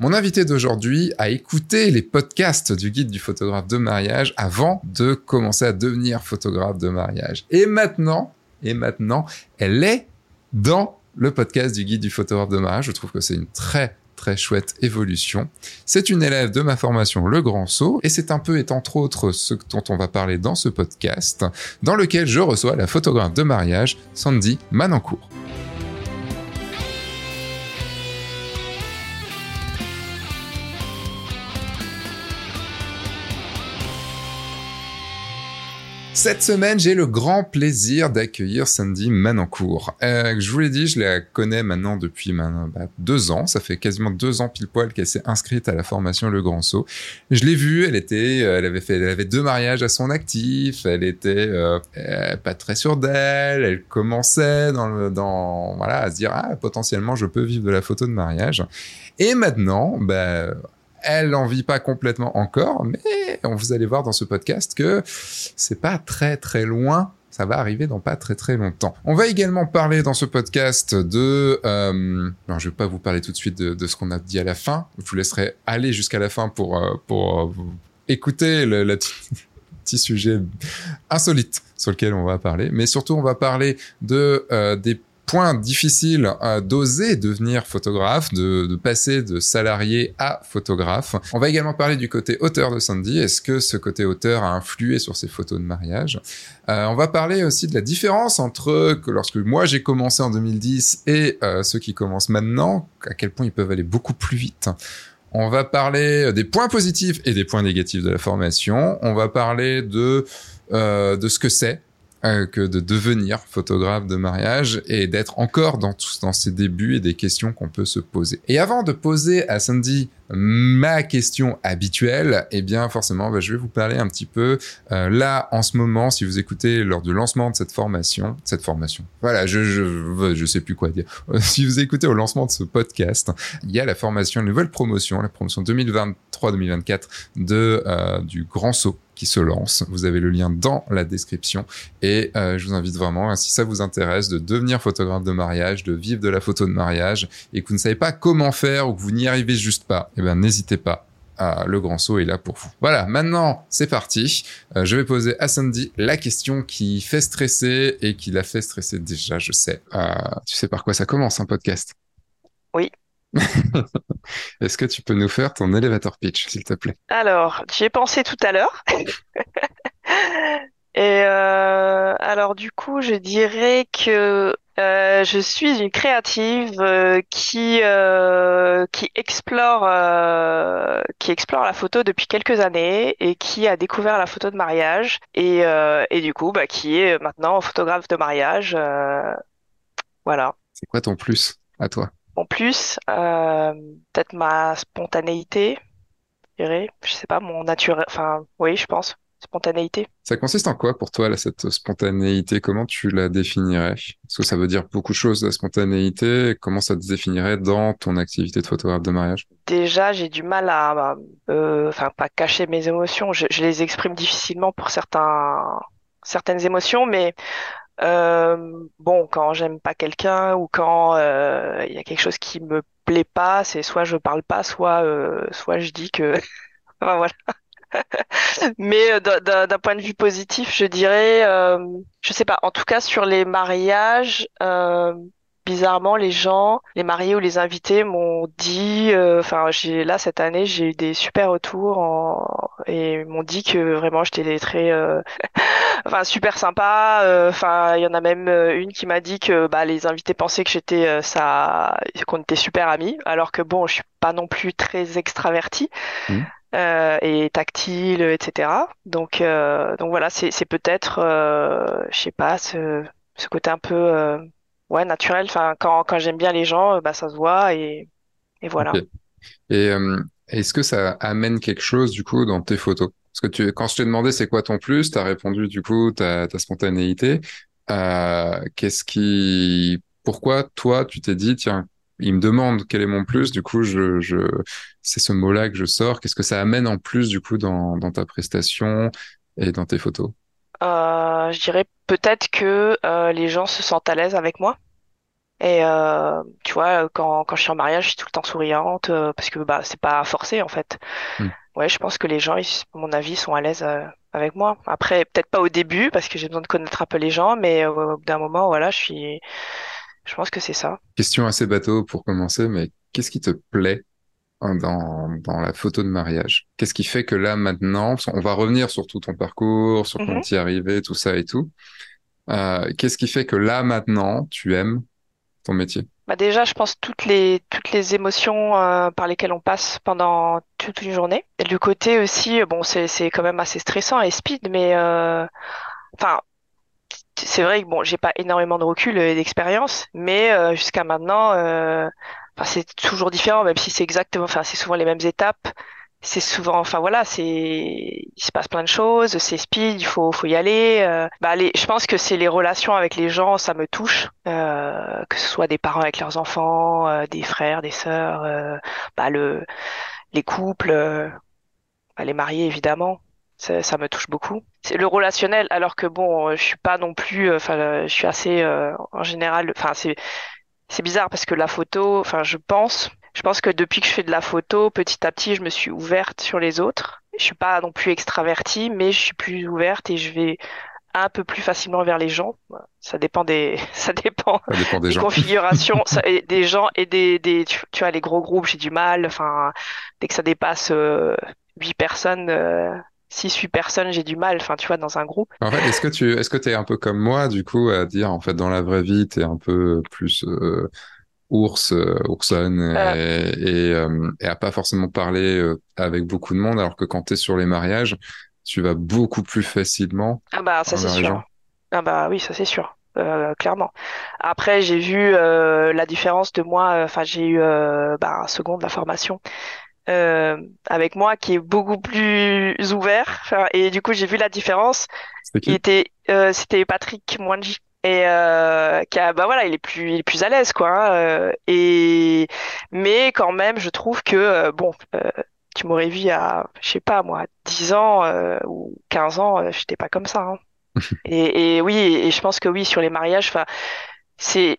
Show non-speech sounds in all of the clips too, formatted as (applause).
Mon invité d'aujourd'hui a écouté les podcasts du guide du photographe de mariage avant de commencer à devenir photographe de mariage. Et maintenant, et maintenant, elle est dans le podcast du guide du photographe de mariage. Je trouve que c'est une très très chouette évolution. C'est une élève de ma formation Le Grand Saut et c'est un peu et entre autres ce dont on va parler dans ce podcast dans lequel je reçois la photographe de mariage Sandy Manancourt. Cette semaine, j'ai le grand plaisir d'accueillir Sandy Manancourt. Euh, je vous l'ai dit, je la connais maintenant depuis maintenant, bah, deux ans. Ça fait quasiment deux ans pile poil qu'elle s'est inscrite à la formation Le Grand Saut. Je l'ai vue, elle était, euh, elle avait fait, elle avait deux mariages à son actif. Elle était euh, pas très sûre d'elle. Elle commençait dans, voilà, à se dire ah potentiellement je peux vivre de la photo de mariage. Et maintenant, bah elle en vit pas complètement encore, mais vous allez voir dans ce podcast que c'est pas très très loin. Ça va arriver dans pas très très longtemps. On va également parler dans ce podcast de... Euh, non, je vais pas vous parler tout de suite de, de ce qu'on a dit à la fin. Je vous laisserai aller jusqu'à la fin pour, euh, pour euh, écouter le, le (laughs) petit sujet insolite sur lequel on va parler. Mais surtout, on va parler de euh, des point difficile d'oser devenir photographe, de, de, passer de salarié à photographe. On va également parler du côté auteur de Sandy. Est-ce que ce côté auteur a influé sur ses photos de mariage? Euh, On va parler aussi de la différence entre que lorsque moi j'ai commencé en 2010 et euh, ceux qui commencent maintenant, à quel point ils peuvent aller beaucoup plus vite. On va parler des points positifs et des points négatifs de la formation. On va parler de euh, de ce que c'est euh, que de devenir photographe de mariage et d'être encore dans, dans ses débuts et des questions qu'on peut se poser. Et avant de poser à Sandy ma question habituelle, eh bien forcément, bah, je vais vous parler un petit peu euh, là en ce moment, si vous écoutez lors du lancement de cette formation, cette formation. Voilà, je je je sais plus quoi dire. (laughs) si vous écoutez au lancement de ce podcast, il y a la formation, une nouvelle promotion, la promotion 2023-2024 de euh, du Grand Saut se lance. Vous avez le lien dans la description et euh, je vous invite vraiment, si ça vous intéresse, de devenir photographe de mariage, de vivre de la photo de mariage et que vous ne savez pas comment faire ou que vous n'y arrivez juste pas, eh ben n'hésitez pas. Le grand saut est là pour vous. Voilà, maintenant c'est parti. Euh, je vais poser à Sandy la question qui fait stresser et qui l'a fait stresser déjà, je sais. Euh, tu sais par quoi ça commence un podcast? Oui. (laughs) Est-ce que tu peux nous faire ton elevator pitch, s'il te plaît? Alors, j'y ai pensé tout à l'heure. (laughs) Et euh, alors du coup, je dirais que euh, je suis une créative euh, qui euh, qui explore euh, qui explore la photo depuis quelques années et qui a découvert la photo de mariage et euh, et du coup bah qui est maintenant photographe de mariage voilà. C'est quoi ton plus à toi? Mon plus peut-être ma spontanéité, je dirais, je sais pas mon naturel enfin oui, je pense spontanéité. Ça consiste en quoi pour toi, là, cette spontanéité? Comment tu la définirais? Parce que ça veut dire beaucoup de choses, la spontanéité. Comment ça te définirait dans ton activité de photographe de mariage? Déjà, j'ai du mal à, euh, enfin, pas cacher mes émotions. Je, je, les exprime difficilement pour certains, certaines émotions, mais euh, bon, quand j'aime pas quelqu'un ou quand euh, il y a quelque chose qui me plaît pas, c'est soit je parle pas, soit, euh, soit je dis que, (laughs) enfin, voilà. (laughs) Mais d'un point de vue positif, je dirais, je sais pas, en tout cas sur les mariages, bizarrement, les gens, les mariés ou les invités m'ont dit, euh, enfin, j'ai là cette année, j'ai eu des super retours en, et m'ont dit que vraiment j'étais très, euh, (laughs) enfin, super sympa. Enfin, il y en a même une qui m'a dit que bah, les invités pensaient que j'étais ça, qu'on était super amis, alors que bon, je suis pas non plus très extravertie. Mmh euh, et tactile, etc. Donc, euh, donc voilà, c'est, c'est peut-être, euh, je sais pas, ce, ce côté un peu euh, ouais naturel. Enfin, quand, quand j'aime bien les gens, bah ça se voit et, et voilà. Et euh, est-ce que ça amène quelque chose du coup dans tes photos? Parce que tu, quand je t'ai demandé c'est quoi ton plus, tu as répondu du coup ta, ta spontanéité. Euh, qu'est-ce qui, pourquoi toi tu t'es dit tiens il me demande quel est mon plus, du coup, je, je, c'est ce mot-là que je sors. Qu'est-ce que ça amène en plus, du coup, dans, dans ta prestation et dans tes photos? euh, Je dirais peut-être que euh, les gens se sentent à l'aise avec moi. Et euh, tu vois, quand, quand je suis en mariage, je suis tout le temps souriante euh, parce que bah c'est pas forcé en fait. Hmm. Ouais, je pense que les gens, ils, à mon avis, sont à l'aise euh, avec moi. Après, peut-être pas au début parce que j'ai besoin de connaître un peu les gens, mais euh, au bout d'un moment, voilà, je suis, je pense que c'est ça. Question assez bateau pour commencer, mais qu'est-ce qui te plaît dans, dans la photo de mariage? Qu'est-ce qui fait que là, maintenant, on va revenir sur tout ton parcours, sur comment Mhm. tu y arrivé, tout ça et tout. Euh, qu'est-ce qui fait que là, maintenant, tu aimes ton métier? Bah déjà, je pense toutes les toutes les émotions euh, par lesquelles on passe pendant toute une journée. Et du côté aussi, bon, c'est quand même assez stressant et speed, mais euh, enfin, c'est vrai que bon, j'ai pas énormément de recul et d'expérience, mais euh, jusqu'à maintenant, euh, c'est toujours différent, même si c'est exactement, enfin, c'est souvent les mêmes étapes. C'est souvent, enfin voilà, c'est, il se passe plein de choses, c'est speed, il faut, faut y aller. euh. bah, les, je pense que c'est les relations avec les gens, ça me touche, euh, que ce soit des parents avec leurs enfants, euh, des frères, des sœurs, euh, bah, le, les couples, euh, bah, les mariés évidemment. Ça, ça me touche beaucoup. C'est le relationnel, alors que bon, euh, je suis pas non plus, enfin, je suis assez, euh, en général, enfin, c'est, c'est bizarre parce que la photo, enfin, je pense, je pense que depuis que je fais de la photo, petit à petit, je me suis ouverte sur les autres. Je suis pas non plus extravertie, mais je suis plus ouverte et je vais un peu plus facilement vers les gens. Ça dépend des, (laughs) ça dépend Ça dépend des des gens. configurations, ça- et (laughs) des gens et des, des, tu, tu vois, les gros groupes, j'ai du mal. Enfin, dès que ça dépasse euh, 8 personnes, euh, 6, 8 personnes, j'ai du mal. Enfin, tu vois, dans un groupe. En fait, est-ce que tu, est-ce que t'es un peu comme moi, du coup, à dire, en fait, dans la vraie vie, t'es un peu plus euh, ours, euh, oursonne, Euh, et, et, euh, et à pas forcément parler euh, avec beaucoup de monde, alors que quand t'es sur les mariages, tu vas beaucoup plus facilement ah bah, ça c'est gens. sûr. Ah bah oui, ça c'est sûr. Euh, clairement. Après, j'ai vu euh, la différence de moi. euh, Enfin, j'ai eu euh, bah, un second de la formation euh, avec moi qui est beaucoup plus ouvert. Enfin, et du coup, j'ai vu la différence. Qui? était, euh, c'était Patrick Mwanji. Et euh, qui a, bah voilà, il est plus, il est plus à l'aise, quoi. hein, et mais quand même, je trouve que bon, tu m'aurais vu à, je sais pas moi, 10 ans ou 15 ans, j'étais pas comme ça. hein. (laughs) Et, et oui, et je pense que oui, sur les mariages, enfin, c'est,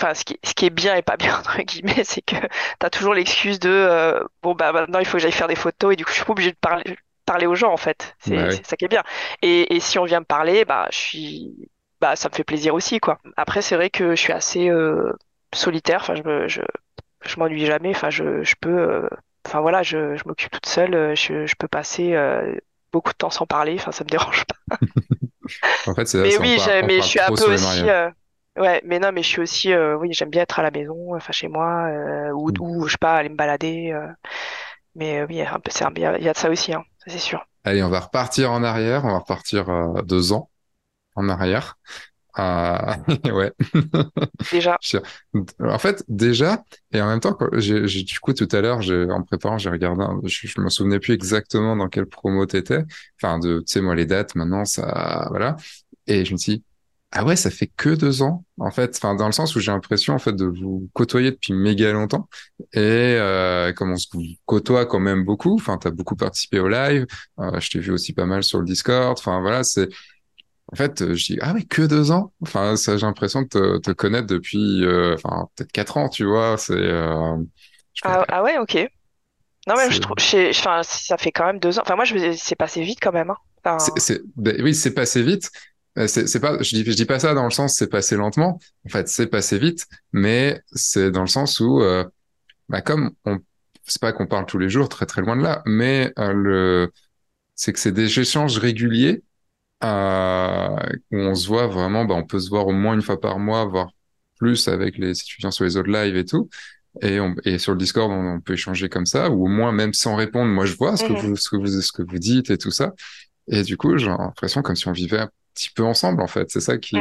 enfin, ce qui, ce qui est bien et pas bien (laughs) entre guillemets, c'est que t'as toujours l'excuse de, euh, bon bah maintenant il faut que j'aille faire des photos et du coup je suis pas obligée de parler, parler aux gens en fait. Bah C'est, oui. ça qui est bien. Et, et si on vient me parler, bah je suis, bah ça me fait plaisir aussi quoi. Après c'est vrai que je suis assez euh, solitaire. Enfin je me, je, je m'ennuie jamais. Enfin je, je peux, euh, enfin voilà, je, je m'occupe toute seule. Je, je peux passer euh, beaucoup de temps sans parler. Enfin ça me dérange (laughs) En fait, c'est mais oui, on mais je suis un peu aussi. Ouais, mais non, mais je suis aussi. euh, oui, j'aime bien être à la maison, enfin chez moi, euh, ou, Mm. ou je sais pas, aller me balader. euh, mais euh, oui, un peu, c'est un, il y a il y a de ça aussi, hein, ça c'est sûr. Allez, on va repartir en arrière, on va repartir euh, deux ans en arrière. Euh, (laughs) ouais. Déjà. (laughs) En fait, déjà, et en même temps, j'ai, j'ai- du coup, tout à l'heure, j'ai, en préparant, j'ai regardé, je, je me souvenais plus exactement dans quelle promo t'étais. Enfin, de, tu sais, moi, les dates, maintenant, ça, voilà. Et je me suis dit, ah ouais, ça fait que deux ans, en fait. Enfin, dans le sens où j'ai l'impression, en fait, de vous côtoyer depuis méga longtemps. Et, euh, comme on se côtoie quand même beaucoup, enfin, t'as beaucoup participé au live, euh, je t'ai vu aussi pas mal sur le Discord. Enfin, voilà, c'est, en fait, euh, je dis, ah oui, que deux ans? Enfin, ça, j'ai l'impression de te, te connaître depuis, euh, enfin, peut-être quatre ans, tu vois. C'est, Ah, ah ouais, ok. Non, mais je trouve, enfin, ça fait quand même deux ans. Enfin, moi, je c'est passé vite quand même. Hein. ben oui, c'est passé vite. Euh, C'est, pas, je dis, je dis pas ça dans le sens c'est passé lentement. En fait, c'est passé vite, mais c'est dans le sens où, euh, bah, comme on, c'est pas qu'on parle tous les jours, très très loin de là, mais euh, le, c'est que c'est des échanges réguliers euh, où on se voit vraiment, bah, on peut se voir au moins une fois par mois, voire plus avec les étudiants sur les autres lives et tout. Et, on, et sur le Discord, on, on peut échanger comme ça, ou au moins même sans répondre, moi je vois ce que mhm, vous, ce que vous, ce que vous dites et tout ça. Et du coup, j'ai l'impression comme si on vivait petit peu ensemble, en fait. C'est ça qui,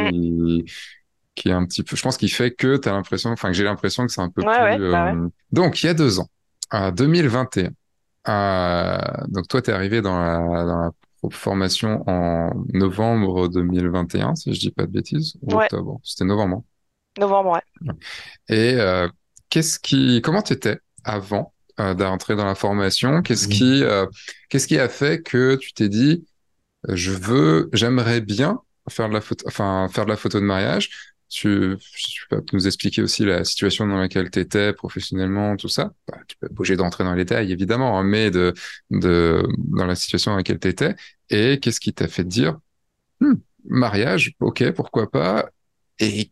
qui est un petit peu, je pense, qui fait que t'as l'impression, enfin, que j'ai l'impression que c'est un peu Ouais, ouais, plus, bah ouais. euh, donc, il y a deux ans, en 2021. Euh, donc, toi, t'es arrivé dans la, dans la formation en novembre 2021, si je dis pas de bêtises, ou Ouais, octobre. C'était novembre. novembre, ouais. hein. Et, euh, qu'est-ce qui, comment t'étais avant, euh, d'entrer dans la formation? Qu'est-ce qui, euh, qu'est-ce qui a fait que tu t'es dit, je veux, j'aimerais bien faire de la photo, enfin, faire de la photo de mariage. tu, tu peux nous expliquer aussi la situation dans laquelle tu étais professionnellement, tout ça. Bah, tu peux bouger d'entrer dans les détails, évidemment, hein, mais de, dans la situation dans laquelle tu étais. Et qu'est-ce qui t'a fait dire, hmm, mariage, ok, pourquoi pas? Et,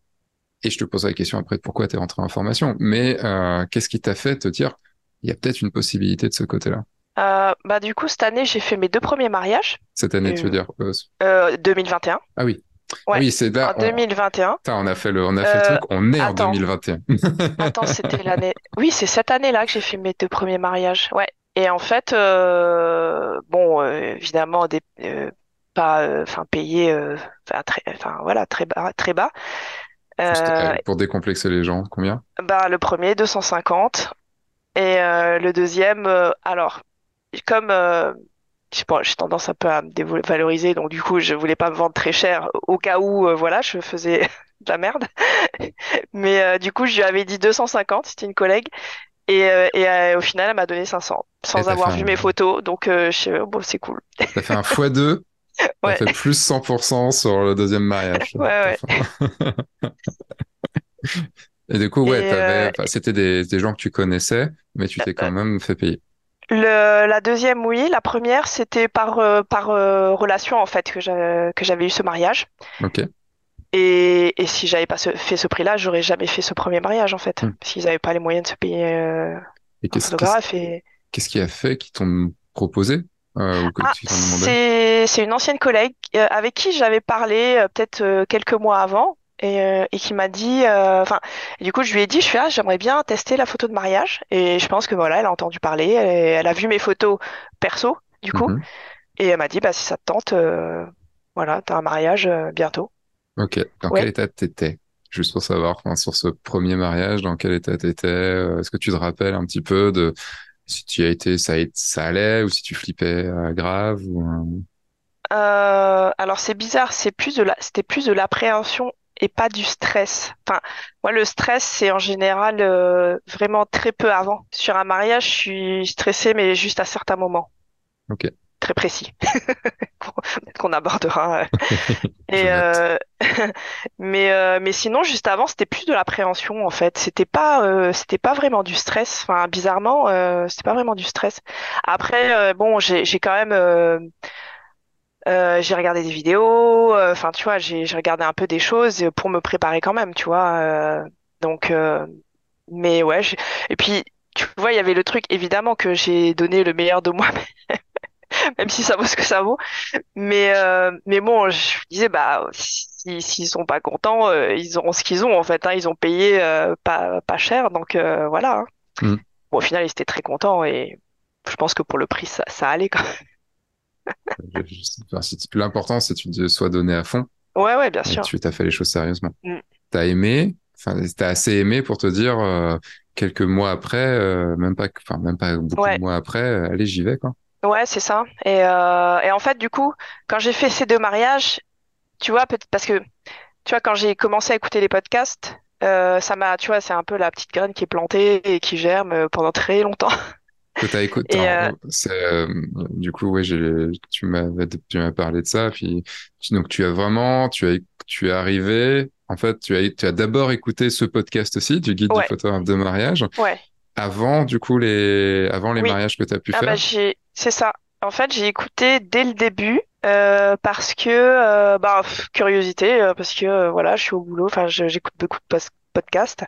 et je te poserai la question après de pourquoi tu es rentré en formation? Mais euh, qu'est-ce qui t'a fait te dire, il y a peut-être une possibilité de ce côté-là? Euh, bah du coup, cette année, j'ai fait mes deux premiers mariages, Cette année, tu veux Euh, dire euh, euh, 2021. Ah oui. Ah Ouais, oui, c'est en là. On, 2021. Putain, on a fait le, on a fait le Euh, truc. On est en attends, 2021. (laughs) attends, c'était l'année. Oui, c'est cette année-là que j'ai fait mes deux premiers mariages. Ouais. Et en fait, euh, bon, euh, évidemment, des, euh, pas, euh, enfin, payé, euh, enfin, très, enfin, voilà, très bas, très bas. Euh, euh, pour décomplexer les gens, combien? bah, le premier, 250. Et euh, le deuxième, euh, alors, comme euh, j'ai tendance un peu à me dévaloriser, donc du coup, je voulais pas me vendre très cher au cas où, euh, voilà, je faisais (laughs) de la merde. (laughs) Mais euh, du coup, je lui avais dit 250, c'était une collègue, et, euh, et au final, elle m'a donné 500, Et sans fait avoir vu un, mes photos, donc je, bon, c'est cool. t'as fait un fois deux. (laughs) T'as Ouais, fait plus 100% sur le deuxième mariage. ouais, ouais. Et du coup, ouais, c'était des, des gens que tu connaissais, mais tu t'es quand même fait payer. Le, la deuxième, oui, la première, c'était par, euh, par euh, relation, en fait, que j'avais, que j'avais eu ce mariage. Ok. Et, et si j'avais pas ce- fait ce prix-là, j'aurais jamais fait ce premier mariage en fait, Hmm. qu'ils n'avaient pas les moyens de se payer euh, Et un qu'est-ce, qu'est-ce, photographe. Et qu'est-ce qui a fait qu'ils t'ont proposé, euh, ah, c'est une ancienne collègue avec qui j'avais parlé euh, peut-être euh, quelques mois avant et, euh, et qui m'a dit, euh, enfin, du coup je lui ai dit, je suis ah, j'aimerais bien tester la photo de mariage et je pense que voilà, elle a entendu parler, elle, elle a vu mes photos perso du coup Mhm. et elle m'a dit bah si ça te tente, euh, voilà, t'as un mariage euh, bientôt. Ok. Dans quel état t'étais? Juste pour savoir, enfin, sur ce premier mariage, dans quel état t'étais? Est-ce que tu te rappelles un petit peu de si tu as été, ça, allait, ou si tu flippais grave, ou, Euh, alors c'est bizarre, c'est plus de la, c'était plus de l'appréhension et pas du stress. Enfin, moi le stress c'est en général euh, vraiment très peu avant. Sur un mariage, je suis stressée mais juste à certains moments, Ok. très précis, (laughs) peut-être qu'on abordera. euh. (laughs) Et euh, (laughs) mais euh, mais sinon juste avant c'était plus de l'appréhension en fait. C'était pas euh, c'était pas vraiment du stress. Enfin bizarrement euh, c'était pas vraiment du stress. Après euh, bon j'ai j'ai quand même euh, j'ai regardé des vidéos, euh, enfin tu vois, j'ai regardé un peu des choses pour me préparer quand même, tu vois. euh, donc, euh, mais ouais. j'ai- Et puis, tu vois, il y avait le truc, évidemment que j'ai donné le meilleur de moi, (laughs) même si ça vaut ce que ça vaut. Mais euh, mais bon, je me disais bah si s'ils sont pas contents, euh, ils auront ce qu'ils ont en fait. Hein, ils ont payé euh, pas pas cher, donc euh, voilà. hein. Hmm. Bon, au final, ils étaient très contents et je pense que pour le prix, ça ça allait quand Je- je- enfin, si tu- L'important, c'est que tu te sois donné à fond. Ouais, ouais, bien sûr. tu t'as fait les choses sérieusement. Mm. T'as aimé, enfin, t'as assez aimé pour te dire euh, quelques mois après, euh, même pas, enfin, même pas beaucoup de mois après, euh, allez, j'y vais, quoi. Ouais, c'est ça. Et, et en fait, du coup, quand j'ai fait ces deux mariages, tu vois, parce que, tu vois, quand j'ai commencé à écouter les podcasts, euh, ça m'a, tu vois, c'est un peu la petite graine qui est plantée et qui germe pendant très longtemps. (laughs) Que t'as écouté, euh, euh, du coup, ouais, tu m'as parlé de ça, puis, tu- donc tu as vraiment, tu as, tu es arrivé, en fait, tu as, tu as d'abord écouté ce podcast aussi, du guide du ouais, photographe de mariage, ouais, avant, du coup, les, avant les oui. mariages que tu as pu Ah bah faire? c'est ça. En fait, j'ai écouté dès le début euh, parce que, euh, bah, pff, curiosité, parce que voilà, je suis au boulot, enfin, j'écoute beaucoup de podcasts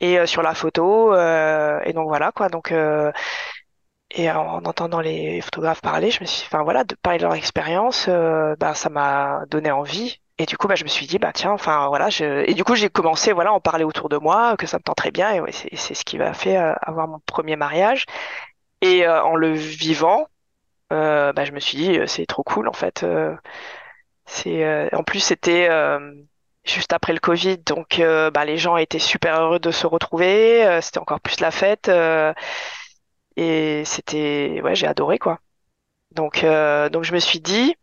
et sur la photo et donc voilà quoi. Donc Et en entendant les photographes parler, je me suis, enfin voilà, de parler de leur expérience, euh, bah, ça m'a donné envie. Et du coup, bah, je me suis dit, bah tiens, enfin voilà, je... et du coup, j'ai commencé, voilà, en parler autour de moi, que ça me tenterait bien, et ouais, c'est ce qui m'a fait euh, avoir mon premier mariage. Et euh, en le vivant, euh, bah, je me suis dit, euh, c'est trop cool en fait. euh, c'est, en plus, c'était juste après le Covid, donc euh, bah, les gens étaient super heureux de se retrouver. euh, c'était encore plus la fête, euh, et c'était, ouais, j'ai adoré quoi. Donc, euh, donc je me suis dit,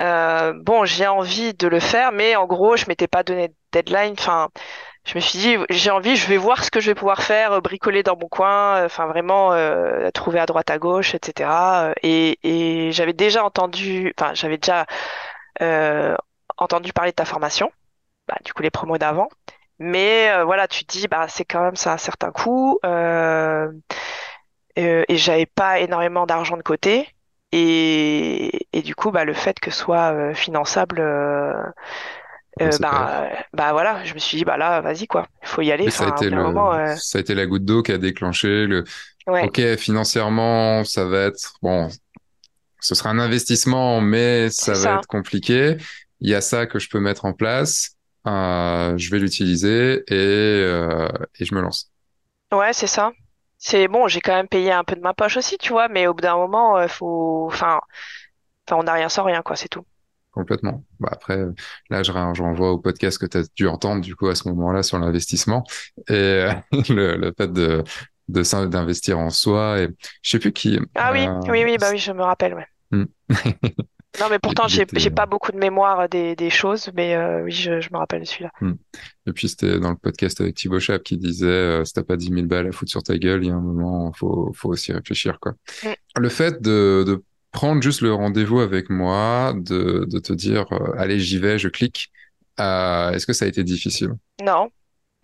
euh, bon, j'ai envie de le faire, mais en gros, je m'étais pas donné de deadline. Enfin, je me suis dit, j'ai envie, je vais voir ce que je vais pouvoir faire, euh, bricoler dans mon coin, euh, enfin vraiment euh, trouver à droite à gauche, etc. Euh, Et, et j'avais déjà entendu, enfin, j'avais déjà entendu parler de ta formation. bah, du coup les promos d'avant. Mais voilà, tu dis, bah, c'est quand même ça un certain coût. Euh, euh, et j'avais pas énormément d'argent de côté. Et, et du coup, bah, le fait que ce soit euh, finançable, euh, Ouais, bah, bah voilà, je me suis dit, bah là, vas-y quoi, il faut y aller. Ça a été le, moment, ça a été la goutte d'eau qui a déclenché le, ouais, OK, financièrement, ça va être, bon, ce sera un investissement, mais ça va ça. être compliqué. Il y a ça que je peux mettre en place. Je vais l'utiliser et, et je me lance Ouais, c'est ça. C'est bon, j'ai quand même payé un peu de ma poche aussi, tu vois, mais au bout d'un moment, euh, faut, enfin, enfin, on n'a rien sans rien, quoi, c'est tout. complètement. Bah, après, là, je, ren- je renvoie au podcast que tu as dû entendre, du coup, à ce moment-là, sur l'investissement et euh, (laughs) le, le fait de, d'investir en soi. Et je sais plus qui, Ah oui, euh, oui, oui, bah oui, je me rappelle, ouais. (laughs) hmm. Non, mais pourtant, j'ai, était, j'ai pas beaucoup de mémoire des, des choses, mais euh, oui, je, je me rappelle de celui-là. hmm. Et puis, c'était dans le podcast avec Thibaut Chap qui disait, euh, si t'as pas dix mille balles à foutre sur ta gueule, il y a un moment, faut, faut aussi réfléchir, quoi. Mm. Le fait de, de prendre juste le rendez-vous avec moi, de, de te dire, euh, allez, j'y vais, je clique, euh, est-ce que ça a été difficile? Non,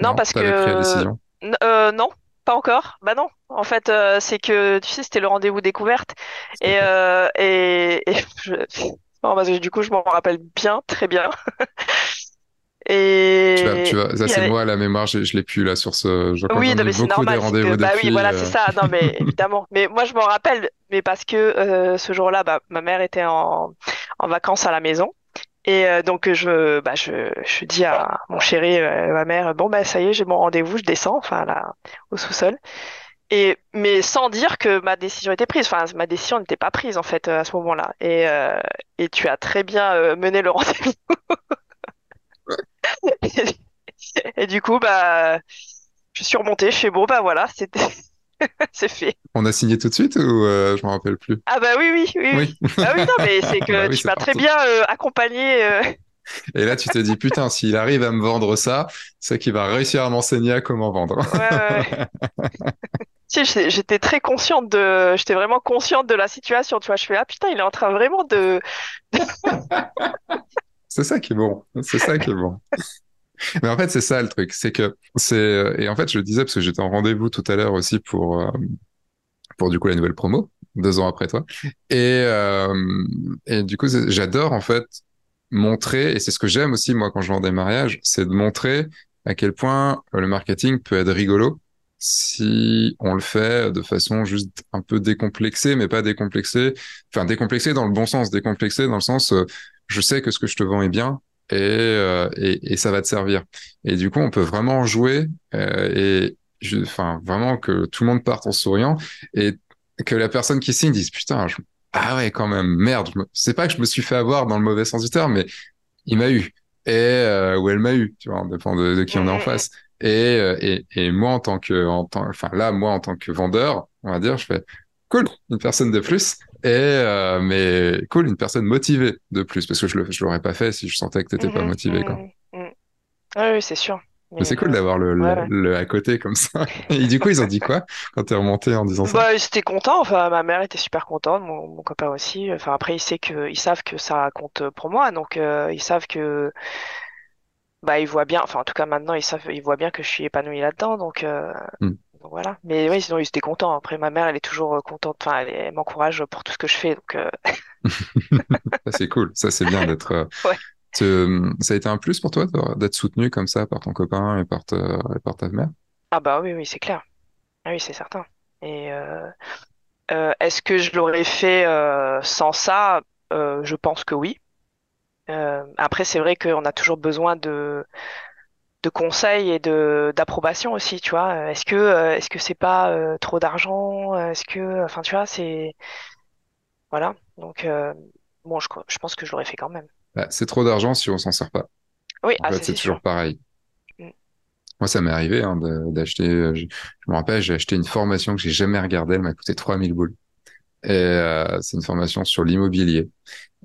non, Non? parce T'avais pris la que décision? n- euh, non, pas encore. Bah non. En fait, euh, c'est que tu sais, c'était le rendez-vous découverte et euh, et, et (laughs) je... non, parce que du coup, je m'en rappelle bien, très bien. (laughs) Tu vas, tu Et vas, ça c'est avait- moi la mémoire, je, je l'ai plus là sur ce, je, quand oui, non, mais c'est des normal, c'est que bah oui, voilà, c'est euh, ça. Non, mais (laughs) évidemment. Mais moi, je m'en rappelle, mais parce que euh, ce jour-là, bah, ma mère était en en vacances à la maison. Et euh, donc je, bah, je, dis à mon chéri, euh, ma mère, bon bah ça y est, j'ai mon rendez-vous, je descends, enfin là, au sous-sol. Et mais sans dire que ma décision était prise. Enfin, ma décision n'était pas prise en fait euh, à ce moment-là. Et et tu as très bien mené le (laughs) rendez-vous. Et, du coup, bah, je suis remontée. Je fais bon, bah voilà, c'était, (laughs) c'est fait. on a signé tout de suite ou euh, je me rappelle plus? Ah bah oui, oui, oui, Oui, oui. Ah oui, non, mais (laughs) c'est bah que oui, tu m'as très bien euh, accompagné. euh. Et là, tu te dis, putain, s'il arrive à me vendre ça, c'est qu'il va réussir à m'enseigner à comment vendre. Ouais, ouais. Tu sais, (laughs) j'étais très consciente de, j'étais vraiment consciente de la situation. Tu vois, je fais ah putain, il est en train vraiment de. C'est ça qui est bon. C'est ça qui est bon. (laughs) Mais en fait, c'est ça le truc. C'est que c'est, euh, et en fait, je le disais parce que j'étais en rendez-vous tout à l'heure aussi pour, euh, pour du coup la nouvelle promo, deux ans après toi. Et, euh, et du coup, j'adore en fait montrer, et c'est ce que j'aime aussi moi quand je vends des mariages, c'est de montrer à quel point le marketing peut être rigolo si on le fait de façon juste un peu décomplexée, mais pas décomplexée, enfin décomplexée dans le bon sens, décomplexée dans le sens, je sais que ce que je te vends est bien. Et, euh, et, et ça va te servir. Et du coup, on peut vraiment jouer euh, et je, enfin vraiment que tout le monde parte en souriant et que la personne qui signe dise putain, je- ah ouais quand même merde. Me... C'est pas que je me suis fait avoir dans le mauvais sens du terme, mais il m'a eu et euh, ou elle m'a eu, tu vois, on dépend de, de qui on est en face. Et, euh, et et moi en tant que en tant, enfin là moi en tant que vendeur, on va dire, je fais cool, une personne de plus. Et euh, mais cool, une personne motivée de plus parce que je le je l'aurais pas fait si je sentais que t'étais pas Mhm, motivé quoi. mhm, mhm. Ah oui, c'est sûr. Mais Mais c'est cool euh, d'avoir le, ouais, le, ouais. le à côté comme ça. (laughs) Et du coup, ils ont dit quoi quand t'es remonté en disant ça? Bah, ils étaient contents. Enfin, ma mère était super contente, mon, mon copain aussi. Enfin, après, ils savent que, ils savent que ça compte pour moi, donc euh, ils savent que, bah, ils voient bien. Enfin, en tout cas, maintenant, ils savent, ils voient bien que je suis épanouie là-dedans, donc, euh, Hmm. Donc voilà. Mais oui, sinon, ils étaient contents. Après, ma mère, elle est toujours euh, contente. Enfin, elle, elle m'encourage pour tout ce que je fais, donc euh, (laughs) Ça, c'est cool. Ça, c'est bien d'être. euh, ouais. te- Ça a été un plus pour toi d'être soutenu comme ça par ton copain et par, ta- et par ta mère? Ah bah oui, oui, c'est clair. Ah oui, c'est certain. Et euh, euh, est-ce que je l'aurais fait sans ça? Je pense que oui. Après, c'est vrai qu'on a toujours besoin de, de conseils et de d'approbation aussi, tu vois. Est-ce que euh, est-ce que c'est pas euh, trop d'argent? Est-ce que, enfin, tu vois, c'est voilà. Donc euh, bon, je, pense que je l'aurais fait quand même. Bah, c'est trop d'argent si on s'en sert pas. Oui, En ah fait, c'est sûr. toujours pareil. Mm. Moi, ça m'est arrivé hein, d'acheter. Je, je me rappelle, j'ai acheté une formation que j'ai jamais regardée. Elle m'a coûté 3000 boules. Et euh, c'est une formation sur l'immobilier.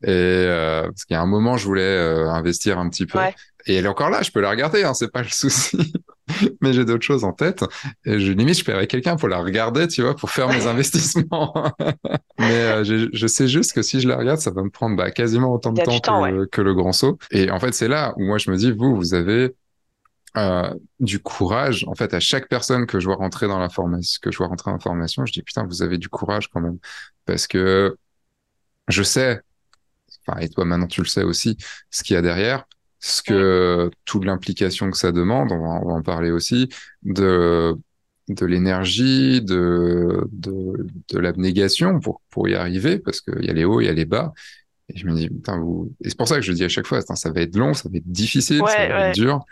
Et euh, parce qu'il y a un moment, je voulais euh, investir un petit peu. Ouais. Et elle est encore là, je peux la regarder, hein, c'est pas le souci. (laughs) mais j'ai d'autres choses en tête. Et je, limite, je paierais quelqu'un pour la regarder, tu vois, pour faire mes (laughs) investissements. (laughs) mais euh, je, je, sais juste que si je la regarde, ça va me prendre bah, quasiment autant de temps, temps que, ouais. que, le grand saut. Et en fait, c'est là où moi, je me dis, vous, vous avez euh, du courage. En fait, à chaque personne que je vois rentrer dans la formation, que je vois rentrer dans la formation, je dis, putain, vous avez du courage quand même. Parce que je sais, enfin, et toi maintenant tu le sais aussi, ce qu'il y a derrière ce que toute l'implication que ça demande, on va, on va, en parler aussi, de de l'énergie, de de, de l'abnégation pour pour y arriver, parce qu'il y a les hauts, il y a les bas. Et je me dis, putain, vous... et c'est pour ça que je dis à chaque fois, ça va être long, ça va être difficile, ouais, ça va ouais. être dur.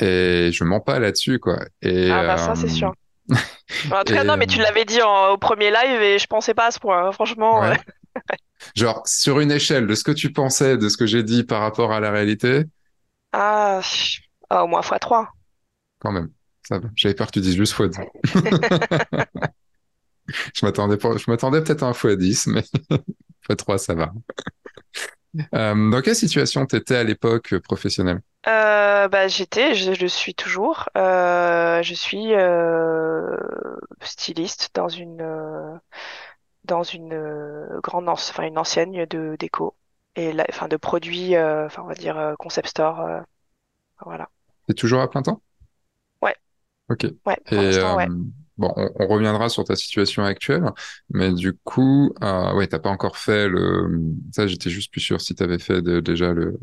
Et je mens pas là-dessus, quoi. Et, ah bah ça, euh... c'est sûr. (laughs) en tout cas, non, mais tu l'avais dit en, au premier live et je pensais pas à ce point, hein, franchement. Ouais. (laughs) Genre, sur une échelle de ce que tu pensais, de ce que j'ai dit par rapport à la réalité, ah, ah, au moins x3. Quand même. Ça va. J'avais peur que tu dises juste x2. (laughs) je m'attendais pas, je m'attendais peut-être à un x10, mais (laughs) x3, ça va. Euh, dans quelle situation t'étais à l'époque professionnelle? Euh, bah, J'étais, je, je suis toujours. Euh, je suis styliste dans une, dans une grande, enfin une enseigne de déco et la, enfin de produits, enfin on va dire concept store. voilà. T'es toujours à plein temps? Ouais. Ok. Ouais, pour Et ouais. Bon, on, on, reviendra sur ta situation actuelle, mais du coup, euh, ouais, t'as pas encore fait le. Ça, j'étais juste plus sûr si t'avais fait de, déjà le.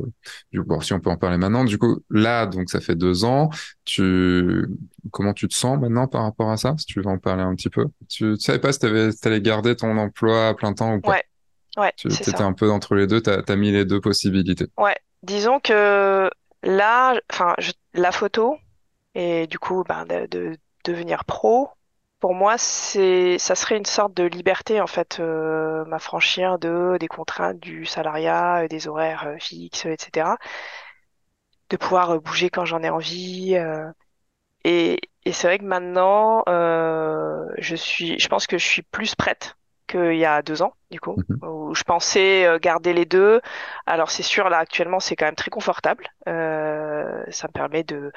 Bon, si on peut en parler maintenant. Du coup, là, donc ça fait deux ans. Tu, comment tu te sens maintenant par rapport à ça Si tu veux en parler un petit peu? Tu, tu savais pas si t'avais, t'allais garder ton emploi à plein temps ou pas? Ouais. Ouais. Tu étais un peu entre les deux. T'as as mis les deux possibilités. Ouais. Disons que là, enfin, la photo et du coup, ben, de, de devenir pro, pour moi, c'est, ça serait une sorte de liberté, en fait, euh, m'affranchir de, des contraintes du salariat, des horaires fixes, etc. De pouvoir bouger quand j'en ai envie. Euh, et, et c'est vrai que maintenant, euh, je suis, je pense que je suis plus prête qu'il y a deux ans, du coup, Mhm. où je pensais garder les deux. Alors, c'est sûr, là, actuellement, c'est quand même très confortable. Euh, ça me permet de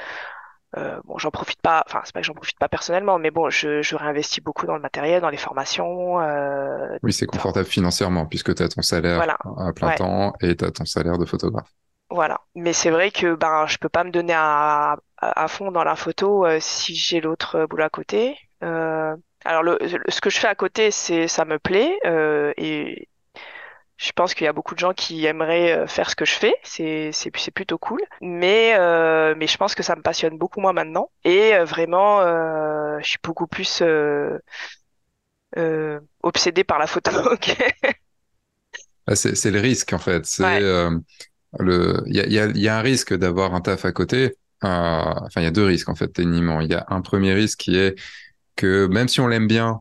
euh, bon, j'en profite pas, enfin, c'est pas que j'en profite pas personnellement, mais bon, je, je réinvestis beaucoup dans le matériel, dans les formations. Euh, Oui, c'est confortable financièrement puisque tu as ton salaire Voilà. à plein Ouais. temps et tu as ton salaire de photographe. voilà. Mais c'est vrai que ben, je peux pas me donner à, à, à fond dans la photo euh, si j'ai l'autre boulot à côté. Euh, alors, le, le- ce que je fais à côté, c'est, ça me plaît euh, et je pense qu'il y a beaucoup de gens qui aimeraient euh, faire ce que je fais. C'est, c'est, c'est plutôt cool. Mais, euh, mais je pense que ça me passionne beaucoup moins maintenant. Et euh, vraiment, euh, je suis beaucoup plus euh, obsédée par la photo. (laughs) Ah, c'est c'est le risque en fait. Ouais. il y a, y a, y a un risque d'avoir un taf à côté. Enfin, il y a deux risques en fait techniquement. Il y a un premier risque qui est que même si on l'aime bien,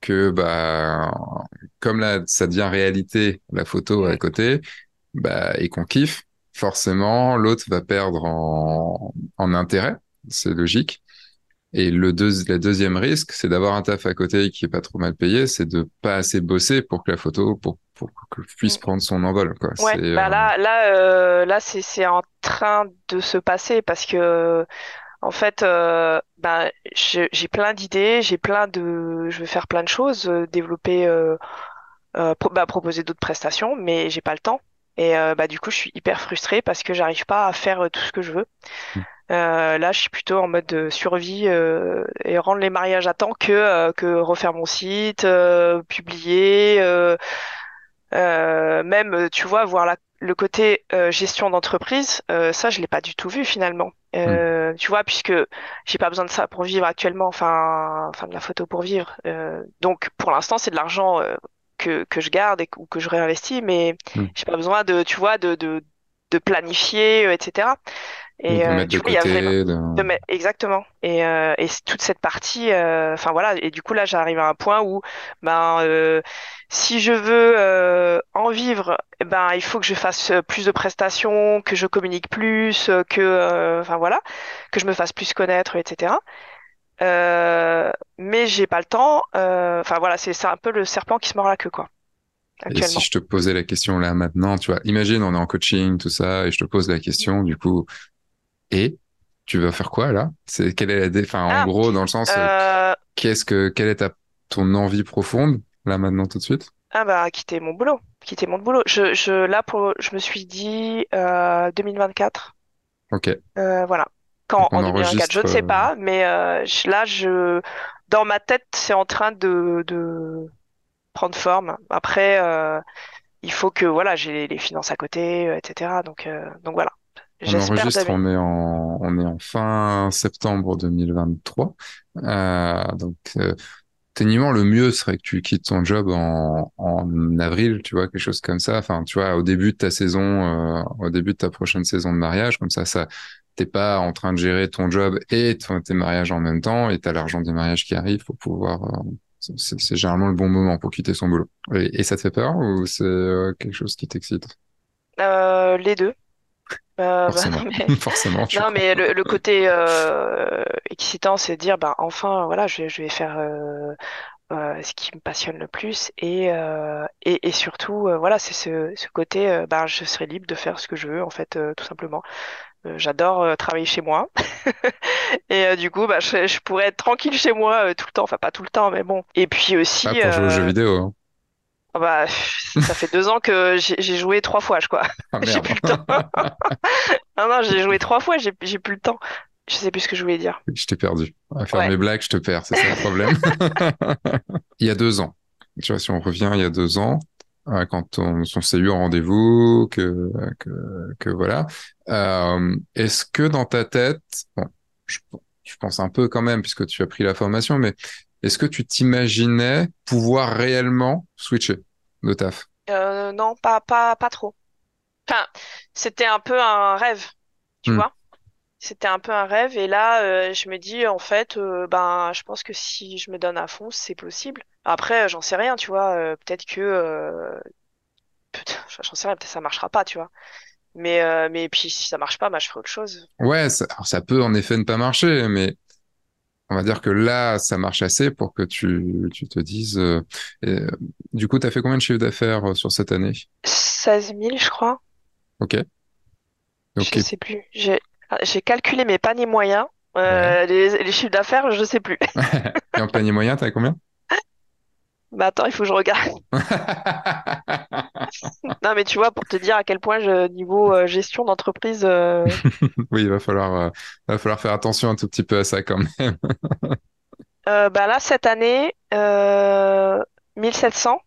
que bah comme là ça devient réalité la photo à côté, bah et qu'on kiffe, forcément l'autre va perdre en en intérêt. C'est logique. Et le, deux, deuxième risque, c'est d'avoir un taf à côté qui est pas trop mal payé, c'est de pas assez bosser pour que la photo, pour, pour que puisse Mm. prendre son envol, quoi. Ouais, bah euh, là, là, euh, là, c'est c'est en train de se passer parce que en fait, euh, je- j'ai plein d'idées, j'ai plein de, je veux faire plein de choses, euh, développer, euh, euh, pro- bah, proposer d'autres prestations, mais j'ai pas le temps. Et euh, bah du coup, je suis hyper frustrée parce que j'arrive pas à faire tout ce que je veux. Euh, là, je suis plutôt en mode de survie euh, et rendre les mariages à temps que euh, que refaire mon site, euh, publier. euh, euh, même, tu vois, voir la- le côté euh, gestion d'entreprise, euh, ça, je l'ai pas du tout vu finalement. Euh, Tu vois, puisque j'ai pas besoin de ça pour vivre actuellement, enfin, enfin de la photo pour vivre. Euh, donc, pour l'instant, c'est de l'argent euh, que que je garde et que, ou que je réinvestis, mais Mm. j'ai pas besoin de, tu vois, de de de planifier, euh, etc. de Et euh, du coup, il y a vraiment côté, de de... mettre- exactement. Et, euh, et toute cette partie, euh, enfin voilà. Et du coup là, j'arrive à un point où, ben, euh, si je veux euh, en vivre, eh ben, il faut que je fasse plus de prestations, que je communique plus, que, euh, enfin voilà, que je me fasse plus connaître, etc. Euh, mais j'ai pas le temps. euh, Enfin voilà, c'est c'est un peu le serpent qui se mord la queue, quoi, Et si je te posais la question là maintenant, tu vois, imagine on est en coaching, tout ça, et je te pose la question, du coup, et tu vas faire quoi là? C'est quelle est la dé... enfin, en Ah, gros, dans le sens, euh, euh, qu'est-ce que, quelle est ta, ton envie profonde là maintenant tout de suite? ah bah quitter mon boulot, quitter mon boulot. Je, je là pour, je me suis dit euh, 2024. Ok. Euh, voilà. Donc Quand on en 2024, je ne sais pas, mais je- là je dans ma tête c'est en train de, de prendre forme. Après il faut que voilà j'ai les, finances à côté, etc. Donc donc voilà. On enregistre, on est en, on est en fin septembre 2023. Euh, donc, euh, techniquement, le mieux serait que tu quittes ton job en, en avril, tu vois, quelque chose comme ça. Enfin, tu vois, au début de ta saison, euh, au début de ta prochaine saison de mariage, comme ça, ça, t'es pas en train de gérer ton job et ton- tes mariages en même temps, et t'as l'argent des mariages qui arrive pour pouvoir. euh, c'est généralement le bon moment pour quitter son boulot. Et, et ça te fait peur ou c'est euh, quelque chose qui t'excite? Euh, les deux. Euh, bah, (laughs) (laughs) non mais forcément, non mais le, le côté euh, excitant c'est de dire bah enfin voilà je, je vais faire euh, euh, ce qui me passionne le plus et euh, et, et surtout euh, voilà c'est ce, ce côté bah je serai libre de faire ce que je veux en fait euh, tout simplement. J'adore euh, travailler chez moi. (laughs) Et euh, du coup bah je, je pourrais être tranquille chez moi euh, tout le temps enfin pas tout le temps mais bon. Et puis aussi pour jouer aux jeux vidéo, hein. Bah pff, ça fait deux ans que j'ai joué trois fois je crois Ah (laughs) j'ai plus le temps (laughs) non non j'ai joué trois fois j'ai j'ai plus le temps je sais plus ce que je voulais dire Je t'ai perdu. À faire ouais mes blagues, je te perds, c'est ça le problème. (laughs) Il y a deux ans. Tu vois, si on revient il y a deux ans, euh, quand on, on s'est eu en rendez-vous, que, que, que voilà. Euh, est-ce que dans ta tête, bon, je, je pense un peu quand même, puisque tu as pris la formation, mais est-ce que tu t'imaginais pouvoir réellement switcher de taf? Euh, non, pas, pas, pas trop. Enfin, c'était un peu un rêve, tu Hmm. vois. C'était un peu un rêve. Et là, euh, je me dis, en fait, euh, ben, je pense que si je me donne à fond, c'est possible. Après, j'en sais rien, tu vois. peut-être que, j'en sais rien, peut-être que ça marchera pas, tu vois. Mais, mais puis, si ça marche pas, bah, je ferai autre chose. Ouais, ça, alors, ça peut en effet ne pas marcher, mais On va dire que là, ça marche assez pour que tu, tu te dises. euh, euh, du coup, tu as fait combien de chiffres d'affaires euh, sur cette année? 16 000, je crois. Ok. Je sais plus. J'ai, ah, calculé mes paniers moyens. Ouais. Euh, les, les chiffres d'affaires, je sais plus. (laughs) Et en panier moyen, t'as combien? Bah, attends, il faut que je regarde. (laughs) (laughs) Non, mais tu vois, pour te dire à quel point, je, niveau euh, gestion d'entreprise, euh, (laughs) Oui, il va falloir, euh, va falloir faire attention un tout petit peu à ça quand même. euh, bah là, cette année, euh, 1700.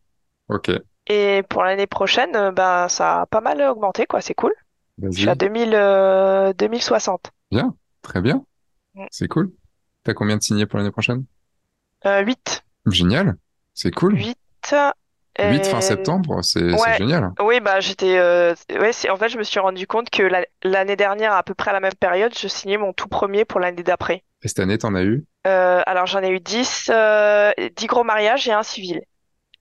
Ok. Et pour l'année prochaine, euh, bah, ça a pas mal augmenté, quoi. C'est cool. Je suis à Vas-y. 2000, euh, 2060. Bien. Très bien. Mm. C'est cool. T'as combien de signés pour l'année prochaine? Euh, 8. Génial. C'est cool. 8. 8 fin septembre, c'est, Ouais. génial. Oui, bah, j'étais. euh, Ouais. En fait, je me suis rendu compte que la- l'année dernière, à peu près à la même période, je signais mon tout premier pour l'année d'après. Et cette année, t'en as eu? Euh, alors, j'en ai eu 10, euh, 10 gros mariages et un civil.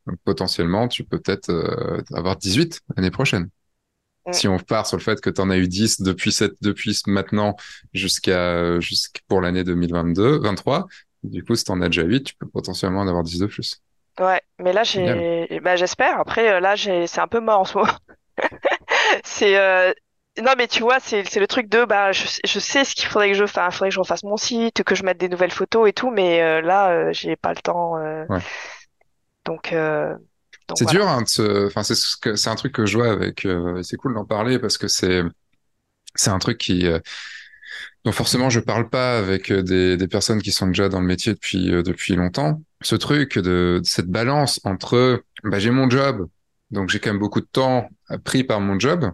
Donc, potentiellement, tu peux peut-être euh, avoir 18 l'année prochaine. Mm. Si on part sur le fait que tu en as eu 10 depuis cette, depuis maintenant jusqu'à jusqu'à pour l'année 2022, 23, du coup, si tu en as déjà 8, tu peux potentiellement en avoir 10 de plus. Ouais, mais là j'ai, bah, j'espère. Après euh, là j'ai, c'est un peu mort en ce moment. (laughs) C'est, euh... non mais tu vois, c'est, c'est le truc de, bah, je, sais- je sais ce qu'il faudrait que je fasse. Il faudrait que je refasse mon site, que je mette des nouvelles photos et tout, mais euh, là euh, j'ai pas le temps. Ouais. Donc, donc C'est voilà. dur, hein, de se... enfin, c'est ce que c'est un truc que je vois avec. c'est cool d'en parler parce que c'est c'est un truc qui dont forcément je parle pas avec des, des personnes qui sont déjà dans le métier depuis euh, depuis longtemps. Ce truc de, de cette balance entre bah, j'ai mon job, donc j'ai quand même beaucoup de temps pris par mon job.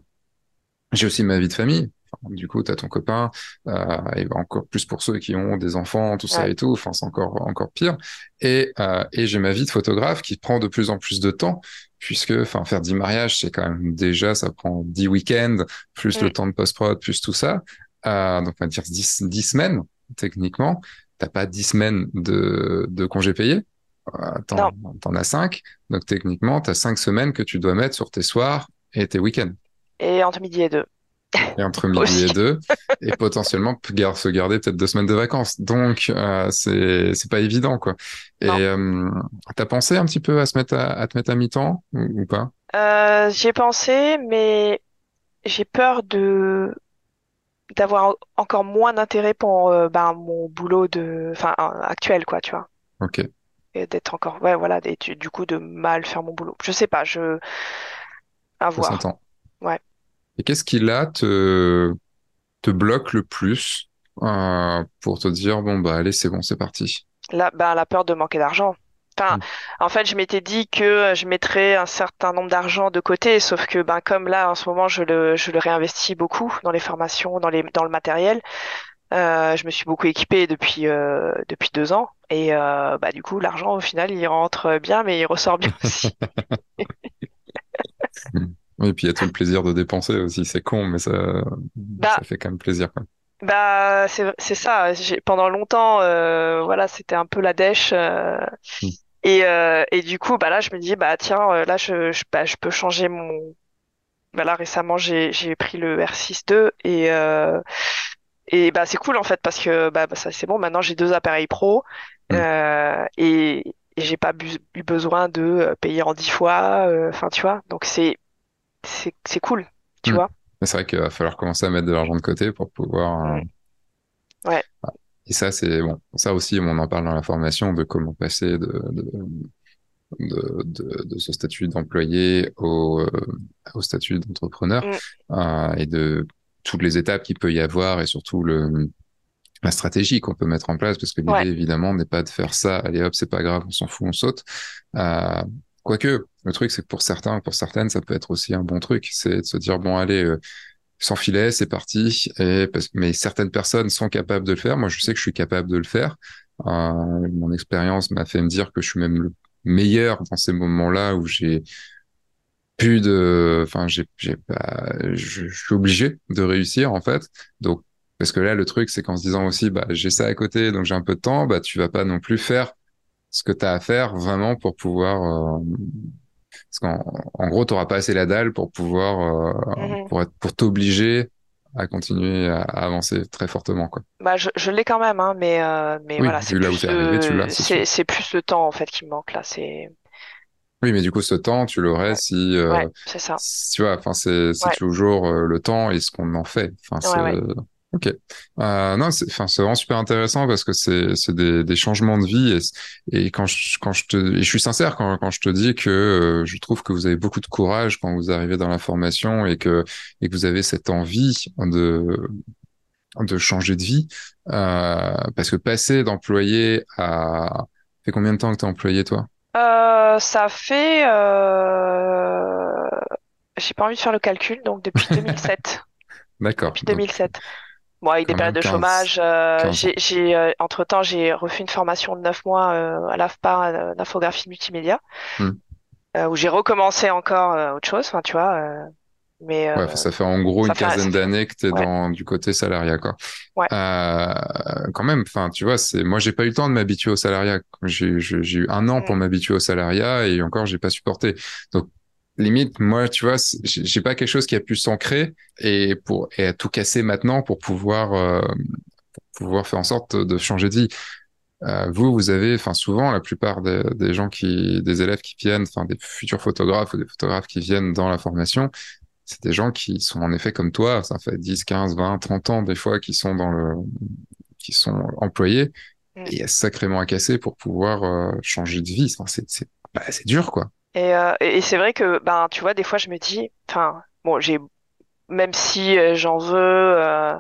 J'ai aussi ma vie de famille. Enfin, du coup, tu as ton copain, euh, et encore plus pour ceux qui ont des enfants, tout ça et tout. Enfin, c'est encore encore pire. Et euh, et j'ai ma vie de photographe qui prend de plus en plus de temps puisque enfin faire 10 mariages, c'est quand même déjà ça prend 10 week-ends plus le Mm. temps de post-prod plus tout ça. Euh, donc on va dire 10 10 semaines techniquement. T'as pas 10 semaines de de congés payés. Euh, t'en, t'en as 5. Donc techniquement, tu as 5 semaines que tu dois mettre sur tes soirs et tes week-ends. Et entre midi et deux Et entre midi aussi. et deux, et potentiellement se garder peut-être deux semaines de vacances. Donc euh, c'est c'est pas évident quoi. Et euh, t'as pensé un petit peu à se mettre à, à te mettre à mi-temps ou, ou pas? Euh, j'y ai pensé, mais j'ai peur de d'avoir encore moins d'intérêt pour euh, ben, mon boulot de, enfin, actuel, quoi, tu vois. Ok, Et d'être encore, ouais, voilà, et du du coup de mal faire mon boulot. Je sais pas, je, à voir. s'entend. Ouais. Et qu'est-ce qui là te, te bloque le plus euh, pour te dire, bon, bah allez, c'est bon, c'est parti? La, ben, la peur de manquer d'argent. Enfin, Hmm. en fait, je m'étais dit que je mettrais un certain nombre d'argent de côté, sauf que ben comme là en ce moment je le je le réinvestis beaucoup dans les formations, dans les dans le matériel. Euh, je me suis beaucoup équipée depuis euh, depuis deux ans et euh, bah du coup l'argent au final il rentre bien, mais il ressort bien (laughs) aussi. Hmm. Oui, et puis il y a tout le plaisir de dépenser aussi, c'est con, mais ça, Bah ça fait quand même plaisir, quoi. bah c'est ça. Pendant longtemps euh, voilà c'était un peu la dèche. euh, Hmm. Et, euh, et du coup, bah là, je me dis, bah tiens, euh, là, je, je, bah, je peux changer mon, Bah là, récemment, j'ai j'ai pris le R6-2 et euh, et bah c'est cool en fait parce que bah, bah, ça c'est bon. Maintenant, j'ai deux appareils pro Hmm. euh, et, et j'ai pas bu- eu besoin de euh, payer en dix fois. euh, Enfin, tu vois. Donc c'est c'est c'est cool, tu Hmm. vois. Mais c'est vrai qu'il va falloir commencer à mettre de l'argent de côté pour pouvoir. Mm. Ouais. Et ça, c'est bon. Ça aussi, on en parle dans la formation de comment passer de, de, de, de, de ce statut d'employé au, euh, au statut d'entrepreneur Mm. euh, et de toutes les étapes qu'il peut y avoir et surtout le, la stratégie qu'on peut mettre en place parce que Ouais. l'idée évidemment n'est pas de faire ça, allez hop, c'est pas grave, on s'en fout, on saute. Euh, quoique, le truc c'est que pour certains, pour certaines, ça peut être aussi un bon truc, c'est de se dire bon allez, sans filet, c'est parti. Et mais certaines personnes sont capables de le faire. Moi, je sais que je suis capable de le faire. Euh, mon expérience m'a fait me dire que je suis même le meilleur dans ces moments-là où j'ai plus de, enfin, j'ai, pas, je, je suis obligé de réussir en fait. Donc, parce que là, le truc, c'est qu'en se disant aussi, bah, j'ai ça à côté, donc j'ai un peu de temps, bah, tu vas pas non plus faire ce que tu as à faire vraiment pour pouvoir, euh, parce qu'en en gros, tu n'auras pas assez la dalle pour pouvoir, euh, Mhm. pour être, pour t'obliger à continuer à, à avancer très fortement, quoi. Bah je, je l'ai quand même, hein, mais euh, mais Oui, voilà, c'est plus le plus le temps en fait qui me manque là. C'est Oui, mais du coup, ce temps, tu l'aurais ouais si, euh, ouais ça. si- tu vois, enfin, c'est, Ouais toujours euh, le temps et ce qu'on en fait. Enfin. Ok. Euh, non, c'est, enfin, c'est vraiment super intéressant parce que c'est, c'est des, des changements de vie et, et quand je, quand je te, et je suis sincère quand, quand je te dis que euh, je trouve que vous avez beaucoup de courage quand vous arrivez dans la formation et que, et que vous avez cette envie de, de changer de vie, euh, parce que passer d'employé à, fait combien de temps que t'es employé, toi? Euh, ça fait, euh... j'ai pas envie de faire le calcul, donc depuis (laughs) 2007. D'accord. Depuis Donc, 2007. Bon, avec des périodes de 15 chômage, euh, 15 j'ai, euh, entre-temps, j'ai refait une formation de 9 mois euh, à l'AFPA d'infographie multimédia, Hmm. où j'ai recommencé encore autre chose, enfin, tu vois. mais Ouais, ça fait en gros une quinzaine d'années que tu es ouais, dans du côté salariat, quoi. ouais. Quand même, enfin, tu vois, c'est moi j'ai pas eu le temps de m'habituer au salariat. J'ai eu un an Mm, pour m'habituer au salariat et encore j'ai pas supporté. Donc limite, moi, tu vois, j'ai pas quelque chose qui a pu s'ancrer et pour et à tout casser maintenant pour pouvoir euh, pouvoir faire en sorte de changer de vie. Euh, vous, vous avez, enfin souvent, la plupart des, des gens qui, des élèves qui viennent, enfin des futurs photographes ou des photographes qui viennent dans la formation, c'est des gens qui sont en effet comme toi, ça fait 10, 15, 20, 30 ans des fois qui sont dans le, qui sont employés mm. et il y a sacrément à casser pour pouvoir euh, changer de vie. Enfin, c'est, c'est, bah, c'est dur, quoi. Et, euh, et c'est vrai que, ben, tu vois, des fois, je me dis, enfin, bon, j'ai, même si euh, j'en veux euh,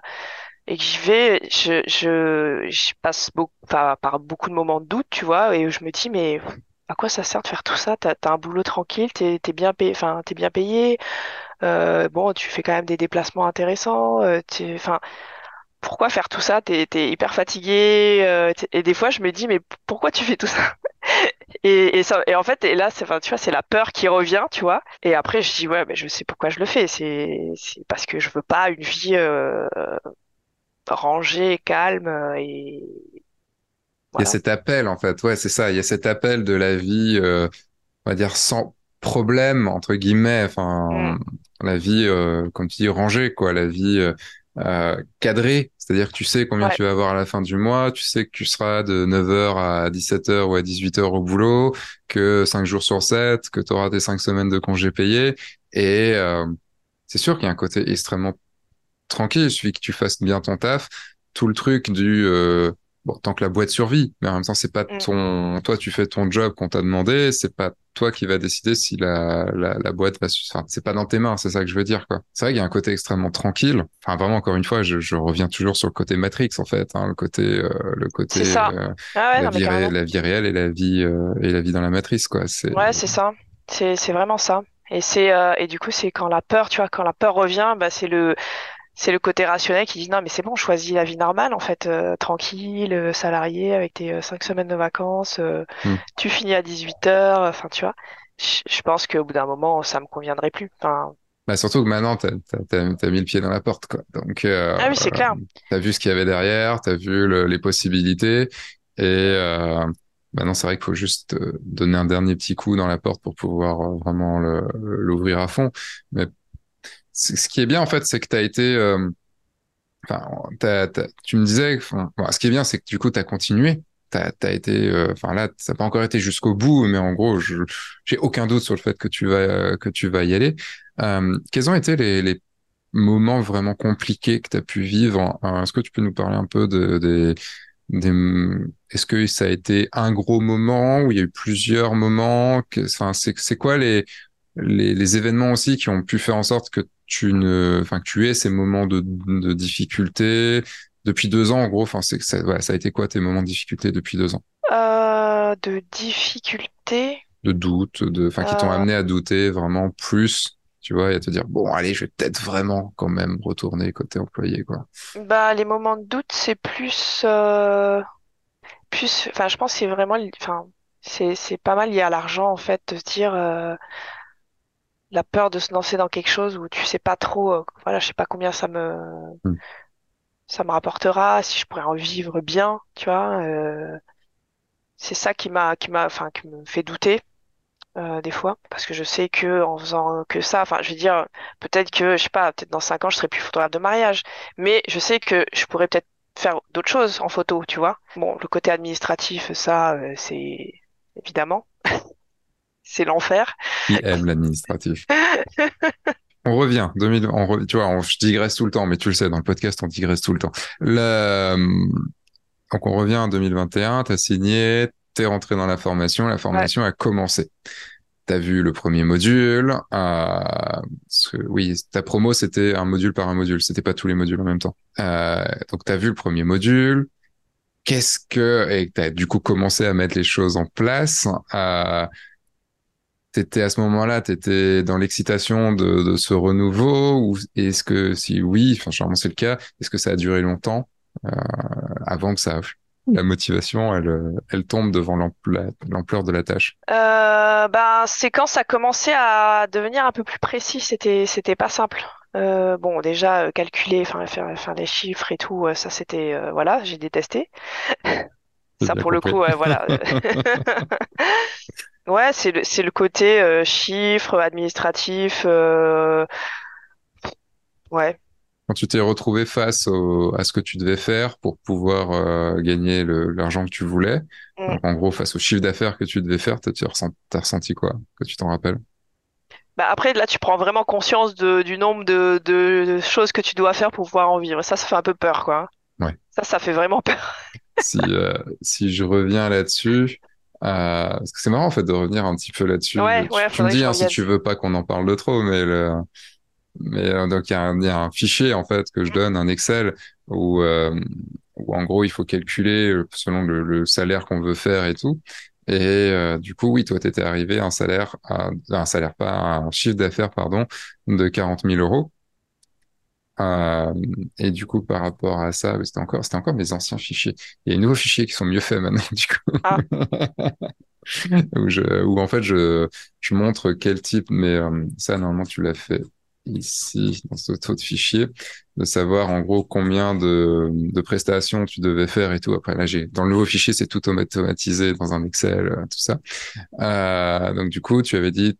et que j'y vais, je, je, je passe beaucoup, par beaucoup de moments de doute, tu vois, et je me dis, mais à quoi ça sert de faire tout ça? T'as, t'as un boulot tranquille, t'es, t'es bien payé, enfin, t'es bien payé, euh, bon, tu fais quand même des déplacements intéressants, euh, enfin, pourquoi faire tout ça? T'es, hyper fatigué, euh, et des fois, je me dis, mais pourquoi tu fais tout ça? (laughs) Et, et, ça, et en fait, et là, c'est, enfin, tu vois, c'est la peur qui revient, tu vois. Et après, je dis, ouais, mais je sais pourquoi je le fais. C'est, c'est parce que je veux pas une vie euh, rangée, calme, et Il y a cet appel, en fait. Ouais, c'est ça. Il y a cet appel de la vie, euh, on va dire, sans problème, entre guillemets. Mm, Enfin, la vie, comme tu dis, rangée, quoi. La vie euh, cadrée. C'est-à-dire que tu sais combien ouais, tu vas avoir à la fin du mois. Tu sais que tu seras de 9h à 17h ou à 18h au boulot, que 5 jours sur 7, que tu auras tes 5 semaines de congés payés. Et euh, c'est sûr qu'il y a un côté extrêmement tranquille, il suffit que tu fasses bien ton taf. Tout le truc du euh, bon, tant que la boîte survit, mais en même temps, c'est pas Mm. ton, toi, tu fais ton job qu'on t'a demandé, c'est pas toi qui va décider si la, la, la boîte va, enfin, c'est pas dans tes mains, c'est ça que je veux dire, quoi. C'est vrai qu'il y a un côté extrêmement tranquille. Enfin, vraiment, encore une fois, je, je reviens toujours sur le côté Matrix, en fait, hein, le côté, euh, le côté, euh, Ah ouais, la non, vie réelle, la vie réelle et la vie, euh, et la vie dans la matrice, quoi. C'est, Ouais, c'est ça. C'est c'est vraiment ça. Et c'est euh, et du coup c'est quand la peur, tu vois, quand la peur revient, bah c'est le c'est le côté rationnel qui dit non mais c'est bon, choisis la vie normale en fait, euh, tranquille, euh, salarié avec tes euh, cinq semaines de vacances, euh, Hmm. tu finis à 18 heures, enfin tu vois. Je, pense qu'au bout d'un moment ça me conviendrait plus. Enfin, Bah surtout que maintenant, t'as, t'as mis le pied dans la porte, quoi. Donc, ah oui c'est clair. t'as vu ce qu'il y avait derrière, t'as vu le- les possibilités, et maintenant, c'est vrai qu'il faut juste donner un dernier petit coup dans la porte pour pouvoir vraiment l'ouvrir à fond. Mais ce qui est bien, en fait, c'est que t'as été, euh, tu me disais, ce qui est bien, c'est que du coup, t'as continué. T'as, t'as été, euh, enfin là, ça n'a pas encore été jusqu'au bout, mais en gros, j'ai aucun doute sur le fait que tu vas, que tu vas y aller. Euh, quels ont été les, moments vraiment compliqués que tu as pu vivre? Est-ce que tu peux nous parler un peu de, des, est-ce que ça a été un gros moment ou il y a eu plusieurs moments? Enfin, c'est, quoi les, les événements aussi qui ont pu faire en sorte que tu ne, enfin, que tu aies ces moments de, de difficulté depuis deux ans, en gros, enfin, c'est ça, ouais, ça a été quoi tes moments de difficulté depuis deux ans? Euh, de difficulté? De doute, de, enfin, qui t'ont Euh, amené à douter vraiment plus, tu vois, et à te dire, bon, allez, je vais peut-être vraiment quand même retourner côté employé, quoi. bah les moments de doute c'est plus euh, plus. Enfin je pense que c'est vraiment. Enfin c'est c'est pas mal lié à l'argent en fait de se dire. euh, la peur de se lancer dans quelque chose où tu sais pas trop, euh, voilà, je sais pas combien ça me, Hmm. ça me rapportera, si je pourrais en vivre bien, tu vois. euh, c'est ça qui m'a, qui m'a, enfin, qui me fait douter euh, des fois, parce que je sais que en faisant que ça, enfin, je veux dire, peut-être que, je sais pas, peut-être dans cinq ans, je serai plus photographe de mariage, mais je sais que je pourrais peut-être faire d'autres choses en photo, tu vois. Bon, le côté administratif, ça, c'est évidemment, (laughs) c'est l'enfer. Qui aime l'administratif. (laughs) On revient, 2000, on re- tu vois, on, je digresse tout le temps, mais tu le sais, dans le podcast, on digresse tout le temps. Le, donc, on revient en 2021, t'as signé, t'es rentré dans la formation, la Ouais. formation a commencé. T'as vu le premier module, euh, que, oui, ta promo, c'était un module par un module, c'était pas tous les modules en même temps. Euh, donc, t'as vu le premier module, qu'est-ce que, et t'as du coup commencé à mettre les choses en place, euh, T'étais à ce moment-là, t'étais dans l'excitation de, de ce renouveau ou est-ce que si oui, enfin généralement c'est le cas, est-ce que ça a duré longtemps euh, avant que ça la motivation elle elle tombe devant l'ampl- l'ampleur de la tâche. Euh, ben, c'est quand ça commençait à devenir un peu plus précis, c'était c'était pas simple. Euh, bon, déjà euh, calculer, enfin faire faire des chiffres et tout, euh, ça c'était euh, voilà, j'ai détesté. Ça pour le coup, voilà. (laughs) (laughs) Ouais, c'est le c'est le côté euh, chiffres, administratif, euh, ouais. Quand tu t'es retrouvé face au, à ce que tu devais faire pour pouvoir euh, gagner le- l'argent que tu voulais, Mm. donc en gros face au chiffre d'affaires que tu devais faire, t'as tu ressenti, t'as ressenti quoi? Que tu t'en rappelles? Bah après là, tu prends vraiment conscience de, du nombre de choses que tu dois faire pour pouvoir en vivre. Ça, ça fait un peu peur, quoi. Ouais. Ça, ça fait vraiment peur. si, euh, si je reviens là-dessus, euh, parce que c'est marrant en fait de revenir un petit peu là-dessus. Ouais, Tu, ouais, tu me dis hein, si tu veux pas qu'on en parle de trop, mais le, mais euh, donc il y a un, il y a un fichier en fait que je donne, un Excel où, euh, où en gros il faut calculer selon le, le salaire qu'on veut faire et tout. Et du coup, oui, toi, t'étais arrivé à un salaire, à, un salaire pas, à un chiffre d'affaires, pardon, de 40 000 euros. Euh, et du coup, par rapport à ça, c'était encore, c'était encore mes anciens fichiers. Il y a des nouveaux fichiers qui sont mieux faits maintenant, (laughs) du coup. Ah, (laughs) où je, où en fait, je, je montre quel type, mais euh, ça, normalement, tu l'as fait ici, dans ce autre fichier, de savoir en gros combien de, de prestations tu devais faire et tout. Après, là, j'ai, dans le nouveau fichier, c'est tout automatisé dans un Excel, euh, tout ça. Euh, donc, du coup, tu avais dit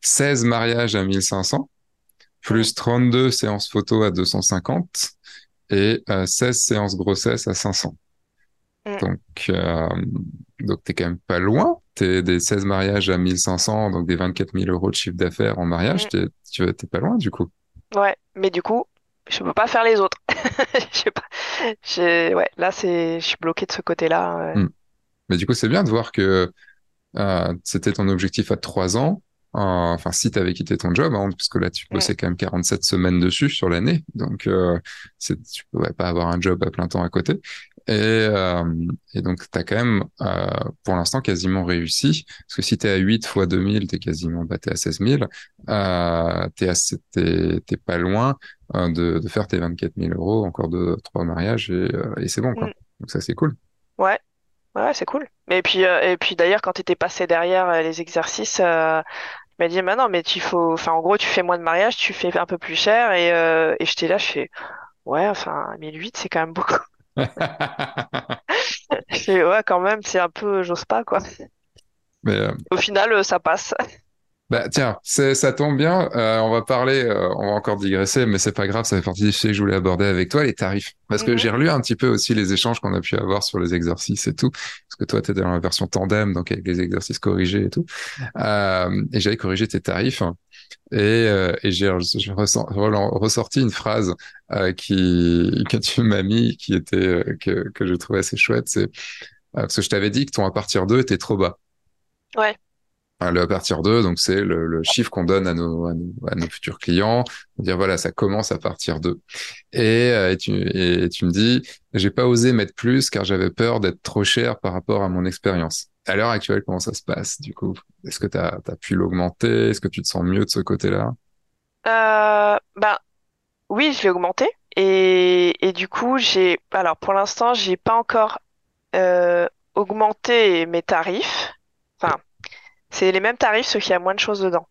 16 mariages à 1500 plus 32 séances photo à 250 et euh, 16 séances grossesse à 500. mm, Donc, euh, donc t'es quand même pas loin. T'es des 16 mariages à 1500, donc des 24 000 euros de chiffre d'affaires en mariage. mm. T'es, tu t'es pas loin du coup. Ouais. Mais du coup, je peux pas faire les autres. (laughs) Je sais pas. J'ai, ouais, là, c'est, je suis bloquée de ce côté-là. ouais. Hmm. Mais du coup, c'est bien de voir que euh, c'était ton objectif à trois ans. Euh, Enfin, si tu avais quitté ton job, hein, parce que là, tu bossais quand même 47 semaines dessus sur l'année. Donc, euh, tu pouvais pas avoir un job à plein temps à côté. Et, euh, et donc, tu as quand même, euh, pour l'instant, quasiment réussi. Parce que si tu es à 8 fois 2000, tu es quasiment bah, t'es à 16 000. Euh, tu t'es, t'es pas loin euh, de, de faire tes 24 000 euros, encore deux, trois mariages, et, euh, et c'est bon, quoi. mm. Donc ça, c'est cool. Ouais, ouais, c'est cool. Et puis, euh, et puis d'ailleurs, quand tu étais passé derrière euh, les exercices, euh, m'a dit, bah non, mais tu faut, enfin, en gros, tu fais moins de mariage, tu fais un peu plus cher. Et, euh, et j'étais là, je fais, ouais, enfin, 1008, c'est quand même beaucoup. (laughs) Je fais, ouais, quand même, c'est un peu, j'ose pas, quoi. Mais euh, Au final, euh, ça passe. Bah tiens, c'est, ça tombe bien. euh, on va parler, euh, on va encore digresser, mais c'est pas grave, ça fait partie des sujets que je voulais aborder avec toi, les tarifs. Parce que Mhm, j'ai relu un petit peu aussi les échanges qu'on a pu avoir sur les exercices et tout. Parce que toi, tu étais dans la version tandem, donc avec les exercices corrigés et tout. Euh, et j'avais corrigé tes tarifs. Et, euh, et j'ai ressorti une phrase euh, qui que tu m'as mis, qui était euh, que que je trouvais assez chouette. C'est euh, parce que je t'avais dit que ton à partir 2 était trop bas. Ouais. Le à partir de, donc c'est le, chiffre qu'on donne à nos, à nos, à nos futurs clients. Dire voilà, ça commence à partir de. Et, euh, et, tu, me dis, j'ai pas osé mettre plus car j'avais peur d'être trop cher par rapport à mon expérience. À l'heure actuelle, comment ça se passe du coup? Est-ce que tu as, pu l'augmenter? Est-ce que tu te sens mieux de ce côté-là? Euh, ben, oui, je l'ai augmenté. Et, et du coup, j'ai, alors, pour l'instant, j'ai pas encore euh, augmenté mes tarifs. Enfin, c'est les mêmes tarifs, sauf qu'il y a moins de choses dedans.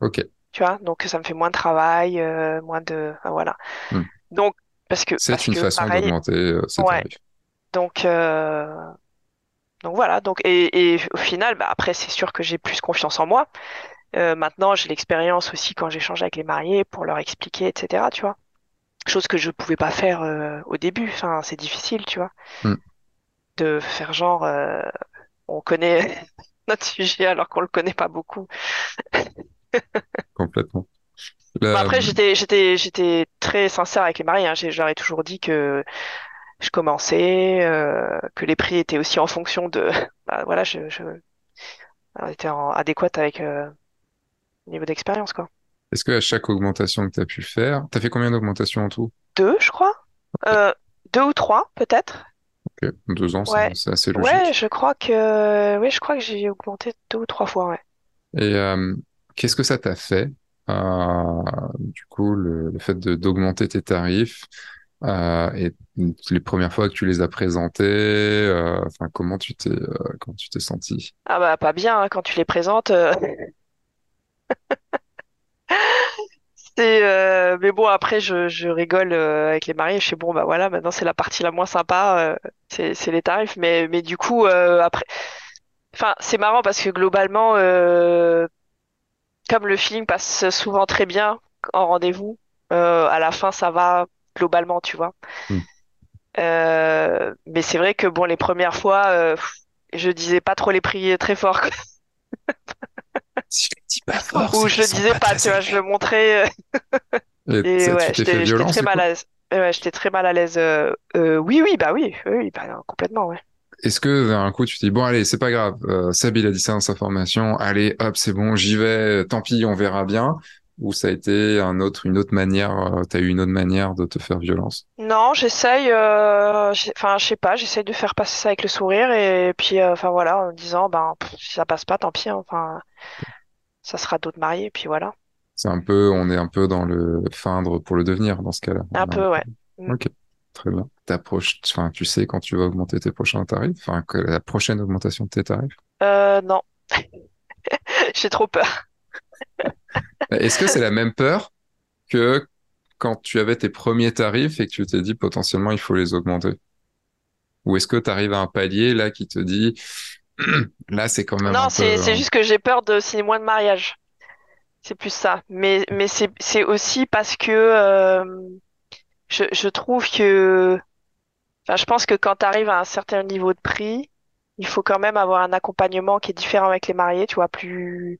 Ok. Tu vois, donc ça me fait moins de travail, euh, moins de, enfin, voilà. Hmm. Donc, parce que, C'est une que, façon pareil, d'augmenter euh, ces ouais. tarifs. Donc, euh, donc voilà. Donc, et, et au final, bah, après, c'est sûr que j'ai plus confiance en moi. Euh, maintenant, j'ai l'expérience aussi quand j'échange avec les mariés pour leur expliquer, etc. Tu vois, chose que je pouvais pas faire euh, au début. Enfin, c'est difficile, tu vois, Hmm. de faire genre, on connaît (laughs) notre sujet alors qu'on le connaît pas beaucoup. (laughs) Complètement. Bon, La- après, j'étais, j'étais, j'étais très sincère avec les mariés. Hein. Ai toujours dit que je commençais, euh, que les prix étaient aussi en fonction de, (laughs) bah, voilà, je, était en adéquat avec euh, le niveau d'expérience, quoi. Est-ce que à chaque augmentation que tu as pu faire, tu as fait combien d'augmentations en tout? Deux, je crois. Euh, deux ou trois, peut-être. Ok. Deux ans, c'est Ouais, c'est assez ouais, logique. je crois que, oui, je crois que j'ai augmenté deux ou trois fois, ouais. Et euh, qu'est-ce que ça t'a fait, euh, du coup, le, le fait de d'augmenter tes tarifs euh, et les premières fois que tu les as présentés, euh, enfin, comment tu t'es euh, comment tu t'es senti? Ah bah pas bien hein, quand tu les présentes. euh, (laughs) euh, mais bon après je, je rigole euh, avec les mariés. Je fais bon bah voilà maintenant c'est la partie la moins sympa, euh, c'est c'est les tarifs. Mais mais du coup euh, après, enfin c'est marrant parce que globalement euh, comme le feeling passe souvent très bien en rendez-vous, euh, à la fin ça va globalement tu vois. Hmm. Euh, mais c'est vrai que bon les premières fois euh, je disais pas trop les prix très fort. (laughs) Si je le dis pas fort, Ou je le disais pas tu vois, je le montrais. euh, Et Et ça, tu ouais, j'étais, très mal à l'aise. Ouais, j'étais très mal à l'aise. oui, oui, bah oui, oui, bah, complètement, ouais. Est-ce que vers un coup tu te dis bon allez c'est pas grave euh, Seb il a dit ça dans sa formation allez hop c'est bon j'y vais tant pis on verra bien ou ça a été un autre une autre manière euh, t'as eu une autre manière de te faire violence? Non, j'essaye, euh, enfin, je sais pas, j'essaye de faire passer ça avec le sourire et puis, euh, enfin voilà, en me disant, ben, pff, si ça passe pas, tant pis, hein, enfin, ça sera d'autres mariés, puis voilà. c'est un peu on est un peu dans le feindre pour le devenir dans ce cas-là. Un peu, ouais. peu- ok très bien. T'approches enfin tu sais quand tu vas augmenter tes prochains tarifs enfin la prochaine augmentation de tes tarifs? Euh, non, (laughs) j'ai trop peur. Est-ce que c'est la même peur que quand tu avais tes premiers tarifs et que tu t'es dit potentiellement il faut les augmenter? Ou est-ce que tu arrives à un palier là qui te dit (clears throat) là c'est quand même Non, c'est, peu hein, juste que j'ai peur de signer moins de mariage. C'est plus ça. Mais, mais c'est, c'est aussi parce que, euh, je, je trouve que, Enfin, je pense que quand tu arrives à un certain niveau de prix, il faut quand même avoir un accompagnement qui est différent avec les mariés, tu vois, plus,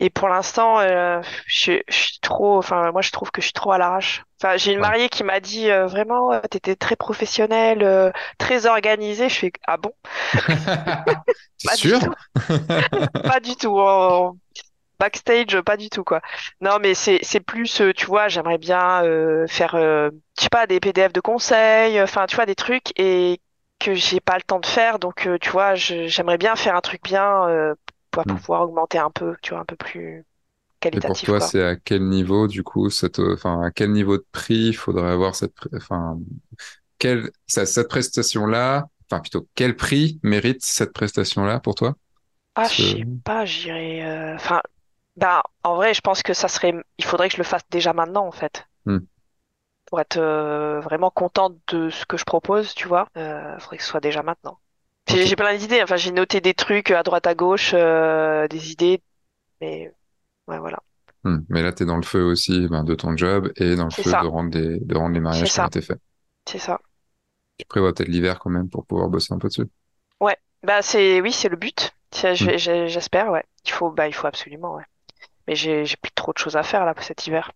Et pour l'instant, euh, je, je suis trop, enfin, moi, je trouve que je suis trop à l'arrache. Enfin, j'ai une mariée qui m'a dit euh, vraiment, euh, t'étais très professionnelle, euh, très organisée. Je fais, ah bon? (laughs) Pas du sûr? tout, (laughs) pas du tout. En backstage, pas du tout, quoi. Non, mais c'est, c'est plus, euh, tu vois, j'aimerais bien euh, faire, euh, je sais pas, des PDF de conseils, enfin, tu vois, des trucs et que j'ai pas le temps de faire. Donc, euh, tu vois, j'aimerais bien faire un truc bien euh, pour, Hmm. pouvoir augmenter un peu, tu vois, un peu plus Et pour qualitatif, toi, c'est à quel niveau, du coup, cette, euh, enfin, à quel niveau de prix il faudrait avoir cette, enfin, quelle, cette prestation-là, enfin, plutôt, quel prix mérite cette prestation-là pour toi? Ah, je sais pas, j'irais. euh, Enfin, bah, en vrai, je pense que ça serait. Il faudrait que je le fasse déjà maintenant, en fait, hmm, pour être euh, vraiment contente de ce que je propose, tu vois. Euh, faudrait que ce soit déjà maintenant. J'ai plein d'idées. Enfin, j'ai noté des trucs à droite à gauche, euh, des idées, mais ouais, voilà. Hmm. Mais là, t'es dans le feu aussi, ben, de ton job et dans le feu de rendre les, de rendre les mariages qui ont été faits. c'est ça. Tu prévois peut-être l'hiver quand même pour pouvoir bosser un peu dessus? Ouais, bah c'est, oui, c'est le but. Hmm. J'espère, ouais. Il faut, bah, il faut absolument, ouais. Mais j'ai, plus trop de choses à faire là pour cet hiver.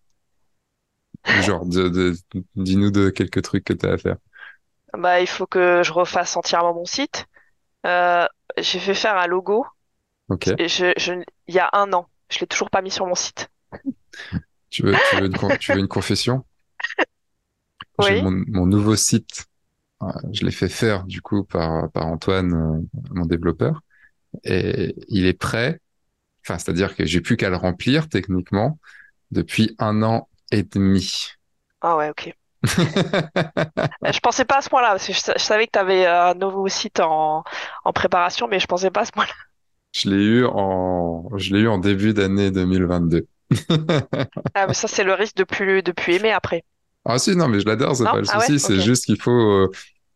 (laughs) Genre, de, de- dis-nous de quelques trucs que t'as à faire. Bah, il faut que je refasse entièrement mon site. Euh, j'ai fait faire un logo. Ok. Et Je, je, il y a un an. Je l'ai toujours pas mis sur mon site. Tu veux, tu veux une, con- (laughs) tu veux une confession? Oui. mon, mon nouveau site. euh, Je l'ai fait faire, du coup, par, par Antoine, euh, mon développeur. Et il est prêt. Enfin, c'est-à-dire que j'ai plus qu'à le remplir, techniquement, depuis un an et demi. Ah ouais, ok. Euh, Je pensais pas à ce point-là, parce que je, sa- je savais que tu avais un nouveau site en, en préparation, mais je pensais pas à ce point-là. Je l'ai eu en, je l'ai eu en début d'année 2022. (laughs) Ah, mais ça, c'est le risque de plus, de plus aimer après. Ah si, non, mais je l'adore, c'est Non? pas le Ah souci. C'est juste qu'il faut, euh,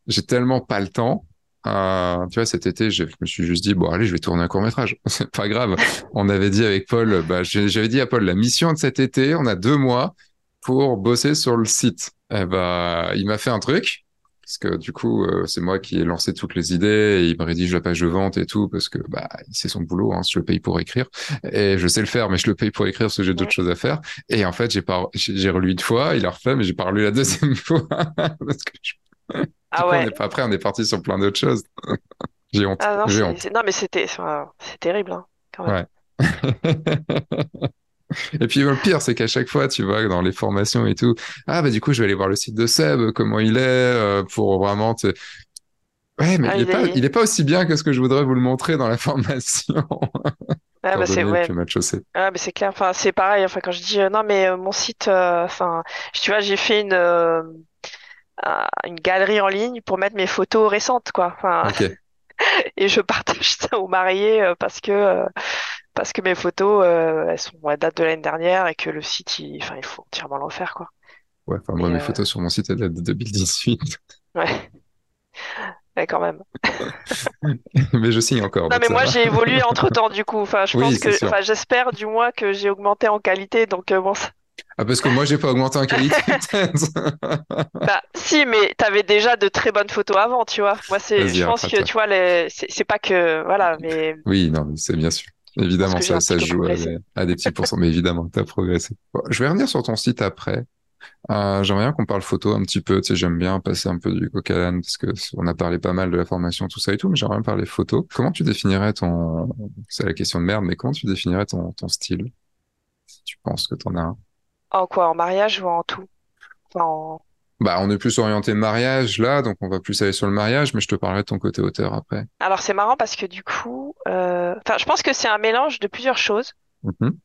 j'ai tellement pas le temps. Euh, tu vois, cet été, je me suis juste dit, bon, allez, je vais tourner un court-métrage. (laughs) C'est pas grave. On avait dit avec Paul, bah, j'avais dit à Paul, la mission de cet été, on a deux mois pour bosser sur le site. Eh bah, il m'a fait un truc. Parce que du coup, euh, c'est moi qui ai lancé toutes les idées et il me rédige la page de vente et tout parce que bah c'est son boulot, hein, je le paye pour écrire et je sais le faire, mais je le paye pour écrire parce que j'ai d'autres choses à faire. Et en fait, j'ai relu une fois, il a refait, mais j'ai pas relu la deuxième (laughs) fois parce que je- Ah on ouais. est pas après, on est parti sur plein d'autres choses. (laughs) J'ai honte, Ah non, honte. mais c'était, c'est terrible, hein, quand même. Ouais. (laughs) Et puis le pire, c'est qu'à chaque fois, tu vois, dans les formations et tout, ah bah du coup, je vais aller voir le site de Seb, comment il est, euh, pour vraiment te... Ouais, mais Ah, il est il pas, il est, pas aussi bien que ce que je voudrais vous le montrer dans la (laughs) formation. ah, bah c'est, ouais. Ah, mais c'est clair. Enfin, c'est pareil. Enfin, quand je dis, euh, non, mais euh, mon site, enfin, tu vois, j'ai fait une, un- une galerie en ligne pour mettre mes photos récentes, quoi. Enfin, Ok. (laughs) et je partage ça aux mariés parce que, parce que mes photos, euh, elles sont à date de l'année dernière et que le site, il, enfin, il faut entièrement le refaire, quoi. Ouais, enfin, moi, Mais mes euh, photos sur mon site, elles datent de 2018. (laughs) ouais, ouais, quand même. (laughs) Mais je signe encore, Non, mais moi, j'ai évolué (laughs) entre-temps, du coup. Enfin, je Oui, pense que, enfin, j'espère du moins que j'ai augmenté en qualité. Donc, euh, bon, ça- Ah, parce que moi, j'ai pas augmenté en qualité, bah, si, mais t'avais déjà de très bonnes photos avant, tu vois. Moi, c'est, je pense que, tu vois, les, c'est pas que, voilà, mais Oui, non, mais c'est bien sûr. Évidemment, ça, ça joue à progressé. des, à des petits pourcents, mais évidemment, t'as progressé. Bon, je vais revenir sur ton site après. Euh, j'aimerais bien qu'on parle photo un petit peu. Tu sais, j'aime bien passer un peu du coq à l'âne parce que on a parlé pas mal de la formation, tout ça et tout, mais j'aimerais bien parler photo. Comment tu définirais ton, c'est la question de merde, mais comment tu définirais ton, ton style, si tu penses que t'en as un? En quoi? En mariage ou en tout? Enfin, en- Bah, on est plus orienté mariage là, donc on va plus aller sur le mariage, mais je te parlerai de ton côté auteur après. Alors, c'est marrant parce que, du coup, euh, enfin, je pense que c'est un mélange de plusieurs choses. Mhm.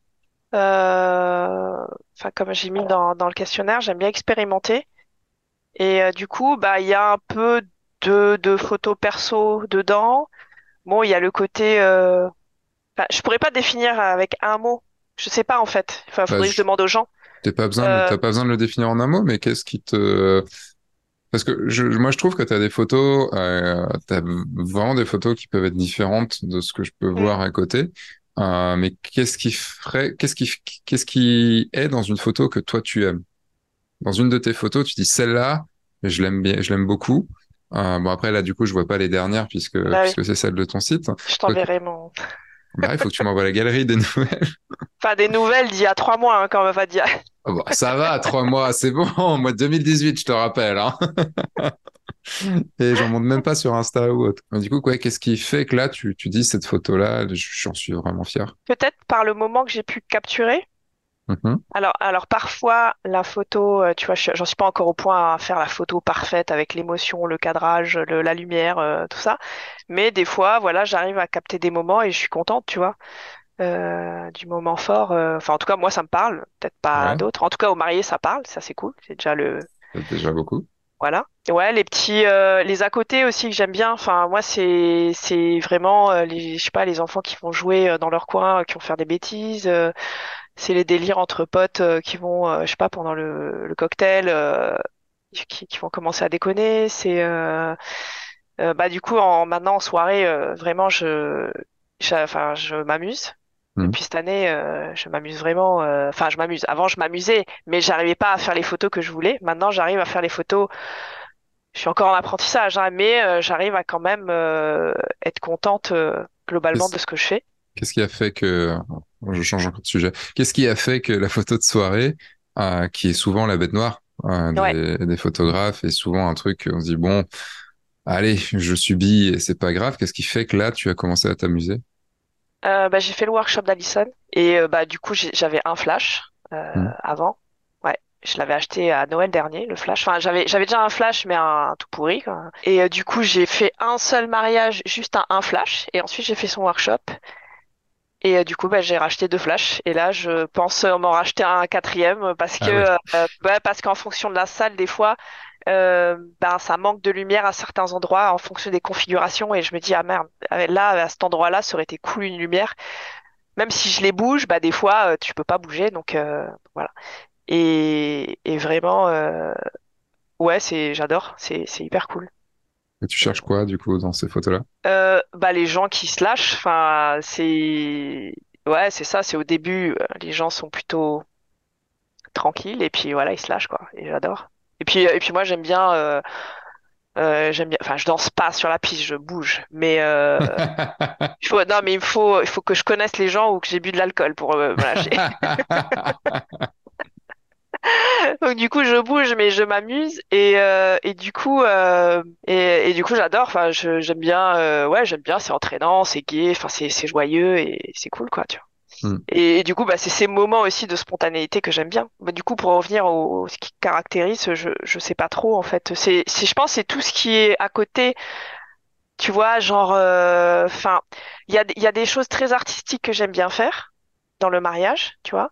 Euh, Enfin, comme j'ai mis dans, dans le questionnaire, j'aime bien expérimenter. Et euh, du coup, bah, il y a un peu de, de photos perso dedans. Bon, il y a le côté. Enfin, je pourrais pas définir avec un mot. Je sais pas en fait. Enfin, Bah, faudrait que je je- demande aux gens. T'as pas besoin Euh, t'as pas besoin de le définir en un mot, mais qu'est-ce qui te, Parce que je, moi, je trouve que tu as des photos, euh, tu as vraiment des photos qui peuvent être différentes de ce que je peux hmm, voir à côté. Euh, mais qu'est-ce qui ferait, qu'est-ce qui, qu'est-ce qui est dans une photo que toi tu aimes? Dans une de tes photos, tu dis celle-là, je l'aime bien, je l'aime beaucoup. Euh, bon après là, du coup, je vois pas les dernières puisque bah oui, puisque c'est celle de ton site. je t'enverrai mon. Bah, il faut que tu m'envoies la galerie des nouvelles. (laughs) Enfin, des nouvelles d'il y a trois mois, hein, quand même, va dire. Oh, bah, ça va, trois mois, c'est bon. Moi, 2018, je te rappelle. Hein. (laughs) Et j'en monte même pas sur Insta ou autre. Mais du coup, quoi, qu'est-ce qui fait que là, tu, tu dis cette photo-là, j'en suis vraiment fier. Peut-être par le moment que j'ai pu capturer. Mhm. Alors, alors parfois, la photo, euh, tu vois, je- j'en suis pas encore au point à faire la photo parfaite avec l'émotion, le cadrage, le- la lumière, euh, tout ça. Mais des fois, voilà, j'arrive à capter des moments et je suis contente, tu vois, euh, du moment fort. euh, Enfin, en tout cas, moi, ça me parle. Peut-être pas à d'autres. En tout cas, aux mariés, ça parle. Ça, c'est cool. C'est déjà le, c'est déjà beaucoup. voilà. Ouais, les petits, euh, les à côté aussi que j'aime bien. Enfin, moi, c'est, c'est vraiment euh, les, je sais pas, les enfants qui vont jouer euh, dans leur coin, qui vont faire des bêtises. C'est les délires entre potes euh, qui vont, euh, je sais pas, pendant le, le cocktail, euh, qui, qui vont commencer à déconner. C'est, bah du coup, en maintenant en soirée, euh, vraiment, je, enfin, je m'amuse. Depuis cette année, euh, je m'amuse vraiment. euh, Enfin, je m'amuse. Avant, je m'amusais, mais j'arrivais pas à faire les photos que je voulais. Maintenant, j'arrive à faire les photos. Je suis encore en apprentissage, hein, mais euh, j'arrive à quand même euh, être contente euh, globalement de ce que je fais. Qu'est-ce qui a fait que... Je change encore de sujet. Qu'est-ce qui a fait que la photo de soirée, euh, qui est souvent la bête noire euh, Ouais. des, photographes, est souvent un truc, on se dit, bon, allez, je subis et c'est pas grave. Qu'est-ce qui fait que là, tu as commencé à t'amuser? Euh, bah, j'ai fait le workshop d'Alison et bah, du coup j'avais un flash Mhm. avant. Ouais, je l'avais acheté à Noël dernier, le flash. Enfin, j'avais j'avais déjà un flash mais un, tout pourri quoi. Et du coup j'ai fait un seul mariage, juste un, un flash et ensuite j'ai fait son workshop. Et euh, du coup bah, j'ai racheté deux flashs et là je pense euh, m'en racheter un quatrième parce Ah que ouais. euh, ouais, parce qu'en fonction de la salle des fois euh, ben, ça manque de lumière à certains endroits en fonction des configurations et je me dis ah merde là à cet endroit-là ça aurait été cool une lumière même si je les bouge, bah des fois tu peux pas bouger, donc euh, voilà. Et, et vraiment, euh, ouais, c'est, j'adore, c'est c'est hyper cool. Et tu cherches quoi, du coup, dans ces photos-là? Euh, bah les gens qui se lâchent, enfin c'est, ouais, c'est ça, c'est au début, euh, les gens sont plutôt tranquilles et puis voilà, ils se lâchent quoi. Et j'adore. Et puis et puis moi j'aime bien, euh, euh, j'aime bien, enfin je danse pas sur la piste, je bouge, mais euh, (laughs) il faut, non mais il faut, il faut que je connaisse les gens ou que j'ai bu de l'alcool pour euh, me lâcher. (laughs) (laughs) Donc du coup je bouge mais je m'amuse et euh, et du coup euh, et, et du coup j'adore. Enfin j'aime bien euh, ouais j'aime bien. C'est entraînant c'est gai enfin c'est c'est joyeux et c'est cool quoi tu vois. Hmm. et, et du coup bah c'est ces moments aussi de spontanéité que j'aime bien. Bah, du coup pour revenir au, au- ce qui caractérise je je sais pas trop en fait. C'est c'est je pense c'est tout ce qui est à côté tu vois genre enfin il y a il y a des choses très artistiques que j'aime bien faire dans le mariage tu vois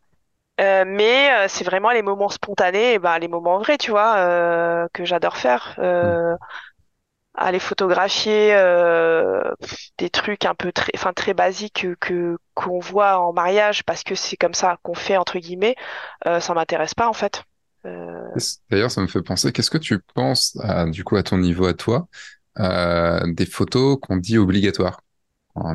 euh, mais euh, c'est vraiment les moments spontanés, et ben, les moments vrais, tu vois, euh, que j'adore faire. Euh, aller photographier euh, des trucs un peu très, enfin très basiques que qu'on voit en mariage parce que c'est comme ça qu'on fait entre guillemets. Euh, ça m'intéresse pas en fait. D'ailleurs, ça me fait penser, qu'est-ce que tu penses, à, du coup, à ton niveau à toi, euh, des photos qu'on dit obligatoires?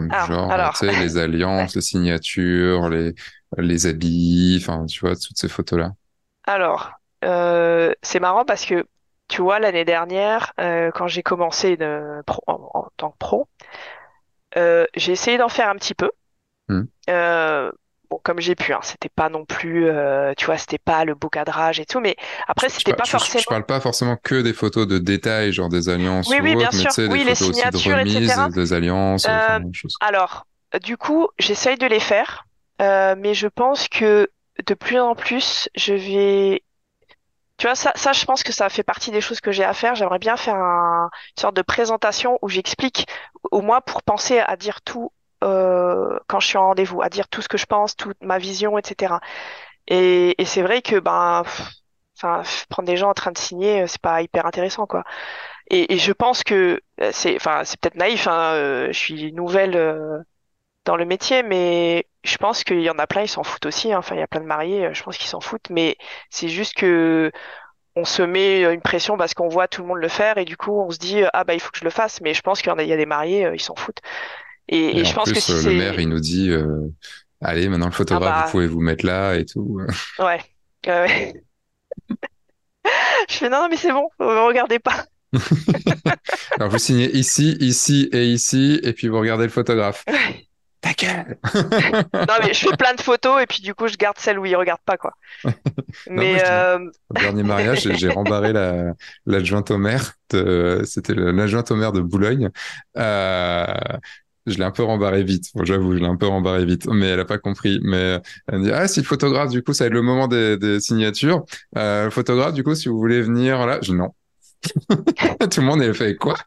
Ah, Genre, tu sais, les (laughs) alliances, les signatures, les, les habits, enfin, tu vois, toutes ces photos-là. Alors, euh, c'est marrant parce que tu vois l'année dernière, euh, quand j'ai commencé de pro- en, en tant que pro, euh, j'ai essayé d'en faire un petit peu. Hmm. Euh, bon, comme j'ai pu, hein, c'était pas non plus, euh, tu vois, c'était pas le beau cadrage et tout, mais Je, après, je, c'était pas je, je forcément. parle pas forcément que des photos de détails, genre des alliances Oui, ou oui, bien autres, mais sûr. des les photos aussi de remise, etc. des alliances, enfin, Euh, des choses. alors, du coup, j'essaye de les faire, euh, mais je pense que de plus en plus, je vais. Tu vois, ça, ça, je pense que ça fait partie des choses que j'ai à faire. J'aimerais bien faire un- une sorte de présentation où j'explique, au moins pour penser à dire tout euh, quand je suis en rendez-vous, à dire tout ce que je pense, toute ma vision, etc. Et, et c'est vrai que ben, enfin, prendre des gens en train de signer, euh, c'est pas hyper intéressant, quoi. Et, et je pense que euh, c'est, enfin, c'est peut-être naïf, hein, euh, je suis nouvelle euh, dans le métier, mais je pense qu'il y en a plein, ils s'en foutent aussi. hein. Enfin, il y a plein de mariés, euh, je pense qu'ils s'en foutent, mais c'est juste que on se met une pression parce qu'on voit tout le monde le faire et du coup on se dit ah bah il faut que je le fasse. Mais je pense qu'il y y a des mariés, euh, ils s'en foutent. Et, Et et je en pense que plus, si euh, le maire, il nous dit, euh, allez, maintenant le ah photographe, vous bah pouvez vous mettre là et tout. ouais. Euh, (laughs) Je fais non, non mais c'est bon, euh, regardez pas. (laughs) Alors, vous signez ici, ici et ici, et puis vous regardez le photographe. Ta gueule (laughs) Non, mais je fais plein de photos et puis du coup, je garde celle où il regarde pas, quoi. (laughs) Mais euh... au dernier mariage, j'ai (laughs) rembarré la l'adjointe au maire. De... C'était l'adjointe au maire de Boulogne. Euh... Je l'ai un peu rembarré vite. Bon, J'avoue, je l'ai un peu rembarré vite, mais elle a pas compris. Mais elle me dit ah si le photographe, du coup, ça va être le moment des, des signatures. Euh, le photographe, du coup, si vous voulez venir là, je dis non. Tout le monde est fait quoi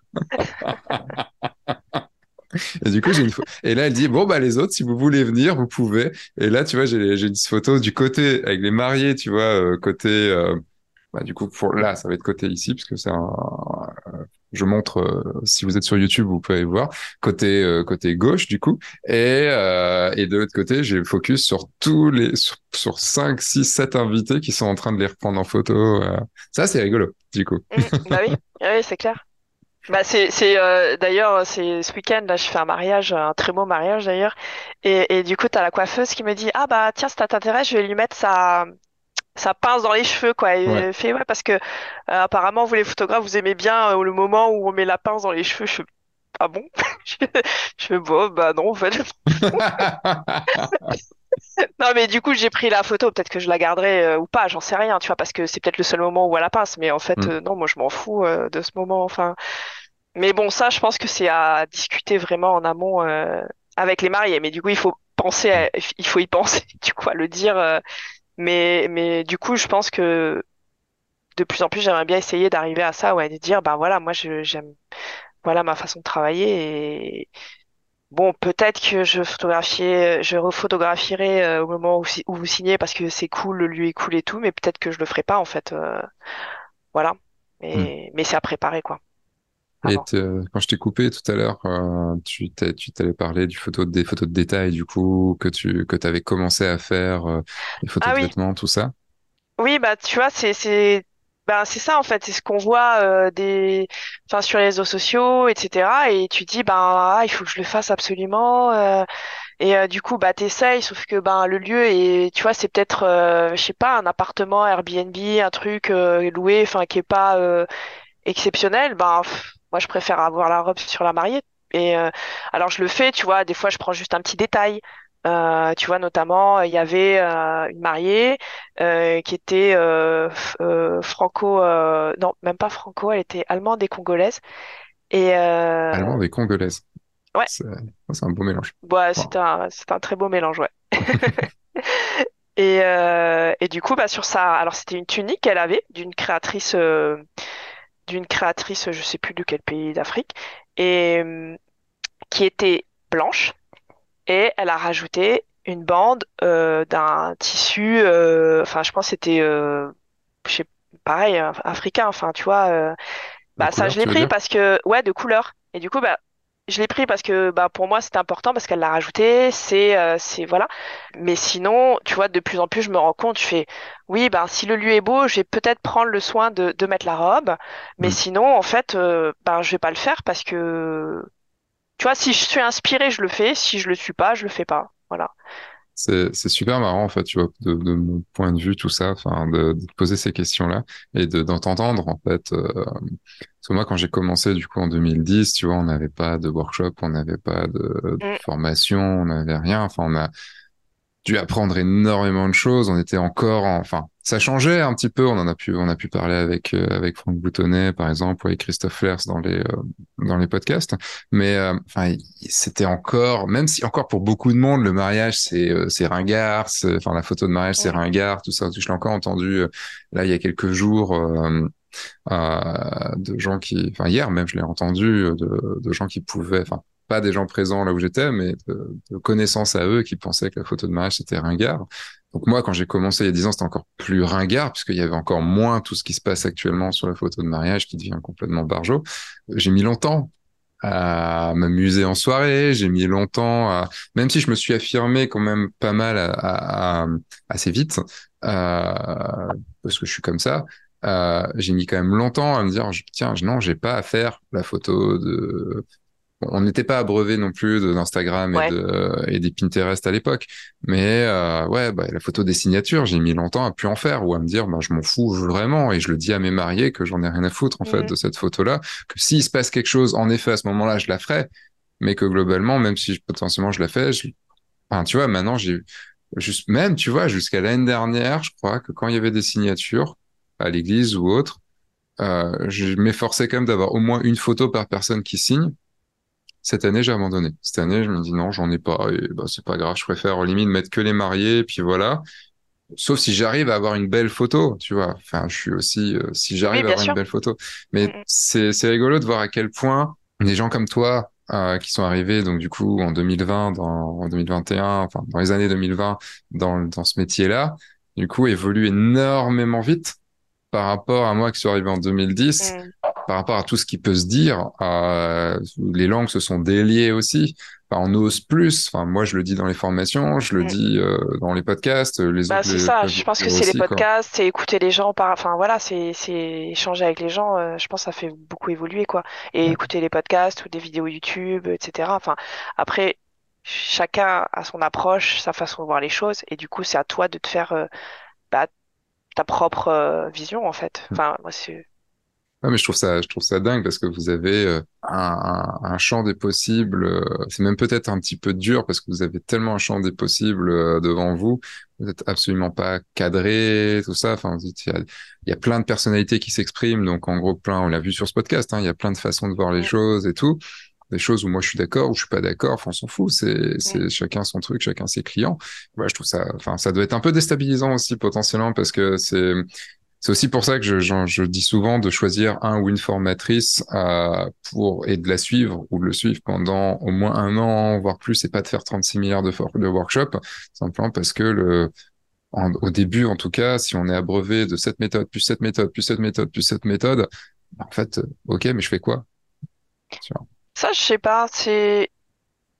Et du coup, j'ai une Et là, elle dit, bon, bah, les autres, si vous voulez venir, vous pouvez. Et là, tu vois, j'ai, j'ai une photo du côté avec les mariés, tu vois, euh, côté, euh, bah, du coup, pour là, ça va être côté ici, parce que c'est un, je montre, euh, si vous êtes sur YouTube, vous pouvez voir, côté, euh, côté gauche, du coup. Et, euh, et de l'autre côté, j'ai le focus sur tous les, sur, sur 5, 6, 7 invités qui sont en train de les reprendre en photo. Ça, c'est rigolo, du coup. Mmh, bah oui, (laughs) oui, c'est clair. Bah c'est c'est euh, d'ailleurs c'est ce week-end là je fais un mariage un très beau mariage d'ailleurs. Et, et du coup t'as la coiffeuse qui me dit ah bah tiens si ça t'intéresse je vais lui mettre sa sa pince dans les cheveux quoi et elle fait ouais parce que euh, apparemment vous les photographes vous aimez bien euh, le moment où on met la pince dans les cheveux je fais ah bon? (laughs) Je, je fais bon bah non en fait (laughs) (laughs) (laughs) non mais du coup j'ai pris la photo peut-être que je la garderai euh, ou pas j'en sais rien tu vois parce que c'est peut-être le seul moment où elle la pince mais en fait Mm. euh, non moi je m'en fous euh, de ce moment enfin mais bon, ça, je pense que c'est à discuter vraiment en amont euh, avec les mariés. Mais du coup, il faut penser, à- il faut y (laughs) penser, du coup, à le dire. euh, mais, mais du coup, je pense que de plus en plus, j'aimerais bien essayer d'arriver à ça, ouais, de dire, ben voilà, moi, je, j'aime, voilà ma façon de travailler. Et bon, peut-être que je photographier, je rephotografierai euh, au moment où, vous signez parce que c'est cool, le lieu est cool et tout. Mais peut-être que je le ferai pas, en fait. euh, voilà. Mm. Mais, mais c'est à préparer, quoi. Et quand je t'ai coupé tout à l'heure, euh, tu t'avais parlé du photo, des photos de détail, du coup, que tu, que t'avais commencé à faire, les photos Ah de oui. vêtements, tout ça. Oui, bah tu vois, c'est ben c'est ça en fait, c'est ce qu'on voit euh, des enfin sur les réseaux sociaux, etc. Et tu dis ben ah, il faut que je le fasse absolument. euh, et euh, du coup bah t'essayes, sauf que ben le lieu est tu vois c'est peut-être euh, je sais pas un appartement Airbnb, un truc euh, loué, enfin qui est pas euh, exceptionnel. Ben moi je préfère avoir la robe sur la mariée. Et alors je le fais, tu vois, des fois je prends juste un petit détail. Euh, tu vois, notamment, il y avait euh, une mariée euh, qui était franco, non, même pas franco, elle était allemande et congolaise. Et Allemande et congolaise. ouais, C'est, un beau mélange. bah, Wow. c'est un, c'est un très beau mélange, ouais. (laughs) (laughs) Et, et du coup, bah, sur ça, alors c'était une tunique qu'elle avait d'une créatrice, d'une créatrice, je sais plus de quel pays d'Afrique, et euh, qui était blanche. Et elle a rajouté une bande euh, d'un tissu, euh, enfin, je pense que c'était, euh, je sais, pareil, euh, africain, enfin, tu vois. euh, De bah ça, couleur, je l'ai pris parce que, ouais, de couleur. Et du coup, bah, je l'ai pris parce que, bah, pour moi, c'était important parce qu'elle l'a rajouté. C'est, euh, c'est, voilà. Mais sinon, tu vois, de plus en plus, je me rends compte, je fais, oui, bah, si le lieu est beau, je vais peut-être prendre le soin de, de mettre la robe. Mais Mm. sinon, en fait, euh, bah, je vais pas le faire parce que, tu vois, si je suis inspirée, je le fais. Si je le suis pas, je le fais pas. Voilà. C'est, super marrant, en fait, tu vois, de, de mon point de vue, tout ça, enfin, de, de poser ces questions-là et de, d'en t'entendre, en fait. euh, parce que moi, quand j'ai commencé, du coup, en 2010, tu vois, on n'avait pas de workshop, on n'avait pas de, de Mm. formation, on n'avait rien. Enfin, on a dû apprendre énormément de choses. On était encore, en- enfin, ça changeait un petit peu. On en a pu, on a pu parler avec euh, avec Franck Boutonnet, par exemple, ou avec Christophe Flers dans les euh, dans les podcasts. Mais euh, enfin, c'était encore, même si encore pour beaucoup de monde, le mariage c'est c'est ringard. Enfin, la photo de mariage c'est ringard. Tout ça, je l'ai encore entendu là il y a quelques jours. de gens qui, enfin hier même, je l'ai entendu de, de gens qui pouvaient, enfin pas des gens présents là où j'étais, mais de, de connaissances à eux qui pensaient que la photo de mariage c'était ringard. Donc moi, quand j'ai commencé il y a 10 ans, c'était encore plus ringard puisqu'il y avait encore moins tout ce qui se passe actuellement sur la photo de mariage qui devient complètement barjot. J'ai mis longtemps à m'amuser en soirée, j'ai mis longtemps à, même si je me suis affirmé quand même pas mal à, à- à- assez vite, euh, parce que je suis comme ça, euh, j'ai mis quand même longtemps à me dire, tiens, non, j'ai pas à faire la photo de. On n'était pas abreuvé non plus d'Instagram et de et des Pinterest à l'époque, mais euh, ouais, bah, la photo des signatures, j'ai mis longtemps à plus en faire ou à me dire, bah, je m'en fous vraiment et je le dis à mes mariés que j'en ai rien à foutre en fait Mm. de cette photo-là, que s'il se passe quelque chose, en effet, à ce moment-là, je la ferai, mais que globalement, même si potentiellement je la fais, je... enfin, tu vois, maintenant, j'ai juste, même, tu vois, jusqu'à l'année dernière, je crois que quand il y avait des signatures à l'église ou autre, euh, je m'efforçais quand même d'avoir au moins une photo par personne qui signe. Cette année, j'ai abandonné. Cette année, je me dis non, j'en ai pas. Et bah, c'est pas grave, je préfère au limite mettre que les mariés, et puis voilà. Sauf si j'arrive à avoir une belle photo, tu vois. Enfin, je suis aussi, euh, si j'arrive à avoir une belle photo. Mais mm, mm. c'est, c'est rigolo de voir à quel point des gens comme toi, euh, qui sont arrivés, donc du coup, en 2020, dans, en 2021, enfin, dans les années 2020, dans, dans ce métier-là, du coup, évoluent énormément vite par rapport à moi qui suis arrivé en 2010, mm. par rapport à tout ce qui peut se dire, euh, les langues se sont déliées aussi. Enfin, on ose plus. Enfin, moi, je le dis dans les formations, je le dis euh, dans les podcasts. Les bah, c'est ça. Je pense que c'est les podcasts, c'est écouter les gens. Par... Enfin, voilà, c'est échanger avec les gens. Euh, je pense que ça fait beaucoup évoluer, quoi. Et écouter les podcasts ou des vidéos YouTube, etc. Enfin, après, chacun a son approche, sa façon de voir les choses, et du coup, c'est à toi de te faire euh, bah, ta propre euh, vision en fait. Mm. Enfin, moi c'est. mais je trouve ça, je trouve ça dingue parce que vous avez euh, un, un, champ des possibles. Euh, c'est même peut-être un petit peu dur parce que vous avez tellement un champ des possibles devant vous. Vous n'êtes absolument pas cadré, tout ça. Enfin, il y a, il y a plein de personnalités qui s'expriment. Donc, en gros, plein, on l'a vu sur ce podcast. Hein, il y a plein de façons de voir les choses et tout des choses où moi je suis d'accord ou je suis pas d'accord enfin on s'en fout. C'est c'est chacun son truc chacun ses clients. Ouais, je trouve ça enfin ça doit être un peu déstabilisant aussi potentiellement parce que c'est c'est aussi pour ça que je, je, dis souvent de choisir un ou une formatrice euh, pour et de la suivre ou de le suivre pendant au moins un an voire plus et pas de faire 36 milliards de, de workshops simplement parce que le au début en tout cas si on est abreuvé de cette méthode plus cette méthode plus cette méthode plus cette méthode en fait ok mais je fais quoi? Ça, je sais pas. C'est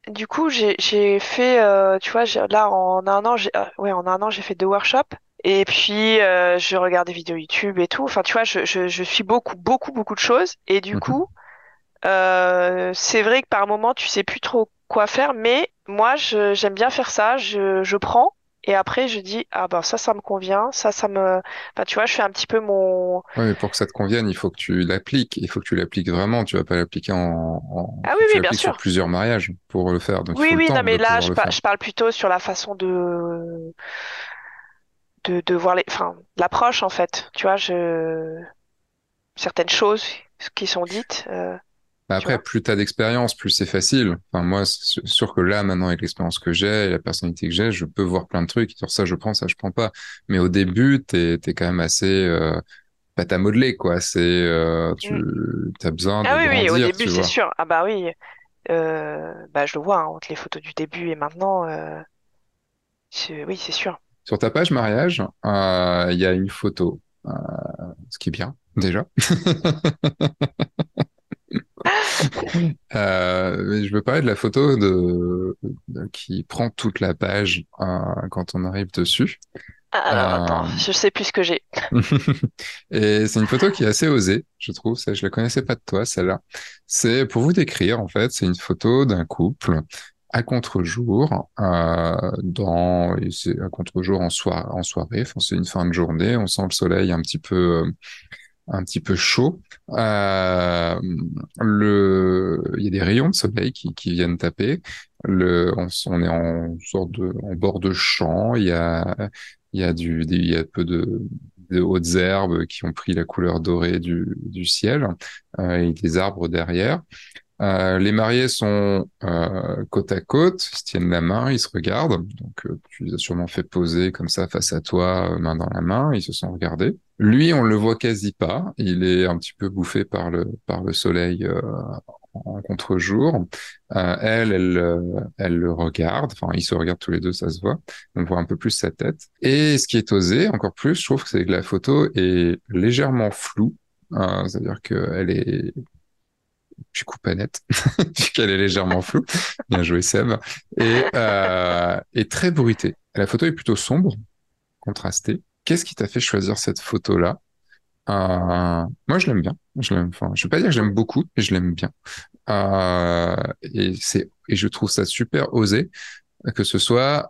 du coup j'ai j'ai fait euh, tu vois là en un an j'ai euh, ouais en un an j'ai fait deux workshops et puis euh, je regarde des vidéos YouTube et tout. Enfin tu vois je je, je suis beaucoup beaucoup beaucoup de choses et du mhm. coup c'est vrai que par moment tu sais plus trop quoi faire mais moi je j'aime bien faire ça. Je je prends et après, je dis, ah ben ça, ça me convient, ça, ça me... Enfin, tu vois, je fais un petit peu mon... Oui, mais pour que ça te convienne, il faut que tu l'appliques. Il faut que tu l'appliques vraiment. Tu vas pas l'appliquer en... Ah oui, oui, bien sûr. sur plusieurs mariages pour le faire. Donc oui, oui, non, mais là, je, je, parle plutôt sur la façon de... De, de voir les... Enfin, l'approche, en fait. Tu vois, je... Certaines choses qui sont dites... Euh... Bah, après, plus tu as d'expérience, plus c'est facile. Enfin, moi, c'est sûr que là, maintenant, avec l'expérience que j'ai et la personnalité que j'ai, je peux voir plein de trucs. Sur ça, je prends, ça, je prends pas. Mais au début, tu es, quand même assez euh, pas à modeler, quoi. C'est euh, tu mm. as besoin de Ah oui, oui, au début, c'est sûr. Ah bah oui. Euh, bah, je le vois hein, entre les photos du début et maintenant. Euh, oui, c'est sûr. Sur ta page mariage, il y a une photo, ce qui est bien, déjà. (laughs) (laughs) euh, je veux parler de la photo de, qui prend toute la page euh, quand on arrive dessus. Ah, alors, euh, attends, je sais plus ce que j'ai. (laughs) et c'est une photo qui est assez osée, je trouve. Ça, je la connaissais pas de toi, celle-là. C'est pour vous décrire, en fait, c'est une photo d'un couple à contre-jour, euh, dans à contre-jour en, soir, en soirée. Enfin, c'est une fin de journée. On sent le soleil un petit peu un petit peu chaud. Euh, le, il y a des rayons de soleil qui, qui viennent taper. Le, on, on, est en sorte de, en bord de champ. Il y a, il y a du, il y a peu de, de hautes herbes qui ont pris la couleur dorée du, du ciel euh, et des arbres derrière. Euh, les mariés sont euh, côte à côte, ils se tiennent la main, ils se regardent. Donc, euh, tu les as sûrement fait poser comme ça face à toi, euh, main dans la main. Ils se sont regardés. Lui, on le voit quasi pas. Il est un petit peu bouffé par le par le soleil en contre-jour. elle, elle, elle le regarde. Enfin, ils se regardent tous les deux, ça se voit. On voit un peu plus sa tête. Et ce qui est osé, encore plus, je trouve que c'est que la photo est légèrement floue. C'est-à-dire qu'elle est je coupe à net, (laughs) puisqu'elle est légèrement floue. Bien joué, Seb. Et, euh, très bruitée. La photo est plutôt sombre, contrastée. Qu'est-ce qui t'a fait choisir cette photo-là? Euh, Moi, je l'aime bien. Je l'aime. Enfin, je vais pas dire que j'aime beaucoup, mais je l'aime bien. Euh, et je trouve ça super osé que ce soit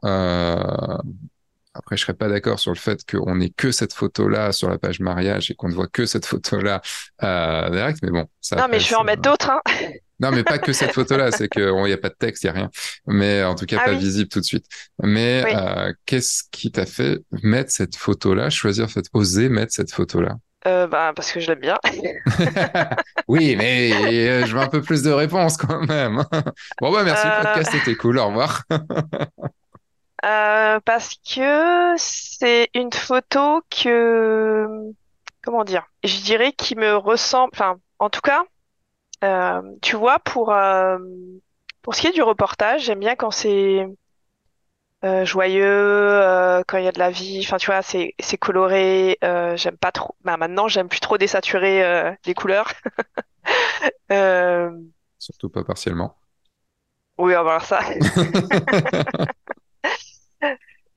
après, je serais pas d'accord sur le fait qu'on ait que cette photo-là sur la page mariage et qu'on ne voit que cette photo-là euh, direct, mais bon, ça Non, mais je vais en mettre d'autres, hein. (laughs) Non, mais pas que cette photo-là, c'est qu'il n'y a pas de texte, il n'y a rien. Mais en tout cas, Ah pas oui, visible tout de suite. Mais oui. euh, qu'est-ce qui t'a fait mettre cette photo-là, choisir, fait, oser mettre cette photo-là? Euh, bah, parce que je l'aime bien. (laughs) Oui, mais euh, je veux un peu plus de réponses quand même. (laughs) Bon, bah merci, le Euh, podcast était cool, au revoir. Euh, parce que c'est une photo que, comment dire, je dirais qui me ressemble, enfin, en tout cas, euh, tu vois, pour, euh, pour ce qui est du reportage, j'aime bien quand c'est euh, joyeux, euh, quand il y a de la vie, enfin, tu vois, c'est, c'est coloré, euh, j'aime pas trop, bah, maintenant, j'aime plus trop désaturer euh, les couleurs. (laughs) Euh, Surtout pas partiellement. oui, on va voir ça. (laughs)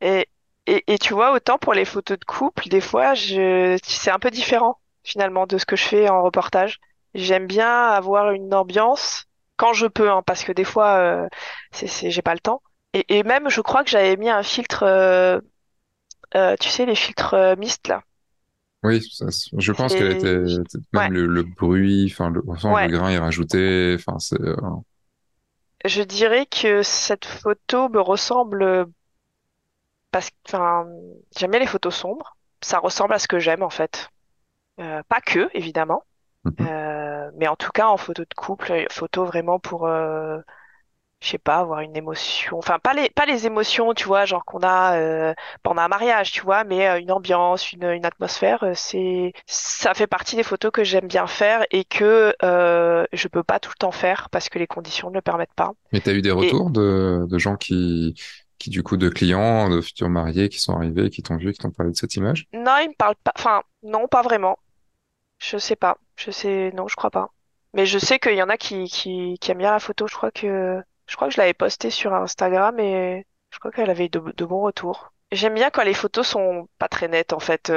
Et, et, et tu vois, autant pour les photos de couple, des fois, je, c'est un peu différent finalement de ce que je fais en reportage. J'aime bien avoir une ambiance quand je peux, hein, parce que des fois, euh, c'est, j'ai pas le temps. Et, et même, je crois que j'avais mis un filtre, euh, euh, tu sais, les filtres euh, mist là. Oui, ça, je pense qu'elle était ouais, même le, le bruit, enfin le, enfin, le ouais. grain est rajouté, enfin c'est Je dirais que cette photo me ressemble parce que, enfin, j'aime bien les photos sombres. Ça ressemble à ce que j'aime en fait. Euh, pas que, évidemment. mhm. Euh, mais en tout cas, en photo de couple, euh, photo vraiment pour, euh, je sais pas, avoir une émotion. Enfin, pas les, pas les émotions, tu vois, genre qu'on a pendant un mariage, tu vois, mais une ambiance, une, une atmosphère. C'est, ça fait partie des photos que j'aime bien faire et que je peux pas tout le temps faire parce que les conditions ne le permettent pas. Mais t'as eu des Et retours de, de gens qui qui du coup de clients, de futurs mariés qui sont arrivés, qui t'ont vu, qui t'ont parlé de cette image? non, il me parle pas. Enfin, non, pas vraiment. Je sais pas. Je sais, non, je crois pas. Mais je sais qu'il y en a qui, qui, qui aiment bien la photo. Je crois que, je crois que je l'avais postée sur Instagram et je crois qu'elle avait eu de, de bons retours. J'aime bien quand les photos sont pas très nettes, en fait.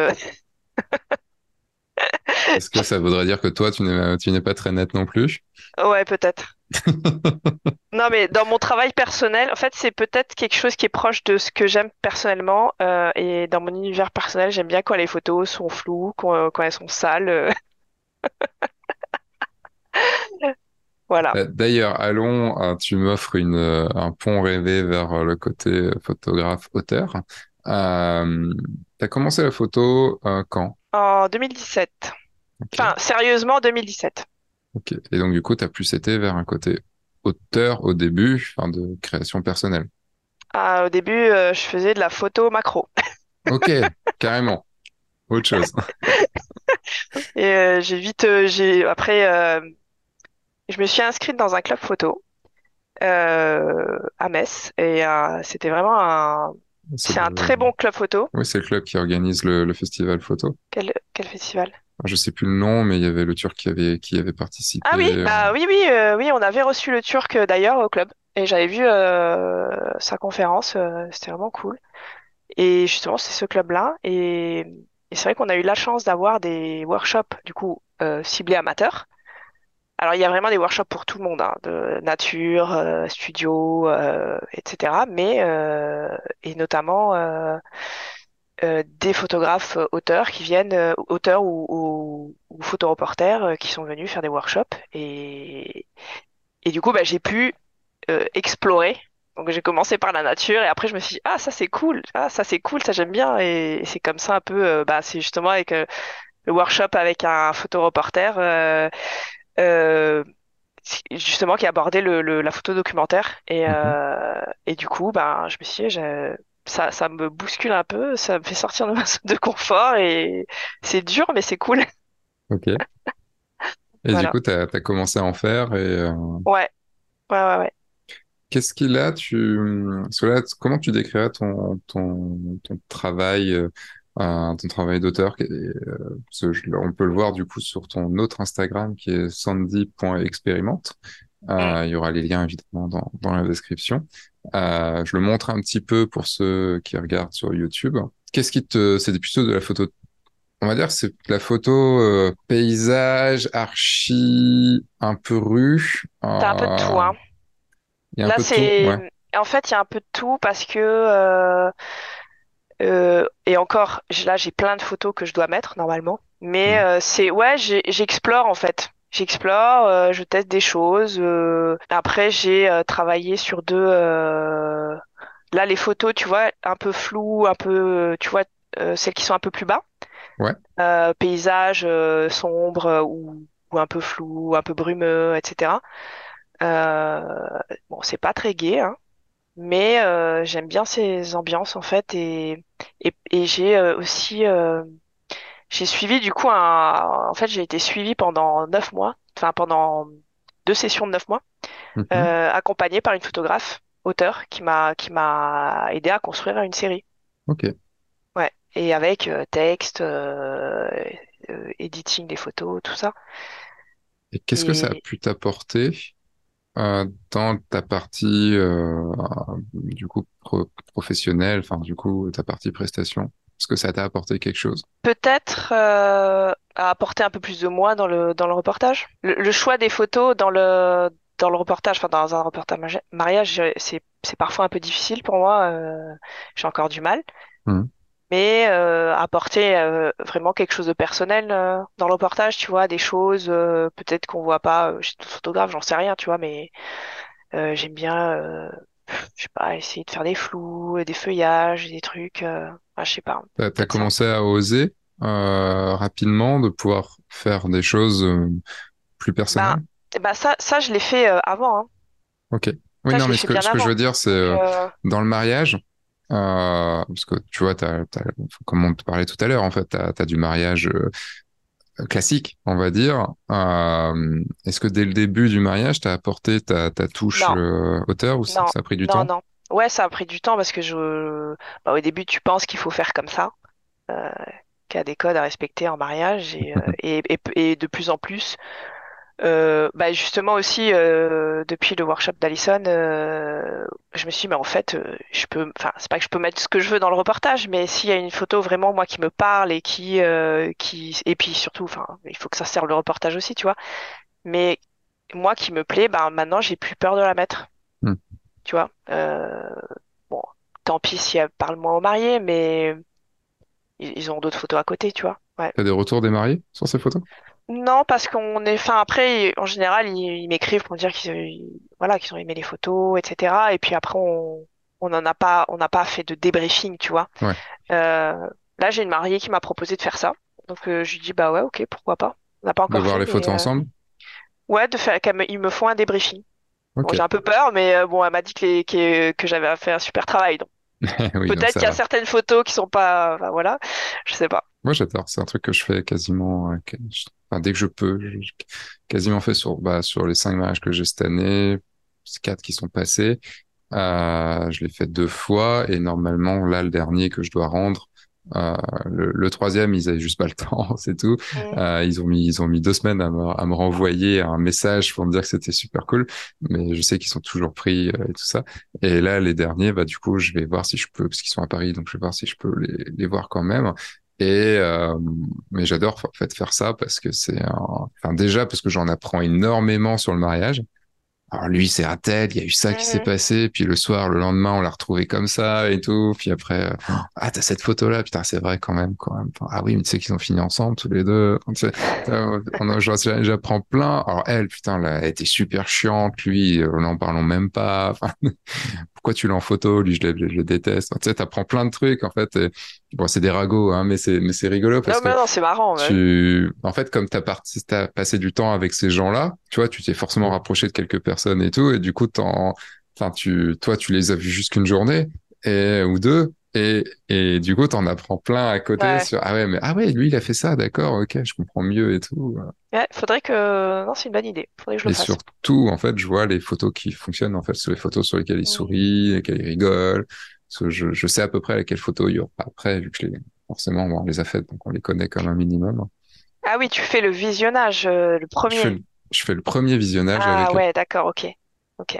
Est-ce que ça voudrait dire que toi tu n'es pas très net non plus? Ouais, peut-être. (laughs) Non, mais dans mon travail personnel, en fait, c'est peut-être quelque chose qui est proche de ce que j'aime personnellement. euh, et dans mon univers personnel, j'aime bien quand les photos sont floues, quand, quand elles sont sales. euh, (laughs) voilà. Euh, D'ailleurs, allons, euh, tu m'offres euh, un pont rêvé vers euh, le côté euh, photographe-auteur. Euh, t'as commencé la photo euh, quand? En 2017. Ok, Enfin, sérieusement, 2017. Ok. Et donc du coup, t'as plus été vers un côté auteur au début, enfin de création personnelle. Ah, au début, euh, je faisais de la photo macro. (laughs) Ok, carrément. Autre chose. Et euh, j'ai vite, euh, j'ai après, je me suis inscrite dans un club photo à Metz. Et c'était vraiment un, C'est un le, très bon club photo. oui, c'est le club qui organise le, le festival photo. Quel, quel festival? Alors, je sais plus le nom, mais il y avait le Turc qui avait, qui avait Ah participé. oui, euh, bah oui, oui, euh, oui, on avait reçu le Turc euh, d'ailleurs au club. Et j'avais vu euh, sa conférence, euh, c'était vraiment cool. Et justement, c'est ce club-là. Et, et c'est vrai qu'on a eu la chance d'avoir des workshops, du coup, ciblés amateurs. Alors, il y a vraiment des workshops pour tout le monde, hein, de nature, euh, studio, euh, etc. Mais, euh, et notamment euh, euh, des photographes euh, auteurs qui viennent, auteurs ou, ou, ou photoreporters qui sont venus faire des workshops. Et, et du coup, bah, j'ai pu explorer. Donc j'ai commencé par la nature et après je me suis dit ah ça c'est cool, ah ça c'est cool, ça j'aime bien et, c'est comme ça un peu bah c'est justement avec le workshop avec un photoreporter justement qui abordait le, le- la photo documentaire et mhm, euh, et du coup bah je me suis dit ça ça me bouscule un peu, ça me fait sortir de ma zone de confort et c'est dur mais c'est cool. (laughs) ok. Et du coup, t'as, t'as commencé à en faire et euh, Ouais, ouais, ouais, ouais. qu'est-ce qu'il a, tu, parce que là, comment tu décrirais ton, ton, ton travail, ton travail d'auteur? euh, on peut le voir du coup sur ton autre Instagram qui est sandy.expérimente. Mm. Euh, il y aura les liens évidemment dans, dans la description. Euh, je le montre un petit peu pour ceux qui regardent sur YouTube. Qu'est-ce qui te, c'est plutôt de la photo? On va dire c'est la photo euh, paysage, archi, un peu rue. T'as un peu de tout, hein. il y a un Là. Ouais. c'est en fait il y a un peu de tout parce que euh, et encore, là, j'ai plein de photos que je dois mettre normalement. Mais Hmm. euh, c'est, ouais, j'explore en fait. J'explore, euh, je teste des choses. euh. Après, j'ai euh, travaillé sur deux. euh, Là, les photos, tu vois, un peu floues, un peu, tu vois, euh, celles qui sont un peu plus bas. Ouais, Euh, paysages euh, sombres ou, ou un peu flous, un peu brumeux, etc. Euh, bon, c'est pas très gai, hein, mais euh, j'aime bien ces ambiances en fait et et, et j'ai euh, aussi euh, j'ai suivi du coup un en fait j'ai été suivie pendant neuf mois, enfin pendant deux sessions de neuf mois, euh, accompagnée par une photographe auteur qui m'a qui m'a aidé à construire une série. ok. Ouais, et avec texte, editing des photos, tout ça. Et qu'est-ce que ça a pu t'apporter? Euh, dans ta partie euh, du coup pro- professionnelle, enfin du coup ta partie prestation? Est-ce que ça t'a apporté quelque chose? peut-être euh, à apporter un peu plus de moi dans le dans le reportage. Le, le choix des photos dans le dans le reportage, enfin dans un reportage mari- mariage, c'est c'est parfois un peu difficile pour moi. euh, j'ai encore du mal. Mhm. Mais euh, apporter euh, vraiment quelque chose de personnel euh, dans le reportage, tu vois, des choses peut-être qu'on voit pas chez d'autres photographes, j'en sais rien, tu vois, mais j'aime bien, je sais pas, essayer de faire des flous, des feuillages, des trucs, ah, je sais pas, T'as, ça. commencé à oser rapidement de pouvoir faire des choses plus Bah, personnelles? bah ça, ça je l'ai fait avant, hein. Ok. Oui, Ça, non, mais ce que, bien ce que je veux dire, c'est dans le mariage, euh, parce que tu vois, comme on te parlait tout à l'heure, en fait, t'as, t'as du mariage euh, classique, on va dire. Euh, est-ce que dès le début du mariage, t'as apporté ta, ta touche non, euh, auteur ou ça, non, ça a pris du non, temps? non. Ouais, ça a pris du temps parce que je, bah, au début, tu penses qu'il faut faire comme ça, euh, qu'il y a des codes à respecter en mariage et, (laughs) et, et, et de plus en plus. Euh, bah justement aussi euh, depuis le workshop d'Alison, euh, je me suis dit mais en fait euh, je peux, enfin c'est pas que je peux mettre ce que je veux dans le reportage, mais s'il y a une photo vraiment moi qui me parle et qui euh, qui et puis surtout enfin il faut que ça serve le reportage aussi tu vois, mais moi qui me plaît, bah maintenant j'ai plus peur de la mettre, Hmm. tu vois. Euh, bon tant pis si elle parle moins aux mariés, mais ils, ils ont d'autres photos à côté tu vois. Ouais. T'as des retours des mariés sur ces photos? Non, parce qu'on est, enfin après, en général, ils, ils m'écrivent pour me dire qu'ils, ils- voilà, qu'ils ont aimé les photos, etc. Et puis après, on, on n'en a pas, on n'a pas fait de débriefing, tu vois. Ouais. Euh, là, j'ai une mariée qui m'a proposé de faire ça, donc euh, je lui dis bah ouais, ok, pourquoi pas. On n'a pas De encore voir fait, les mais photos euh, ensemble? ouais, de faire, ils me font un débriefing. Bon, Ok. j'ai un peu peur, mais euh, bon, elle m'a dit que, les- que, que j'avais fait un super travail, donc (laughs) Oui, peut-être qu'il y a certaines photos qui sont pas, enfin, voilà, je sais pas. Moi, j'adore. C'est un truc que je fais quasiment, euh, enfin, dès que je peux. Quasiment fait sur, bah, sur les cinq mariages que j'ai cette année, quatre qui sont passés. Euh, je l'ai fait deux fois et normalement, là, le dernier que je dois rendre, euh, le, le troisième, ils avaient juste pas le (laughs) temps, c'est tout. Euh, ils ont mis, ils ont mis deux semaines à me, à me renvoyer un message pour me dire que c'était super cool, mais je sais qu'ils sont toujours pris euh, et tout ça. Et là, les derniers, bah du coup, je vais voir si je peux, parce qu'ils sont à Paris, donc je vais voir si je peux les, les voir quand même. Et euh, mais j'adore en fait faire ça parce que c'est, un- enfin déjà parce que j'en apprends énormément sur le mariage. Alors lui, c'est un tel, il y a eu ça qui s'est passé, puis le soir, le lendemain, on l'a retrouvé comme ça et tout, puis après, euh, ah t'as cette photo-là, putain c'est vrai quand même, quand même. Ah oui, mais tu sais qu'ils ont fini ensemble tous les deux. J'apprends plein. Alors elle, putain, là, elle était super chiante, lui, euh, n'en parlons même pas. Pourquoi tu l'as en photo? Lui, je le, je le déteste. Enfin, tu sais, t'apprends plein de trucs en fait. Et, bon, c'est des ragots, hein, mais c'est mais c'est rigolo parce Non, que mais non, c'est marrant, tu, en fait, comme t'as parti, t'as passé du temps avec ces gens-là, tu vois, tu t'es forcément rapproché de quelques personnes et tout, et du coup, t'en, enfin, tu, toi, tu les as vus juste qu'une journée et ou deux, et et du coup, t'en apprends plein à côté Ouais. sur ah ouais, mais ah ouais, lui, il a fait ça, d'accord, ok, je comprends mieux et tout. Ouais, faudrait que, non, c'est une bonne idée. Faudrait que je le Et fasse. surtout, en fait, je vois les photos qui fonctionnent, en fait, sur les photos sur lesquelles il Mm. sourit, lesquelles il rigole, parce que je, je sais à peu près à quelle photo il y aura après, vu que je les, forcément, bon, on les a faites, donc on les connaît comme un minimum. Ah oui, tu fais le visionnage, euh, le Je fais, premier. je fais le premier visionnage Ah avec ouais, d'accord, ok. Ok.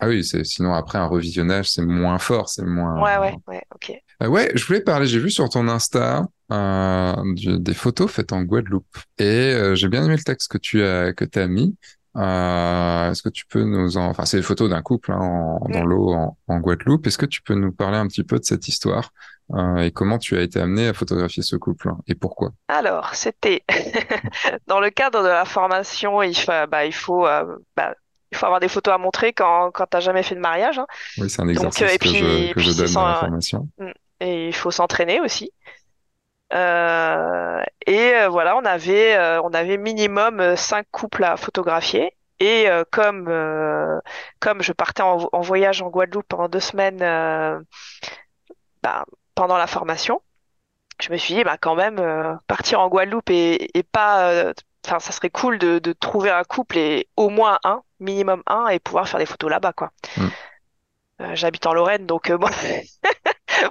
Ah oui, sinon après un revisionnage, c'est moins fort, c'est moins. Ouais, ouais, ouais, ok. Euh, ouais, je voulais parler. J'ai vu sur ton Insta euh, du- des photos faites en Guadeloupe et euh, j'ai bien aimé le texte que tu as que t'as mis. Euh, est-ce que tu peux nous en... Enfin, c'est des photos d'un couple hein, en- dans Mm. l'eau en, en Guadeloupe. Est-ce que tu peux nous parler un petit peu de cette histoire euh, et comment tu as été amené à photographier ce couple hein, et pourquoi? Alors, c'était (laughs) dans le cadre de la formation, il faut, bah, il faut, euh, bah, il faut avoir des photos à montrer quand, quand t'as jamais fait de mariage. hein. Oui, c'est un Donc, euh, exercice et que je, puis, que puis je c'est donne dans la formation. Mm. et il faut s'entraîner aussi. Euh, et euh, voilà, on avait, euh, on avait minimum euh, cinq couples à photographier. Et euh, comme, euh, comme je partais en, en voyage en Guadeloupe pendant deux semaines euh, bah, pendant la formation, je me suis dit, bah, quand même, euh, partir en Guadeloupe et, et pas. euh, Enfin, ça serait cool de, de trouver un couple et au moins un, minimum un, et pouvoir faire des photos là-bas, quoi. Mm. Euh, j'habite en Lorraine, donc euh, bon,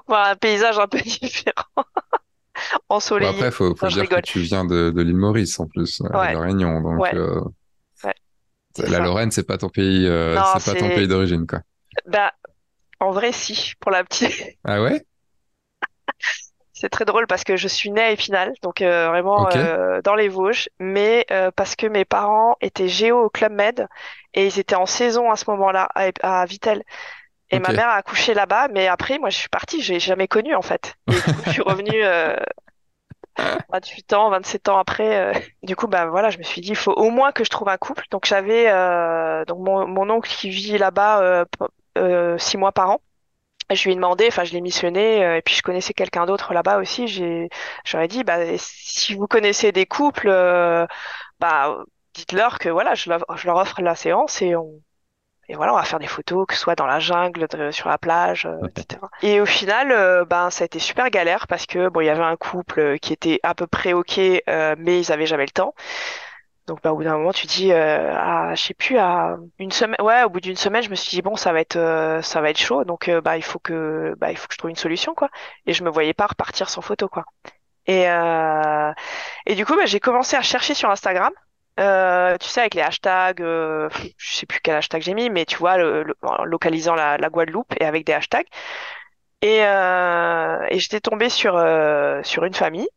voir (laughs) un paysage un peu (laughs) différent, Bon, après, ensoleillé. faut, faut Non, je dire que tu viens de, de l'île Maurice en plus, euh, Ouais, La Réunion. Donc, ouais, euh, ouais, la ça. Lorraine, c'est pas ton pays, c'est pas ton pays d'origine, quoi. Bah, en vrai, si, pour la petite. Ah ouais? C'est très drôle parce que je suis née à Épinal, donc euh, vraiment euh, dans les Vosges, mais euh, parce que mes parents étaient géo au Club Med et ils étaient en saison à ce moment-là à, à Vittel. Et ma mère a accouché là-bas, mais après, moi, je suis partie, j'ai jamais connu en fait. Et du coup, je suis revenue euh, (laughs) 28 ans, 27 ans après. Du coup, bah voilà, je me suis dit, il faut au moins que je trouve un couple. Donc j'avais euh, donc mon, mon oncle qui vit là-bas euh, euh, six mois par an. Je lui ai demandé, enfin je l'ai missionné, euh, et puis je connaissais quelqu'un d'autre là-bas aussi. J'ai, j'aurais dit, bah si vous connaissez des couples, euh, bah dites-leur que voilà, je leur, je leur offre la séance et on et voilà, on va faire des photos, que ce soit dans la jungle, de- sur la plage, euh, etc. Et au final, euh, ben ça a été super galère parce que bon, il y avait un couple qui était à peu près ok, euh, mais ils avaient jamais le temps. Donc bah, au bout d'un moment, tu dis, euh, à, je sais plus, à une semaine, ouais, au bout d'une semaine, je me suis dit bon, ça va être, euh, ça va être chaud, donc euh, bah il faut que, bah il faut que je trouve une solution quoi. Et je me voyais pas repartir sans photo quoi. Et euh, et du coup, bah, j'ai commencé à chercher sur Instagram. Euh, tu sais, avec les hashtags, je sais plus quel hashtag j'ai mis, mais tu vois, le, localisant la, Guadeloupe et avec des hashtags. Et, et j'étais tombée sur, sur une famille.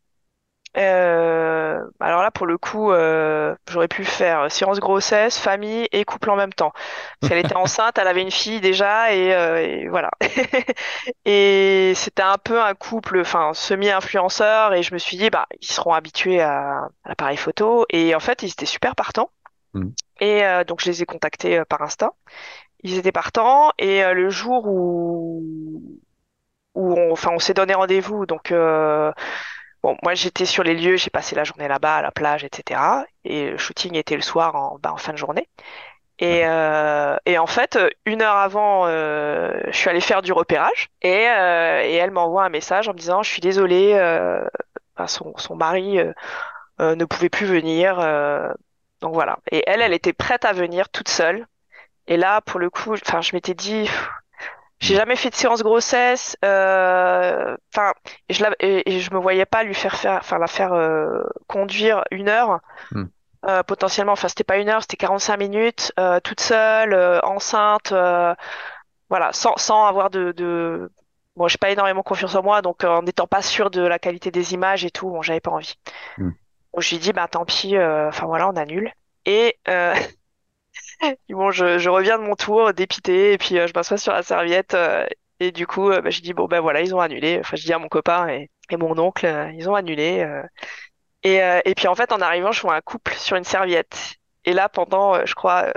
Euh, alors là, pour le coup, euh, j'aurais pu faire séance grossesse, famille et couple en même temps. Parce qu'elle était (laughs) enceinte, elle avait une fille déjà, et, euh, et voilà. (laughs) Et c'était un peu un couple, enfin, semi-influenceur, et je me suis dit, bah, ils seront habitués à, à l'appareil photo. Et en fait, ils étaient super partants. Hmm. Et euh, donc, je les ai contactés euh, par Insta. Ils étaient partants, et euh, le jour où, où on, enfin, on s'est donné rendez-vous, donc, euh, bon, moi, j'étais sur les lieux, j'ai passé la journée là-bas, à la plage, etc. Et le shooting était le soir, en, bah, en fin de journée. Et, euh, et en fait, une heure avant, euh, je suis allée faire du repérage et, euh, et elle m'envoie un message en me disant, je suis désolée, euh, enfin, son, son mari ne pouvait plus venir. euh, donc voilà. Et elle, elle était prête à venir toute seule. Et là, pour le coup, enfin, je m'étais dit, j'ai jamais fait de séance grossesse. euh, Enfin, et je la, et, et je me voyais pas lui faire faire, enfin, la faire euh, conduire une heure. Hmm. Euh, potentiellement, enfin c'était pas une heure, c'était 45 minutes, euh, toute seule, euh, enceinte, euh, voilà, sans, sans avoir de, de... Bon, j'ai pas énormément confiance en moi, donc en n'étant pas sûre de la qualité des images et tout, bon, j'avais pas envie. Hmm. Donc je lui ai dit, bah tant pis, euh, enfin voilà, on annule. Et euh, (laughs) bon, je, je reviens de mon tour, dépitée, et puis euh, je m'assois sur la serviette, euh, et du coup, euh, bah, j'ai dit, bon ben voilà, ils ont annulé. Enfin, je dis à mon copain et, et mon oncle, ils ont annulé. Et, et puis en fait, en arrivant, je vois un couple sur une serviette. Et là, pendant, je crois,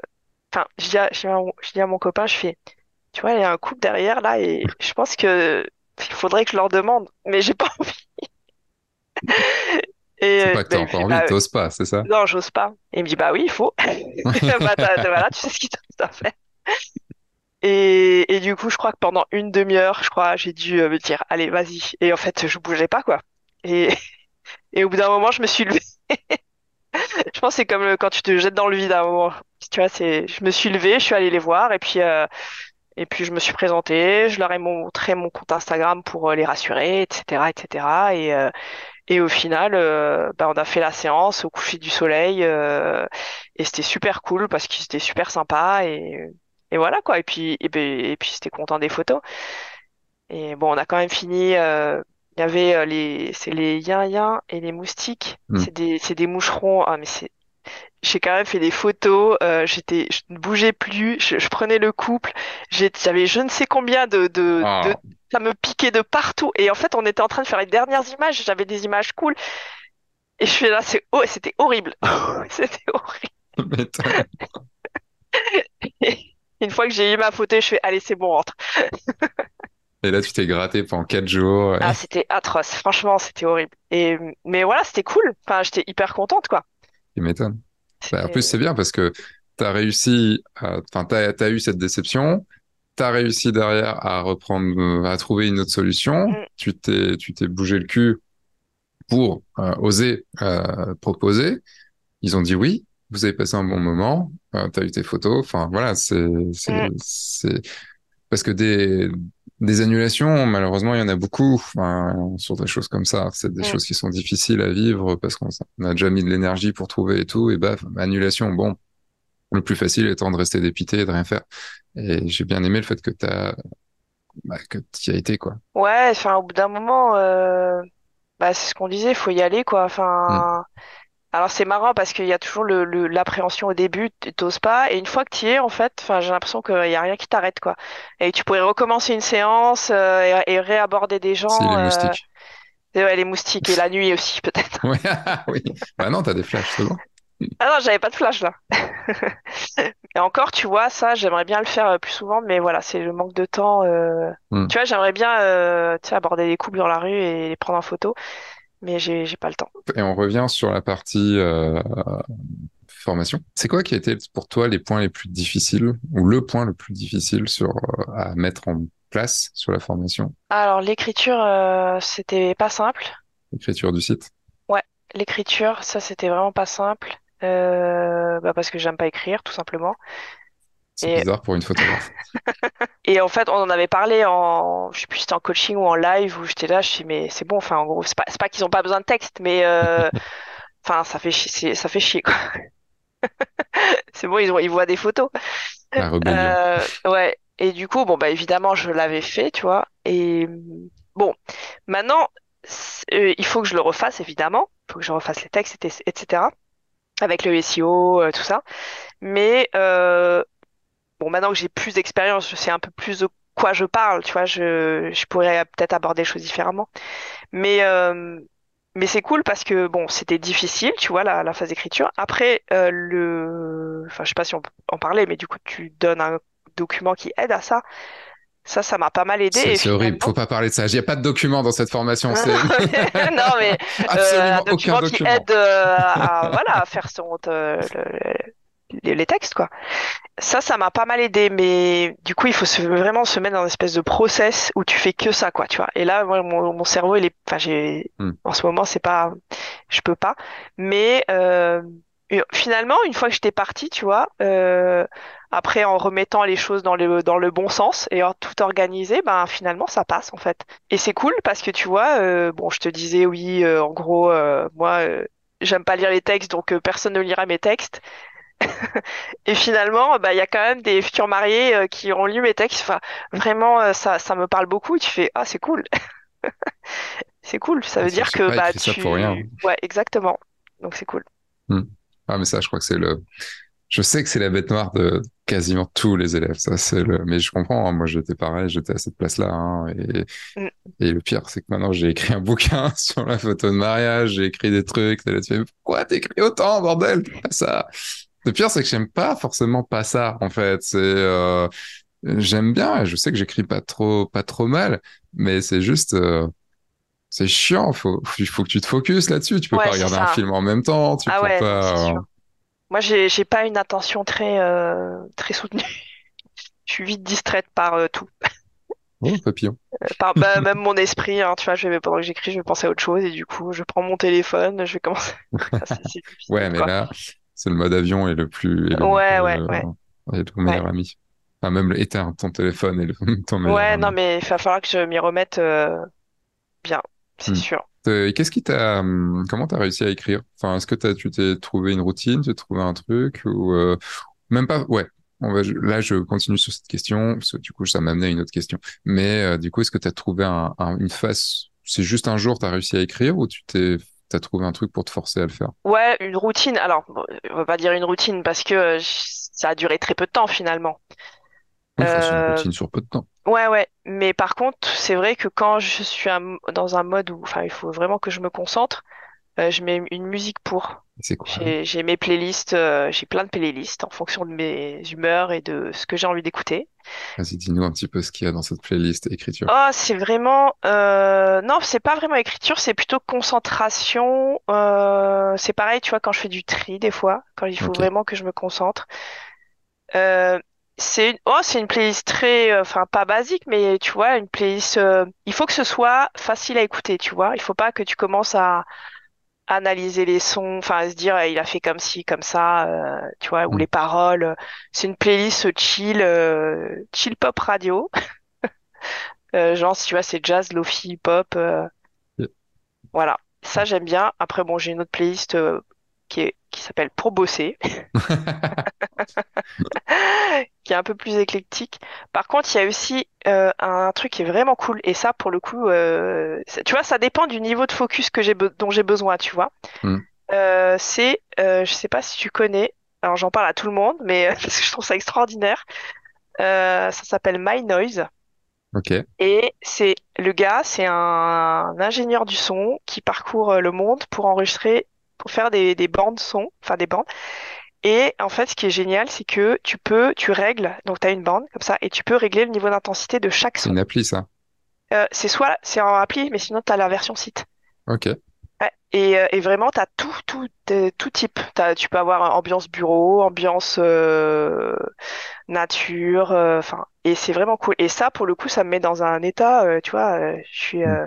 enfin, je dis à, je dis je dis à mon copain, je fais, tu vois, il y a un couple derrière là, et je pense que il faudrait que je leur demande, mais j'ai pas (laughs) envie. Et C'est euh, pas que bah, t'as encore fait, envie, bah, t'oses pas, c'est ça? non, j'ose pas. Et il me dit, bah oui, il faut. (laughs) (laughs) Bah, voilà, tu sais ce qu'il à faire. Et, et du coup, je crois que pendant une demi-heure, je crois, j'ai dû euh, me dire, allez, vas-y. Et en fait, je bougeais pas, quoi. Et, (laughs) et au bout d'un moment, je me suis levée. Je pense que c'est comme euh, quand tu te jettes dans le vide à un moment. Tu vois, c'est, je me suis levée, je suis allée les voir, et puis, euh, et puis je me suis présentée, je leur ai montré mon compte Instagram pour les rassurer, etc., etc. Et, euh, et au final, euh, bah, on a fait la séance au coucher du soleil, euh, et c'était super cool parce qu'ils étaient super sympas, et, et voilà quoi. Et puis, et, ben- et puis c'était content des photos. Et bon, on a quand même fini. euh, Il y avait euh, les, c'est les yin-yin et les moustiques. Hmm. C'est des, c'est des moucherons. Ah, mais c'est j'ai quand même fait des photos. euh, j'étais, je ne bougeais plus. Je, je prenais le couple. J'avais je ne sais combien de, de, de, Ah, ça me piquait de partout. Et en fait, on était en train de faire les dernières images. J'avais des images cool. Et je suis là, c'est, oh, c'était horrible. (laughs) (laughs) C'était horrible. Et (laughs) une fois que j'ai eu ma photo, je fais, allez, c'est bon, on rentre. Et là, tu t'es gratté pendant quatre jours. Ah, c'était atroce. Franchement, c'était horrible. Et, mais voilà, c'était cool. Enfin, j'étais hyper contente, quoi. Tu m'étonnes. Bah, en plus, c'est bien parce que tu as réussi, enfin, tu as, eu cette déception, tu as réussi derrière à reprendre, à trouver une autre solution, Mm, tu t'es, bougé le cul pour euh, oser euh, proposer. Ils ont dit oui, vous avez passé un bon moment, euh, tu as eu tes photos, enfin voilà, c'est, mm, c'est, parce que des, des annulations, malheureusement, il y en a beaucoup enfin, sur des choses comme ça. C'est des choses qui sont difficiles à vivre parce qu'on on a déjà mis de l'énergie pour trouver et tout, et baf, annulation, bon. Le plus facile étant de rester dépité et de rien faire. Et j'ai bien aimé le fait que t'as, bah, que t'y as été, quoi. Ouais, enfin, au bout d'un moment, euh, bah, c'est ce qu'on disait, il faut y aller, quoi. Mm. Alors c'est marrant parce qu'il y a toujours le, le- l'appréhension au début, t- t'oses pas, et une fois que tu y es, en fait, enfin, j'ai l'impression qu'il y a rien qui t'arrête, quoi. Et tu pourrais recommencer une séance euh, et, et réaborder des Si, les gens, euh, moustiques. et ouais, les moustiques et la nuit aussi, (laughs) peut-être. Ouais, (laughs) oui. Bah non, t'as des flashs, c'est bon. Ah non, j'avais pas de flash là. (laughs) Et encore, tu vois, ça, j'aimerais bien le faire euh, plus souvent, mais voilà, c'est le manque de temps. euh. Mm. Tu vois, j'aimerais bien, euh, tu sais, aborder les couples dans la rue et les prendre en photo, mais j'ai, pas le temps. Et on revient sur la partie euh, formation. C'est quoi qui a été pour toi les points les plus difficiles ou le point le plus difficile sur euh, à mettre en place sur la formation, Alors, l'écriture, euh, c'était pas simple. l'écriture du site? Ouais, l'écriture, ça, c'était vraiment pas simple. Euh, bah parce que j'aime pas écrire, tout simplement. C'est Et, bizarre pour une photographe. (laughs) et en fait, on en avait parlé en, je sais plus si c'était en coaching ou en live, où j'étais là, je suis, mais c'est bon, enfin, en gros, c'est pas, pas qu'ils ont pas besoin de texte, mais, euh, (laughs) enfin, ça fait chier, ça fait chier, quoi. (laughs) C'est bon, ils ont, ils voient des photos. La. Euh, ouais. Et du coup, bon, bah, évidemment, je l'avais fait, tu vois. Et bon, maintenant, euh, il faut que je le refasse, évidemment. Il faut que je refasse les textes, et- etc. Avec le SEO, tout ça. Mais euh, bon, maintenant que j'ai plus d'expérience, je sais un peu plus de quoi je parle, tu vois. Je, je pourrais peut-être aborder les choses différemment. Mais, euh, mais c'est cool parce que bon, c'était difficile, tu vois, la, la phase d'écriture. Après, euh, le, enfin, je sais pas si on peut en parler, mais du coup, tu donnes un document qui aide à ça. Ça, ça m'a pas mal aidé C'est horrible, faut pas parler de ça. Il n'y a pas de document dans cette formation, (laughs) Non, mais (laughs) euh, un absolument aucun document qui document. aide euh, à, voilà, à faire son, le- le- les, les textes, quoi. Ça, ça m'a pas mal aidé, mais du coup, il faut se, vraiment se mettre dans une espèce de process où tu fais que ça, quoi, tu vois. Et là, moi, mon, mon cerveau, il est, enfin, j'ai, Hmm. en ce moment, c'est pas, je peux pas. Mais euh, finalement, une fois que j'étais partie, tu vois, euh, après en remettant les choses dans le dans le bon sens et en tout organisé, ben finalement, ça passe en fait. Et c'est cool parce que tu vois, euh, bon, je te disais oui, euh, en gros, euh, moi, euh, j'aime pas lire les textes, donc euh, personne ne lira mes textes. (laughs) Et finalement, bah, il y a quand même des futurs mariés euh, qui ont lu mes textes. Enfin, vraiment, euh, ça, ça me parle beaucoup. Et tu fais, ah, c'est cool. (laughs) C'est cool. Ça veut J'ai dire que, pas bah, écrit ça tu... pour rien. Ouais, exactement. Donc, c'est cool. Hmm. Ah, mais ça, je crois que c'est le. Je sais que c'est la bête noire de quasiment tous les élèves. Ça, c'est le. Mais je comprends. hein. Moi, j'étais pareil. J'étais à cette place-là. hein. Et... Mm. et le pire, c'est que maintenant, j'ai écrit un (laughs) bouquin sur la photo de mariage. J'ai écrit des trucs. T'es là, tu fais, pourquoi t'écris autant, bordel? Ça. Le pire, c'est que j'aime pas forcément pas ça. En fait, c'est. euh, J'aime bien. Je sais que j'écris pas trop, pas trop mal. Mais c'est juste. euh, C'est chiant, faut, il faut que tu te focuses là-dessus. Tu peux Ouais, pas regarder un film en même temps, tu Ah peux ouais, pas. sûr. Moi, j'ai, j'ai pas une attention très, euh, très soutenue. (laughs) Je suis vite distraite par tout. Oh, papillon. Par, bah, même mon esprit, hein, tu vois, je vais, pendant que j'écris, je vais penser à autre chose et du coup, je prends mon téléphone, je vais commencer. (laughs) Ah, c'est Ouais, mais quoi. là, c'est le mode avion et le plus, et le, Ouais, ouais, ouais, euh, et ton ouais. meilleur ami. Enfin, même éteindre ton téléphone et le, (laughs) ton meilleur Ouais, non, mais il va falloir que je m'y remette euh, bien, c'est Hmm. sûr. Et qu'est-ce qui t'a, hum, comment t'as réussi à écrire? Enfin, est-ce que t'as, tu t'es trouvé une routine, tu t'es trouvé un truc ou euh, même pas? Ouais. On va, là, je continue sur cette question parce que du coup, ça m'a amené à une autre question. Mais euh, du coup, est-ce que t'as trouvé un, un- une phase? C'est juste un jour, t'as réussi à écrire ou tu t'es t'as trouvé un truc pour te forcer à le faire. Ouais, une routine. Alors, on va pas dire une routine parce que euh, ça a duré très peu de temps finalement. Oui, enfin, c'est une Euh, routine sur peu de temps. ouais, ouais. Mais par contre, c'est vrai que quand je suis un- dans un mode où, enfin, il faut vraiment que je me concentre, euh, je mets une musique pour. C'est quoi? J'ai, mes playlists, euh, j'ai plein de playlists en fonction de mes humeurs et de ce que j'ai envie d'écouter. Vas-y, dis-nous un petit peu ce qu'il y a dans cette playlist écriture. Oh, c'est vraiment, euh, non, c'est pas vraiment écriture, c'est plutôt concentration. Euh, c'est pareil, tu vois, quand je fais du tri des fois, quand il faut vraiment que je me concentre. Euh, c'est une... Oh, c'est une playlist très, enfin pas basique, mais tu vois, une playlist. Il faut que ce soit facile à écouter, tu vois. Il faut pas que tu commences à analyser les sons, enfin à se dire euh, il a fait comme ci, comme ça, euh, tu vois, ou Hmm. les paroles. C'est une playlist chill, euh, chill pop radio. (laughs) Euh, genre, si tu vois, c'est jazz, lofi, pop, euh, voilà. Ça j'aime bien. Après, bon, j'ai une autre playlist euh, qui est qui s'appelle Pour bosser. (laughs) qui est un peu plus éclectique. Par contre, il y a aussi euh, un truc qui est vraiment cool, et ça, pour le coup, euh, tu vois, ça dépend du niveau de focus que j'ai dont j'ai besoin, tu vois. Hmm. Euh, c'est, je sais pas si tu connais, alors j'en parle à tout le monde, mais (laughs) parce que je trouve ça extraordinaire. Ça s'appelle My Noise, et c'est le gars, c'est un ingénieur du son qui parcourt le monde pour enregistrer, pour faire des, des bandes son, enfin des bandes. Et en fait, ce qui est génial, c'est que tu peux, tu règles, donc tu as une bande comme ça, et tu peux régler le niveau d'intensité de chaque C'est son. une appli, ça. Euh, c'est soit, c'est en appli, mais sinon tu as la version site. Ok. Ouais. Et, euh, et vraiment, tu as tout, tout, euh, tout type. Tu peux avoir ambiance bureau, ambiance euh, nature, euh, enfin, et c'est vraiment cool. Et ça, pour le coup, ça me met dans un état, euh, tu vois, euh, je suis, euh,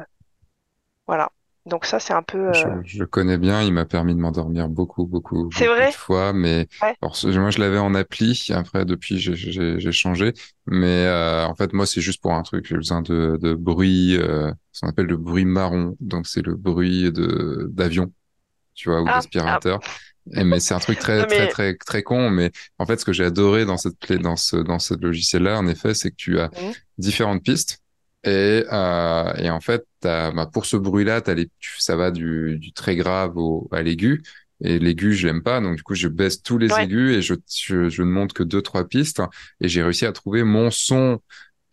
voilà. Donc ça, c'est un peu, Je, euh, je connais bien, il m'a permis de m'endormir beaucoup, beaucoup, beaucoup de vrai? fois, mais Ouais. alors, moi je l'avais en appli, après depuis j'ai changé, mais euh, en fait moi c'est juste pour un truc, j'ai besoin de, de bruit, euh, ce qu'on appelle le bruit marron, donc c'est le bruit de d'avion, tu vois, ou Ah, ah, d'aspirateur. Et mais c'est un truc très très très très con, mais en fait ce que j'ai adoré dans cette clé, dans ce dans ce logiciel-là, en effet, c'est que tu as hmm, différentes pistes. Et, euh, et en fait, bah, pour ce bruit-là, ça va du, du très grave au, à l'aigu. Et l'aigu, je l'aime pas. Donc, du coup, je baisse tous les ouais. aigus et je, je, je ne monte que deux, trois pistes. Et j'ai réussi à trouver mon son,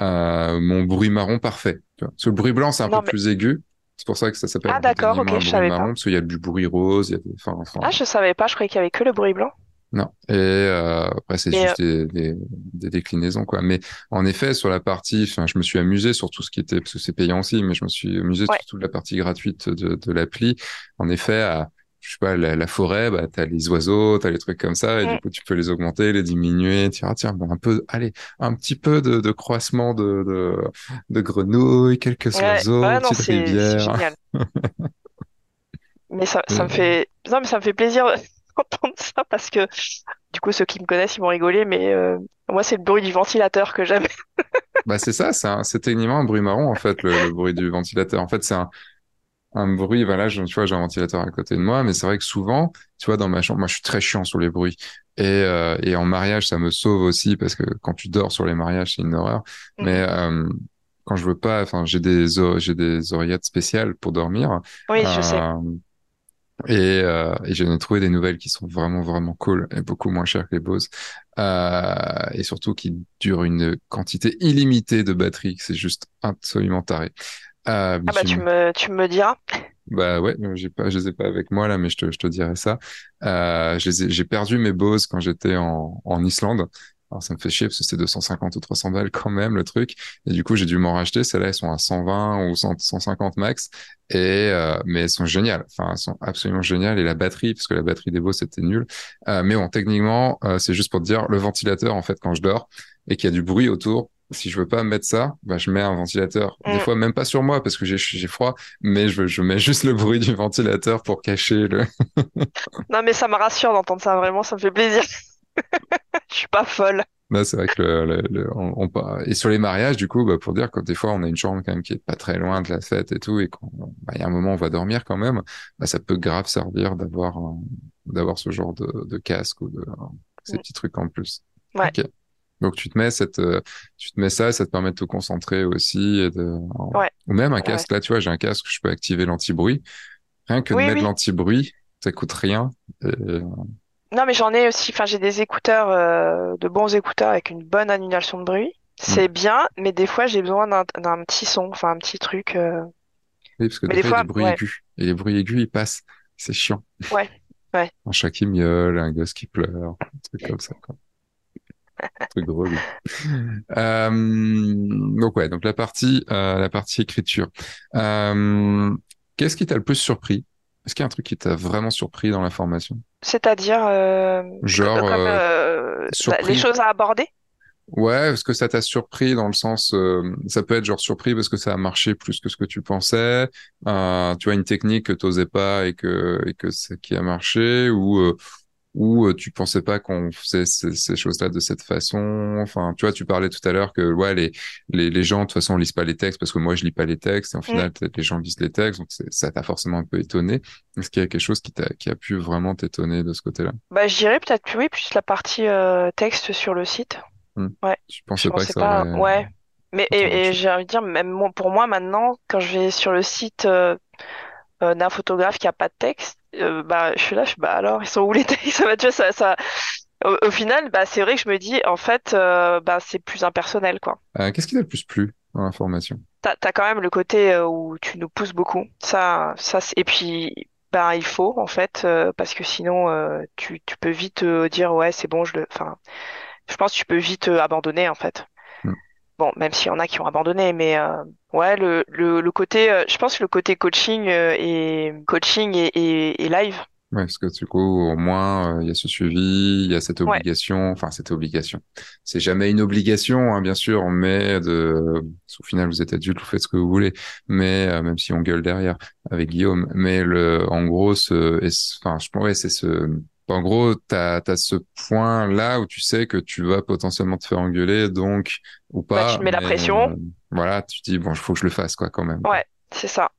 euh, mon bruit marron parfait. Tu vois. Parce que le bruit blanc, c'est un Non peu mais, plus aigu. C'est pour ça que ça s'appelle ah d'accord, ok, je savais marron, pas. parce qu'il y a du bruit rose, il y a des, enfin, enfin, Ah, je savais pas, je croyais qu'il y avait que le bruit blanc. Non. Et euh, après, c'est Mais euh, juste des, des, des déclinaisons, quoi. Mais en effet, sur la partie, enfin, je me suis amusé sur tout ce qui était, parce que c'est payant aussi, mais je me suis amusé ouais. sur toute la partie gratuite de, de l'appli. En effet, à, je sais pas, la, la forêt, bah, t'as les oiseaux, t'as les trucs comme ça, et du Mm. coup, tu peux les augmenter, les diminuer. Tu dis, ah, tiens, bah, un peu, allez, un petit peu de, de croissement de, de, de grenouilles, quelques Ouais, oiseaux, non, petite rivière. (laughs) Mais ça, ça me Et- fait, non, mais ça me fait plaisir d'entendre ça parce que, du coup, ceux qui me connaissent, ils vont rigoler, mais euh, moi, c'est le bruit du ventilateur que j'aime. (laughs) Bah, c'est ça, c'est techniquement un bruit marron, en fait, le, le bruit du ventilateur. En fait, c'est un, un bruit, voilà, je- tu vois, j'ai un ventilateur à côté de moi, mais c'est vrai que souvent, tu vois, dans ma chambre, moi, je suis très chiant sur les bruits. Et, euh, et en mariage, ça me sauve aussi, parce que quand tu dors sur les mariages, c'est une horreur. Mais Mhm. euh, quand je veux pas, enfin, j'ai des, j'ai des oreillettes spéciales pour dormir. Oui, je sais. Euh, et, euh, et j'en ai trouvé des nouvelles qui sont vraiment, vraiment cool et beaucoup moins chères que les Bose. Euh, et surtout qui durent une quantité illimitée de batterie. C'est juste absolument taré. Euh, Ah bah, tu me- tu me diras. bah ouais, j'ai pas, je les ai pas avec moi là, mais je te, je te dirai ça. Euh, j'ai perdu mes Bose quand j'étais en, en Islande. Alors ça me fait chier parce que c'était 250 ou 300 balles quand même le truc. Et du coup j'ai dû m'en racheter. Celles-là elles sont à 120 ou 100 150 max. Et euh, mais elles sont géniales. Enfin elles sont absolument géniales. Et la batterie, parce que la batterie des Bose c'était nul. Euh, mais bon techniquement euh, c'est juste pour te dire le ventilateur en fait quand je dors et qu'il y a du bruit autour. Si je veux pas mettre ça, bah je mets un ventilateur. Des Mm. fois même pas sur moi parce que j'ai j'ai froid mais je, je mets juste le bruit du ventilateur pour cacher le. Non, mais ça me rassure d'entendre ça, vraiment, ça me fait plaisir. (laughs) Je suis pas folle. Là, c'est vrai que le, le- le- on, on et sur les mariages, du coup, bah, pour dire que des fois, on a une chambre quand même qui est pas très loin de la fête et tout, et qu'on, bah, y a un moment, on va dormir quand même, bah, ça peut grave servir d'avoir, d'avoir ce genre de, de casque ou de ces petits trucs en plus. Ouais. Donc tu te mets cette, euh, tu te mets ça, ça te permet de te concentrer aussi et de, ouais, ou même un casque. Là, tu vois, j'ai un casque, je peux activer l'anti-bruit. Rien que de mettre oui. l'anti-bruit, ça coûte rien. Et- Non, mais j'en ai aussi. Enfin, j'ai des écouteurs, euh, de bons écouteurs avec une bonne annulation de bruit. Hmm. C'est bien, mais des fois, j'ai besoin d'un d'un petit son, enfin, un petit truc. euh. Oui, parce que Mais des des fois, il y a des bruits ouais, aigus. Et les bruits aigus, ils passent. C'est chiant. ouais, ouais. (laughs) Un chat qui miaule, un gosse qui pleure, un truc comme ça, quoi. Un truc relou. (laughs) Euh, donc ouais, donc la partie, euh, la partie écriture. Euh, qu'est-ce qui t'a le plus surpris? Est-ce qu'il y a un truc qui t'a vraiment surpris dans la formation? C'est-à-dire, euh, Genre, comme euh, euh, la- les choses à aborder? Ouais, est-ce que ça t'a surpris dans le sens, euh, ça peut être genre surpris parce que ça a marché plus que ce que tu pensais, euh, tu vois une technique que t'osais pas et que et que c'est qui a marché ou euh, ou euh, tu pensais pas qu'on faisait ces, ces choses-là de cette façon? Enfin, tu vois, tu parlais tout à l'heure que ouais les les les gens de toute façon lisent pas les textes parce que moi je lis pas les textes et au Mm. final peut-être les gens lisent les textes donc ça t'a forcément un peu étonné. Est-ce qu'il y a quelque chose qui t'a qui a pu vraiment t'étonner de ce côté-là? Bah, je dirais peut-être, oui, plus la partie euh, texte sur le site. Hmm. Ouais, Tu je pensais pas que ça pas. aurait Ouais. Mais et, j'ai envie de dire, même pour moi maintenant, quand je vais sur le site euh, euh, d'un photographe qui a pas de texte, euh, bah je suis là, je suis bah alors ils sont où les (laughs) textes? Ça va, tu vois, ça, ça. Au, au final, bah c'est vrai que je me dis, en fait, euh, bah c'est plus impersonnel quoi. Euh, qu'est-ce qui t'a le plus plu dans la formation? T'as, t'as quand même le côté où tu nous pousses beaucoup. Ça, ça, et puis, ben, il faut, en fait, euh, parce que sinon, euh, tu, tu peux vite euh, dire, ouais, c'est bon, je le, enfin, je pense que tu peux vite abandonner, en fait. Bon, même s'il y en a qui ont abandonné, mais euh, ouais, le, le, le côté, euh, je pense que le côté coaching euh, et coaching et, et, et live, Ouais, parce que du coup, au moins, il y a ce suivi, il y a cette ouais, obligation, enfin, cette obligation. C'est jamais une obligation, hein, bien sûr, mais de, au final, vous êtes adulte, vous faites ce que vous voulez, mais même si on gueule derrière avec Guillaume, mais le, en gros, ce- enfin, je pense, ouais, c'est ce, en gros, t'as, t'as ce point-là où tu sais que tu vas potentiellement te faire engueuler, donc, ou bah, tu pas, te mets la pression, euh, voilà, tu te dis, bon, il faut que je le fasse, quoi, quand même, ouais, c'est ça.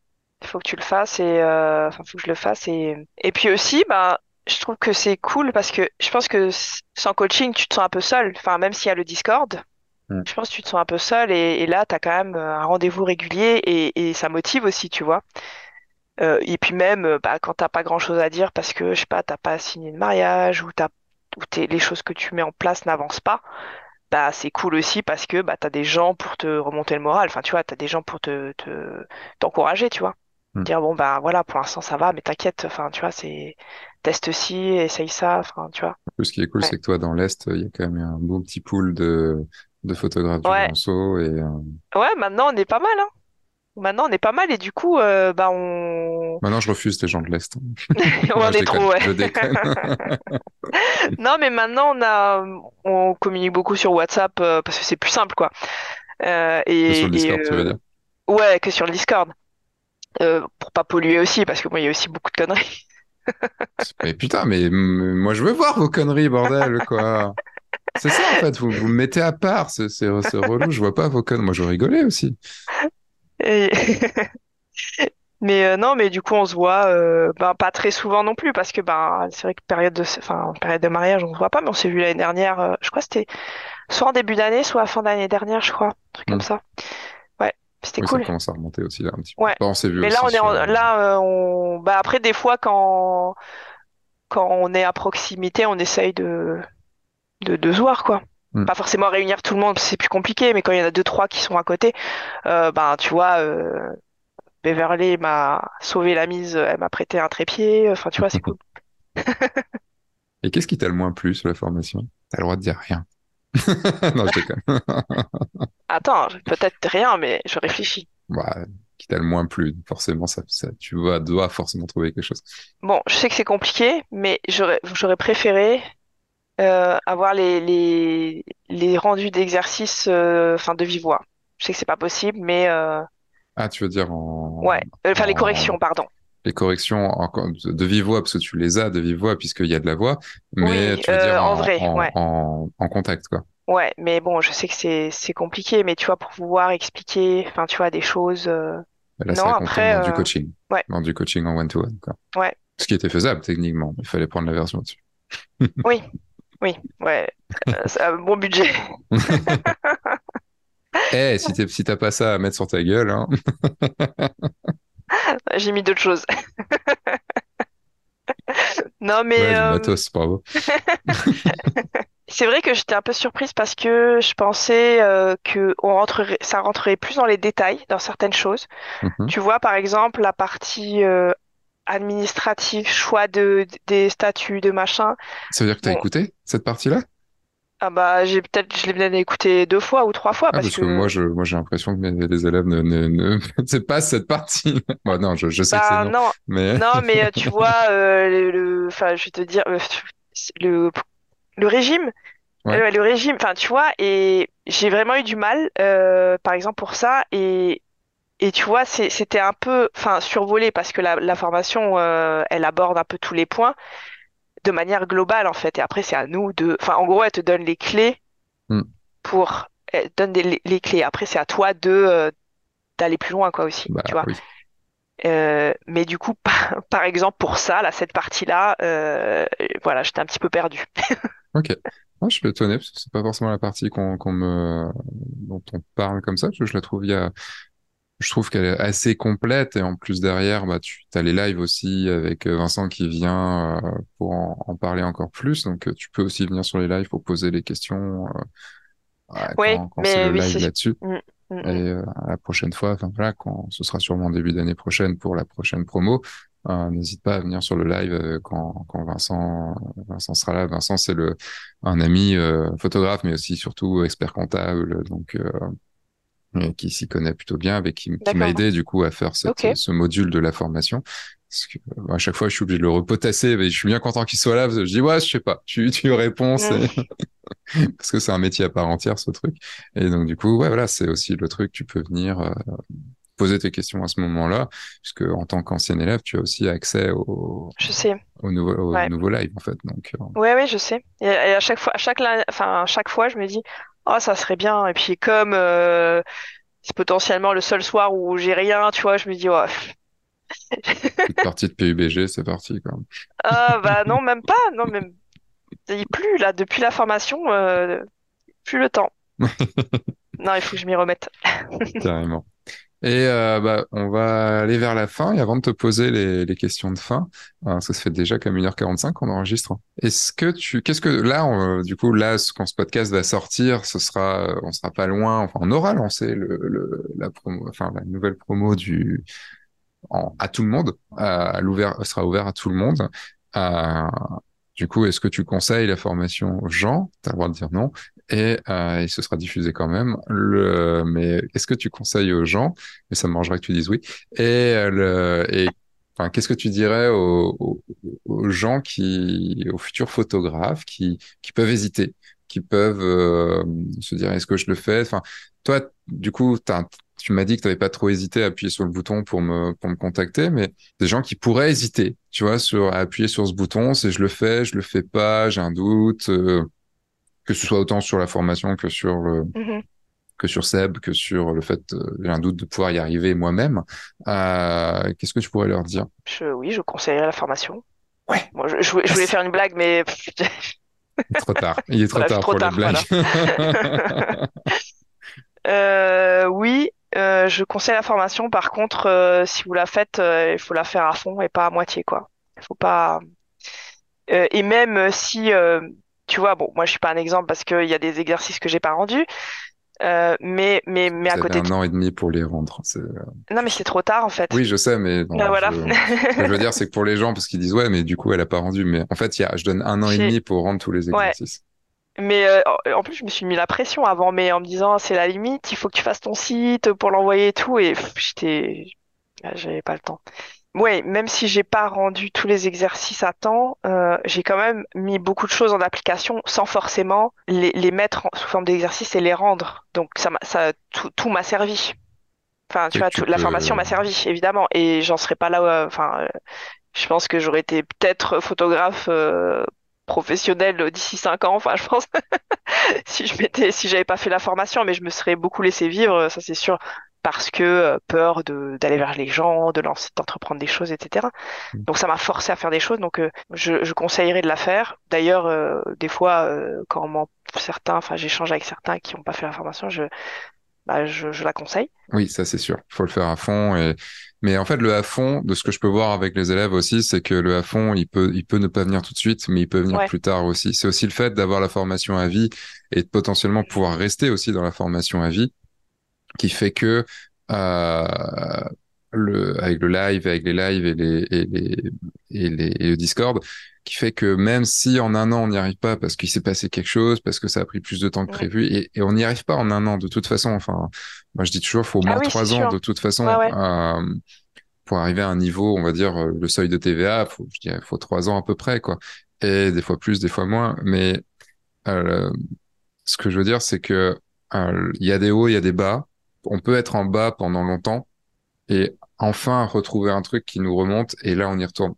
Il faut que tu le fasses et, euh, enfin, faut que je le fasse et, et puis aussi, bah, je trouve que c'est cool parce que je pense que sans coaching, tu te sens un peu seul. Enfin, même s'il y a le Discord, Mm. je pense que tu te sens un peu seul et, et là, tu as quand même euh, un rendez-vous régulier et, et ça motive aussi, tu vois. Euh, et puis même, euh, bah, quand t'as pas grand-chose à dire parce que, je sais pas, t'as pas signé de mariage ou t'as, ou t'es, les choses que tu mets en place n'avancent pas, bah, c'est cool aussi parce que bah, t'as des gens pour te remonter le moral. Enfin, tu vois, t'as des gens pour te, te, t'encourager, tu vois. Mm. Dire, bon, bah voilà, pour l'instant ça va, mais t'inquiète, enfin, tu vois, c'est teste ci, essaye ça, enfin, tu vois. plus, ce qui est cool, Ouais. c'est que toi, dans l'Est, il y a quand même un beau petit pool de, de photographes du Ouais, Grand et, euh, ouais, maintenant on est pas mal, hein. Maintenant on est pas mal et du coup, euh, bah, on, maintenant, je refuse les gens de l'Est. (laughs) on en est déconne, trop, ouais. je déconne. (laughs) Non, mais maintenant on a, on communique beaucoup sur WhatsApp euh, parce que c'est plus simple, quoi. Euh, Que sur le et, et Discord, tu veux dire? ouais, que sur le Discord. Pour pas polluer aussi, parce que moi, il y a aussi beaucoup de conneries. Mais putain, mais moi, je veux voir vos conneries, bordel, quoi. C'est ça, en fait, vous, vous me mettez à part, c'est relou, je vois pas vos conneries. Moi, je rigolais aussi. Et- (laughs) Mais euh, non, mais du coup, on se voit euh, ben, pas très souvent non plus, parce que ben, c'est vrai que période de, enfin, période de mariage, on se voit pas, mais on s'est vu l'année dernière, euh, je crois que c'était soit en début d'année, soit à fin d'année dernière, je crois, un truc comme Mm. ça. Ouais, c'était Oui, ça cool. commence à remonter aussi, là, un petit peu. Ouais. On s'est vu Mais là, on est en- sur... là, on, bah après, des fois, quand, quand on est à proximité, on essaye de, de, de se voir, quoi. Mm. Pas forcément réunir tout le monde, c'est plus compliqué, mais quand il y en a deux, trois qui sont à côté, euh, ben, tu vois, euh, Beverly m'a sauvé la mise, elle m'a prêté un trépied, enfin, tu vois, c'est cool. (laughs) Et qu'est-ce qui t'a le moins plu sur la formation? T'as le droit de dire rien. (laughs) Non, je déconne. (laughs) Attends, peut-être rien, mais je réfléchis. Bah, qui t'a le moins plu, forcément, ça, ça, tu vas, dois forcément trouver quelque chose. Bon, je sais que c'est compliqué, mais j'aurais, j'aurais préféré euh, avoir les, les, les rendus d'exercice, euh, enfin, de vive voix. Je sais que c'est pas possible, mais euh, Ah, tu veux dire en, ouais, enfin, les corrections, en, pardon. les corrections en- de, vive voix, parce que tu les as de vive voix, puisqu'il y a de la voix, mais Oui, tu veux dire en en, vrai, en, ouais. en, contact, quoi. Ouais, mais bon, je sais que c'est compliqué, mais tu vois, pour pouvoir expliquer, enfin, tu vois, des choses. euh, Et Là, Non, après, dans du coaching, ouais, dans du coaching en one-to-one, quoi. ouais, Ce qui était faisable, techniquement. Il fallait prendre la version dessus. oui, (laughs) oui, ouais. Euh, c'est un bon budget. (laughs) Eh, si t'as pas ça à mettre sur ta gueule, hein. (laughs) J'ai mis d'autres choses. (laughs) Non, mais Ouais, euh, matos, bravo. c'est vrai que j'étais un peu surprise parce que je pensais euh, que on rentrerait, ça rentrerait plus dans les détails dans certaines choses. Mhm. Tu vois, par exemple, la partie euh, administrative, choix de, des statuts, de machin. Ça veut dire que t'as Bon, écouté cette partie-là? ah bah, j'ai peut-être, je l'ai peut-être écouté deux fois ou trois fois Ah, parce parce que moi, que, je, moi, j'ai l'impression que mes- les élèves ne, ne, ne, (laughs) c'est pas cette partie. (laughs) Bon, non, je, je sais que c'est bah non, non, mais non, (laughs) mais euh, tu vois, euh, le, enfin, je vais te dire, euh, le, le régime. ouais. Le régime, enfin, tu vois, et j'ai vraiment eu du mal, euh, par exemple, pour ça. Et, et tu vois, c'était un peu, enfin, survolé parce que la, la formation, euh, elle aborde un peu tous les points de manière globale, en fait. Et après, c'est à nous de, enfin, en gros, elle te donne les clés Hmm. pour, elle donne des- les, les clés. Après, c'est à toi de, euh, d'aller plus loin, quoi, aussi, Bah tu vois. oui. Euh, mais du coup, (laughs) par, par exemple, pour ça, là, cette partie-là, voilà, j'étais un petit peu perdue. (laughs) Ok. Moi, je suis étonné parce que c'est pas forcément la partie qu'on qu'on me dont on parle comme ça. que Je la trouve il y a je trouve qu'elle est assez complète et en plus derrière bah tu as les lives aussi avec euh, Vincent qui vient euh, pour en, en parler encore plus. Donc euh, tu peux aussi venir sur les lives pour poser les questions euh, ouais, quand quand mais le oui, live c'est, là-dessus. Mm, mm, Et mm. euh, la prochaine fois, enfin voilà, quand ce sera sûrement début d'année prochaine pour la prochaine promo, n'hésite pas à venir sur le live quand, quand Vincent, Vincent sera là. Vincent, c'est le un ami photographe, mais aussi surtout expert comptable, donc et qui s'y connaît plutôt bien, avec qui, qui m'a aidé du coup à faire ce module de la formation. Parce que euh, à chaque fois, je suis obligé de le repotasser, mais je suis bien content qu'il soit là. Parce que je dis ouais, je sais pas, tu tu réponds, c'est Mm. (laughs) parce que c'est un métier à part entière ce truc. Et donc du coup, ouais, voilà, c'est aussi le truc. Tu peux venir euh, poser tes questions à ce moment-là, puisque en tant qu'ancien élève, tu as aussi accès au, Je sais. au nouveau au Ouais. nouveau live en fait. Donc euh, Ouais, ouais, je sais. Et, à chaque fois, à chaque, enfin, à chaque fois, je me dis, oh, ça serait bien. Et puis, comme euh, c'est potentiellement le seul soir où j'ai rien, tu vois, je me dis, ouais. petite partie de PUBG, c'est parti quoi. Ah, bah non, même pas. Non, même il plus là, depuis la formation, euh, plus le temps. (laughs) Non, il faut que je m'y remette. Carrément. Et euh, bah, on va aller vers la fin. Et avant de te poser les, les questions de fin, euh, que ça fait déjà comme 1h45 qu'on enregistre. Est-ce que tu, qu'est-ce que là, on- du coup, là, ce- quand ce podcast va sortir, ce sera, euh, on sera pas loin. Enfin, on aura lancé le, le- la promo, enfin la nouvelle promo du en- à tout le monde, à, l'ouvert, sera ouvert à tout le monde. Euh, du coup, est-ce que tu conseilles la formation aux gens? T'as le droit de dire non. Et, euh, et ce sera diffusé quand même. Mais est-ce que tu conseilles aux gens? Mais ça me mangerait que tu dises oui. Et, euh, qu'est-ce que tu dirais aux, gens qui, aux futurs photographes qui, peuvent hésiter, qui peuvent euh, se dire est-ce que je le fais? Enfin, toi, du coup, tu m'as dit que tu n'avais pas trop hésité à appuyer sur le bouton pour me, pour me contacter, mais des gens qui pourraient hésiter, tu vois, sur, à appuyer sur ce bouton, c'est je le fais, je le fais pas, j'ai un doute, euh, que ce soit autant sur la formation que sur le, Mhm. que sur Seb, que sur le fait, euh, j'ai un doute de pouvoir y arriver moi-même. Euh, qu'est-ce que tu pourrais leur dire? Je, oui, je conseillerais la formation. Ouais, Moi, je, je voulais je faire une blague, mais (laughs) Trop tard. Il est trop tard trop pour les tard, blagues. voilà. (laughs) Euh, oui, je conseille la formation. Par contre, si vous la faites, il faut la faire à fond et pas à moitié, quoi. Il faut pas. et même si, tu vois, bon, moi je suis pas un exemple parce qu'il y a des exercices que j'ai pas rendus, euh, mais mais mais à avez côté de... un an et demi pour les rendre. Euh, Non, mais c'est trop tard en fait. Oui, je sais, mais Ben non, je... voilà. ce que je veux dire, c'est que pour les gens, parce qu'ils disent ouais, mais du coup, elle a pas rendu. Mais en fait, y a, je donne un an et demi pour rendre tous les Ouais. exercices. Mais euh, en plus, je me suis mis la pression avant, mais en me disant c'est la limite, il faut que tu fasses ton site pour l'envoyer et tout, et j'étais, ah, j'avais pas le temps. Ouais, même si j'ai pas rendu tous les exercices à temps, euh, j'ai quand même mis beaucoup de choses en application sans forcément les, les mettre en- sous forme d'exercice et les rendre. Donc ça, m'a- ça, tout, tout m'a servi. Enfin, tu vois, tu tout- la formation m'a servi, évidemment, et j'en serais pas là. euh, Enfin, euh, je pense que j'aurais été peut-être photographe euh, professionnel d'ici cinq ans. Enfin, je pense (laughs) si je m'étais, si j'avais pas fait la formation, mais je me serais beaucoup laissé vivre, ça c'est sûr, parce que euh, peur de d'aller vers les gens, de lancer, d'entreprendre des choses, etc. Donc ça m'a forcé à faire des choses. Donc euh, je, je conseillerais de la faire. D'ailleurs, euh, des fois, euh, quand on certains, enfin, j'échange avec certains qui n'ont pas fait la formation, je bah, je, je la conseille. Oui, ça c'est sûr. Il faut le faire à fond. Et... Mais en fait, le à fond, de ce que je peux voir avec les élèves aussi, c'est que le à fond, il peut, il peut ne pas venir tout de suite, mais il peut venir Ouais. plus tard aussi. C'est aussi le fait d'avoir la formation à vie et de potentiellement pouvoir rester aussi dans la formation à vie qui fait que euh, le, avec le live, avec les lives et les, et les, et les, et le Discord, qui fait que même si en un an on n'y arrive pas parce qu'il s'est passé quelque chose, parce que ça a pris plus de temps que prévu, et, et on n'y arrive pas en un an de toute façon. Enfin, moi je dis toujours, il faut au Ah moins oui, trois ans sûr. de toute façon Ouais, ouais. euh, pour arriver à un niveau, on va dire euh, le seuil de TVA, faut, je dirais, faut trois ans à peu près quoi, et des fois plus, des fois moins. Mais euh, ce que je veux dire, c'est que euh, il y a des hauts, il y a des bas. On peut être en bas pendant longtemps et enfin retrouver un truc qui nous remonte et là on y retourne.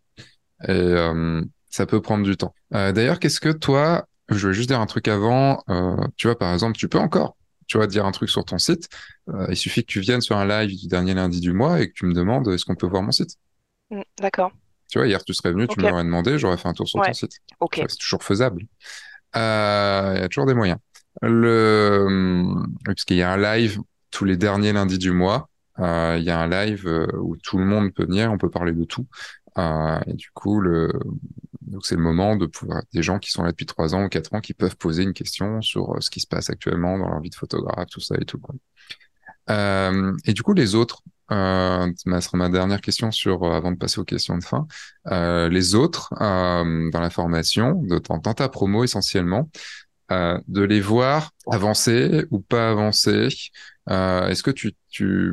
Et euh, ça peut prendre du temps. Euh, d'ailleurs, qu'est-ce que toi, je veux juste dire un truc avant, euh, tu vois, par exemple, tu peux encore, tu vois, dire un truc sur ton site. Il suffit que tu viennes sur un live du dernier lundi du mois et que tu me demandes est-ce qu'on peut voir mon site? Mm, D'accord. Tu vois, hier tu serais venu, tu l'aurais demandé, j'aurais fait un tour sur ton site. Ok. C'est toujours faisable. Il y a toujours des moyens. Le, parce qu'il y a un live tous les derniers lundis du mois. Euh, il y a un live euh, où tout le monde peut venir, on peut parler de tout. Euh, et du coup, c'est le moment de pouvoir des gens qui sont là depuis trois ans ou quatre ans qui peuvent poser une question sur ce qui se passe actuellement dans leur vie de photographe, tout ça et tout. et du coup, les autres, euh, sera ma dernière question avant de passer aux questions de fin. Les autres dans la formation, dans ta promo essentiellement, euh, de les voir avancer ou pas avancer. Euh, est-ce que tu, tu,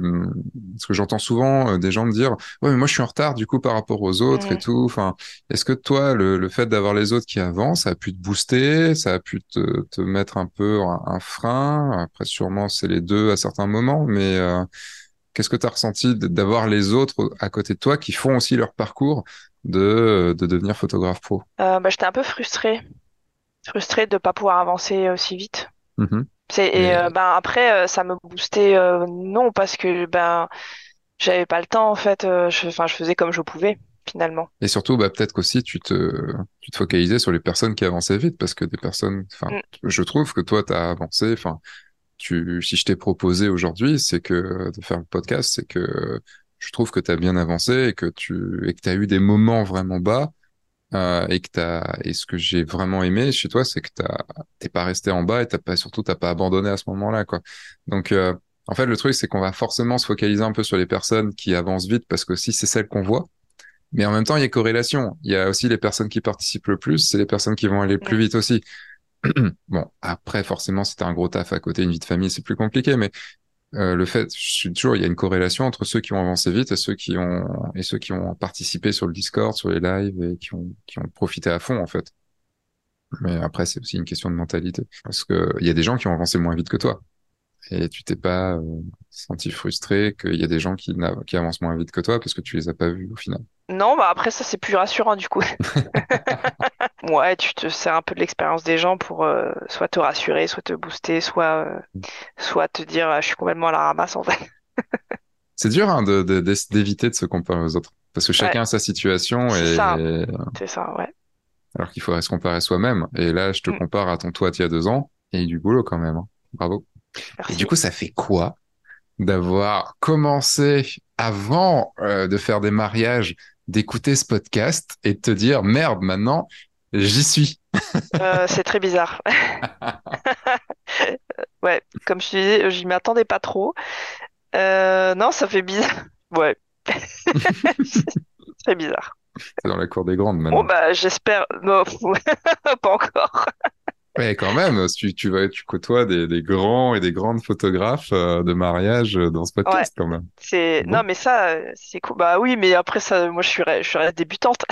parce que j'entends souvent euh, des gens me dire, ouais, mais moi je suis en retard du coup par rapport aux autres et tout. Enfin, est-ce que toi, le, le fait d'avoir les autres qui avancent, ça a pu te booster, ça a pu te, te mettre un peu un, un frein? Après, sûrement c'est les deux à certains moments, mais euh, qu'est-ce que tu as ressenti d'avoir les autres à côté de toi qui font aussi leur parcours de, de devenir photographe pro? Euh, bah, j'étais un peu frustrée. Frustrée de pas pouvoir avancer aussi vite. Mhm. C'est, et euh, ben après, euh, ça me boostait, euh, non, parce que ben j'avais pas le temps en fait. euh, je, je faisais comme je pouvais finalement. Et surtout, bah, peut-être qu'aussi tu te, tu te focalisais sur les personnes qui avançaient vite, parce que des personnes, enfin, Mm. je trouve que toi, tu as avancé, enfin, tu, si je t'ai proposé aujourd'hui, c'est que de faire le podcast, c'est que je trouve que tu as bien avancé et que tu, et que tu as eu des moments vraiment bas, euh, et que t'as, et ce que j'ai vraiment aimé chez toi, c'est que t'as, t'es pas resté en bas et t'as pas, surtout, t'as pas abandonné à ce moment-là, quoi. Donc, euh, en fait, le truc, c'est qu'on va forcément se focaliser un peu sur les personnes qui avancent vite parce que si c'est celles qu'on voit, mais en même temps, il y a corrélation. Il y a aussi les personnes qui participent le plus, c'est les personnes qui vont aller le plus vite aussi. (clears throat) Bon, après, forcément, si t'as un gros taf à côté, une vie de famille, c'est plus compliqué, mais euh, le fait, je suis toujours, il y a une corrélation entre ceux qui ont avancé vite et ceux qui ont et ceux qui ont participé sur le Discord, sur les lives et qui ont qui ont profité à fond en fait. Mais après, c'est aussi une question de mentalité, parce que il y a des gens qui ont avancé moins vite que toi et tu t'es pas euh, senti frustré qu'il y a des gens qui qui avancent moins vite que toi parce que tu les as pas vus au final. Non, bah après ça c'est plus rassurant du coup. (laughs) Ouais, tu te sers un peu de l'expérience des gens pour euh, soit te rassurer, soit te booster, soit euh, soit te dire ah, je suis complètement à la ramasse en fait. (laughs) C'est dur hein, de, de- d'ess- d'éviter de se comparer aux autres. Parce que chacun Ouais, a sa situation c'est et ça, c'est ça, ouais. alors qu'il faudrait se comparer soi-même. Et là, je te Mm, compare à ton toi d'il y a deux ans et du boulot quand même. hein. Bravo. Et du coup, ça fait quoi d'avoir commencé avant euh, de faire des mariages, d'écouter ce podcast et de te dire merde, maintenant, j'y suis. Euh, c'est très bizarre. (laughs) Ouais, comme je te disais, j'y m'attendais pas trop. Euh, non, ça fait bizarre. Ouais, c'est (laughs) très bizarre. C'est dans la cour des grandes Bon, maintenant. bah, j'espère. Non, (laughs) pas encore. Ouais, quand même, tu, tu, vas, tu côtoies des, des grands et des grandes photographes euh, de mariage euh, dans ce Ouais, podcast quand même. c'est. Non, mais ça, euh, c'est cool. Bah oui, mais après, ça, moi, je suis, je suis débutante.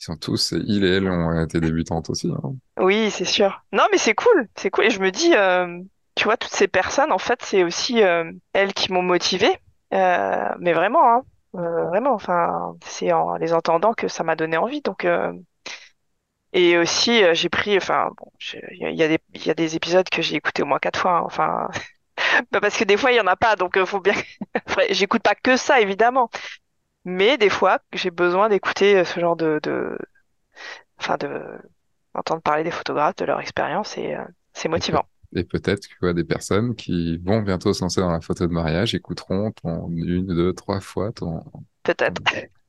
Ils sont tous, il et elle ont été débutantes aussi. hein. Oui, c'est sûr. Non, mais c'est cool. C'est cool. Et je me dis, euh, tu vois, toutes ces personnes, en fait, c'est aussi euh, elles qui m'ont motivée. Euh, mais vraiment, hein. Vraiment. Enfin, c'est en les entendant que ça m'a donné envie. Donc, et aussi, j'ai pris. Enfin, bon, il y, a des, épisodes que j'ai écoutés au moins quatre fois. hein. Enfin, (laughs) bah, parce que des fois, il y en a pas. Donc, faut bien. (laughs) J'écoute pas que ça, évidemment. Mais des fois, j'ai besoin d'écouter euh, ce genre de, de, enfin, de entendre parler des photographes, de leur expérience, et euh, c'est motivant. Et peut-être que des personnes qui vont bientôt se lancer dans la photo de mariage écouteront ton une, deux, trois fois ton. Peut-être.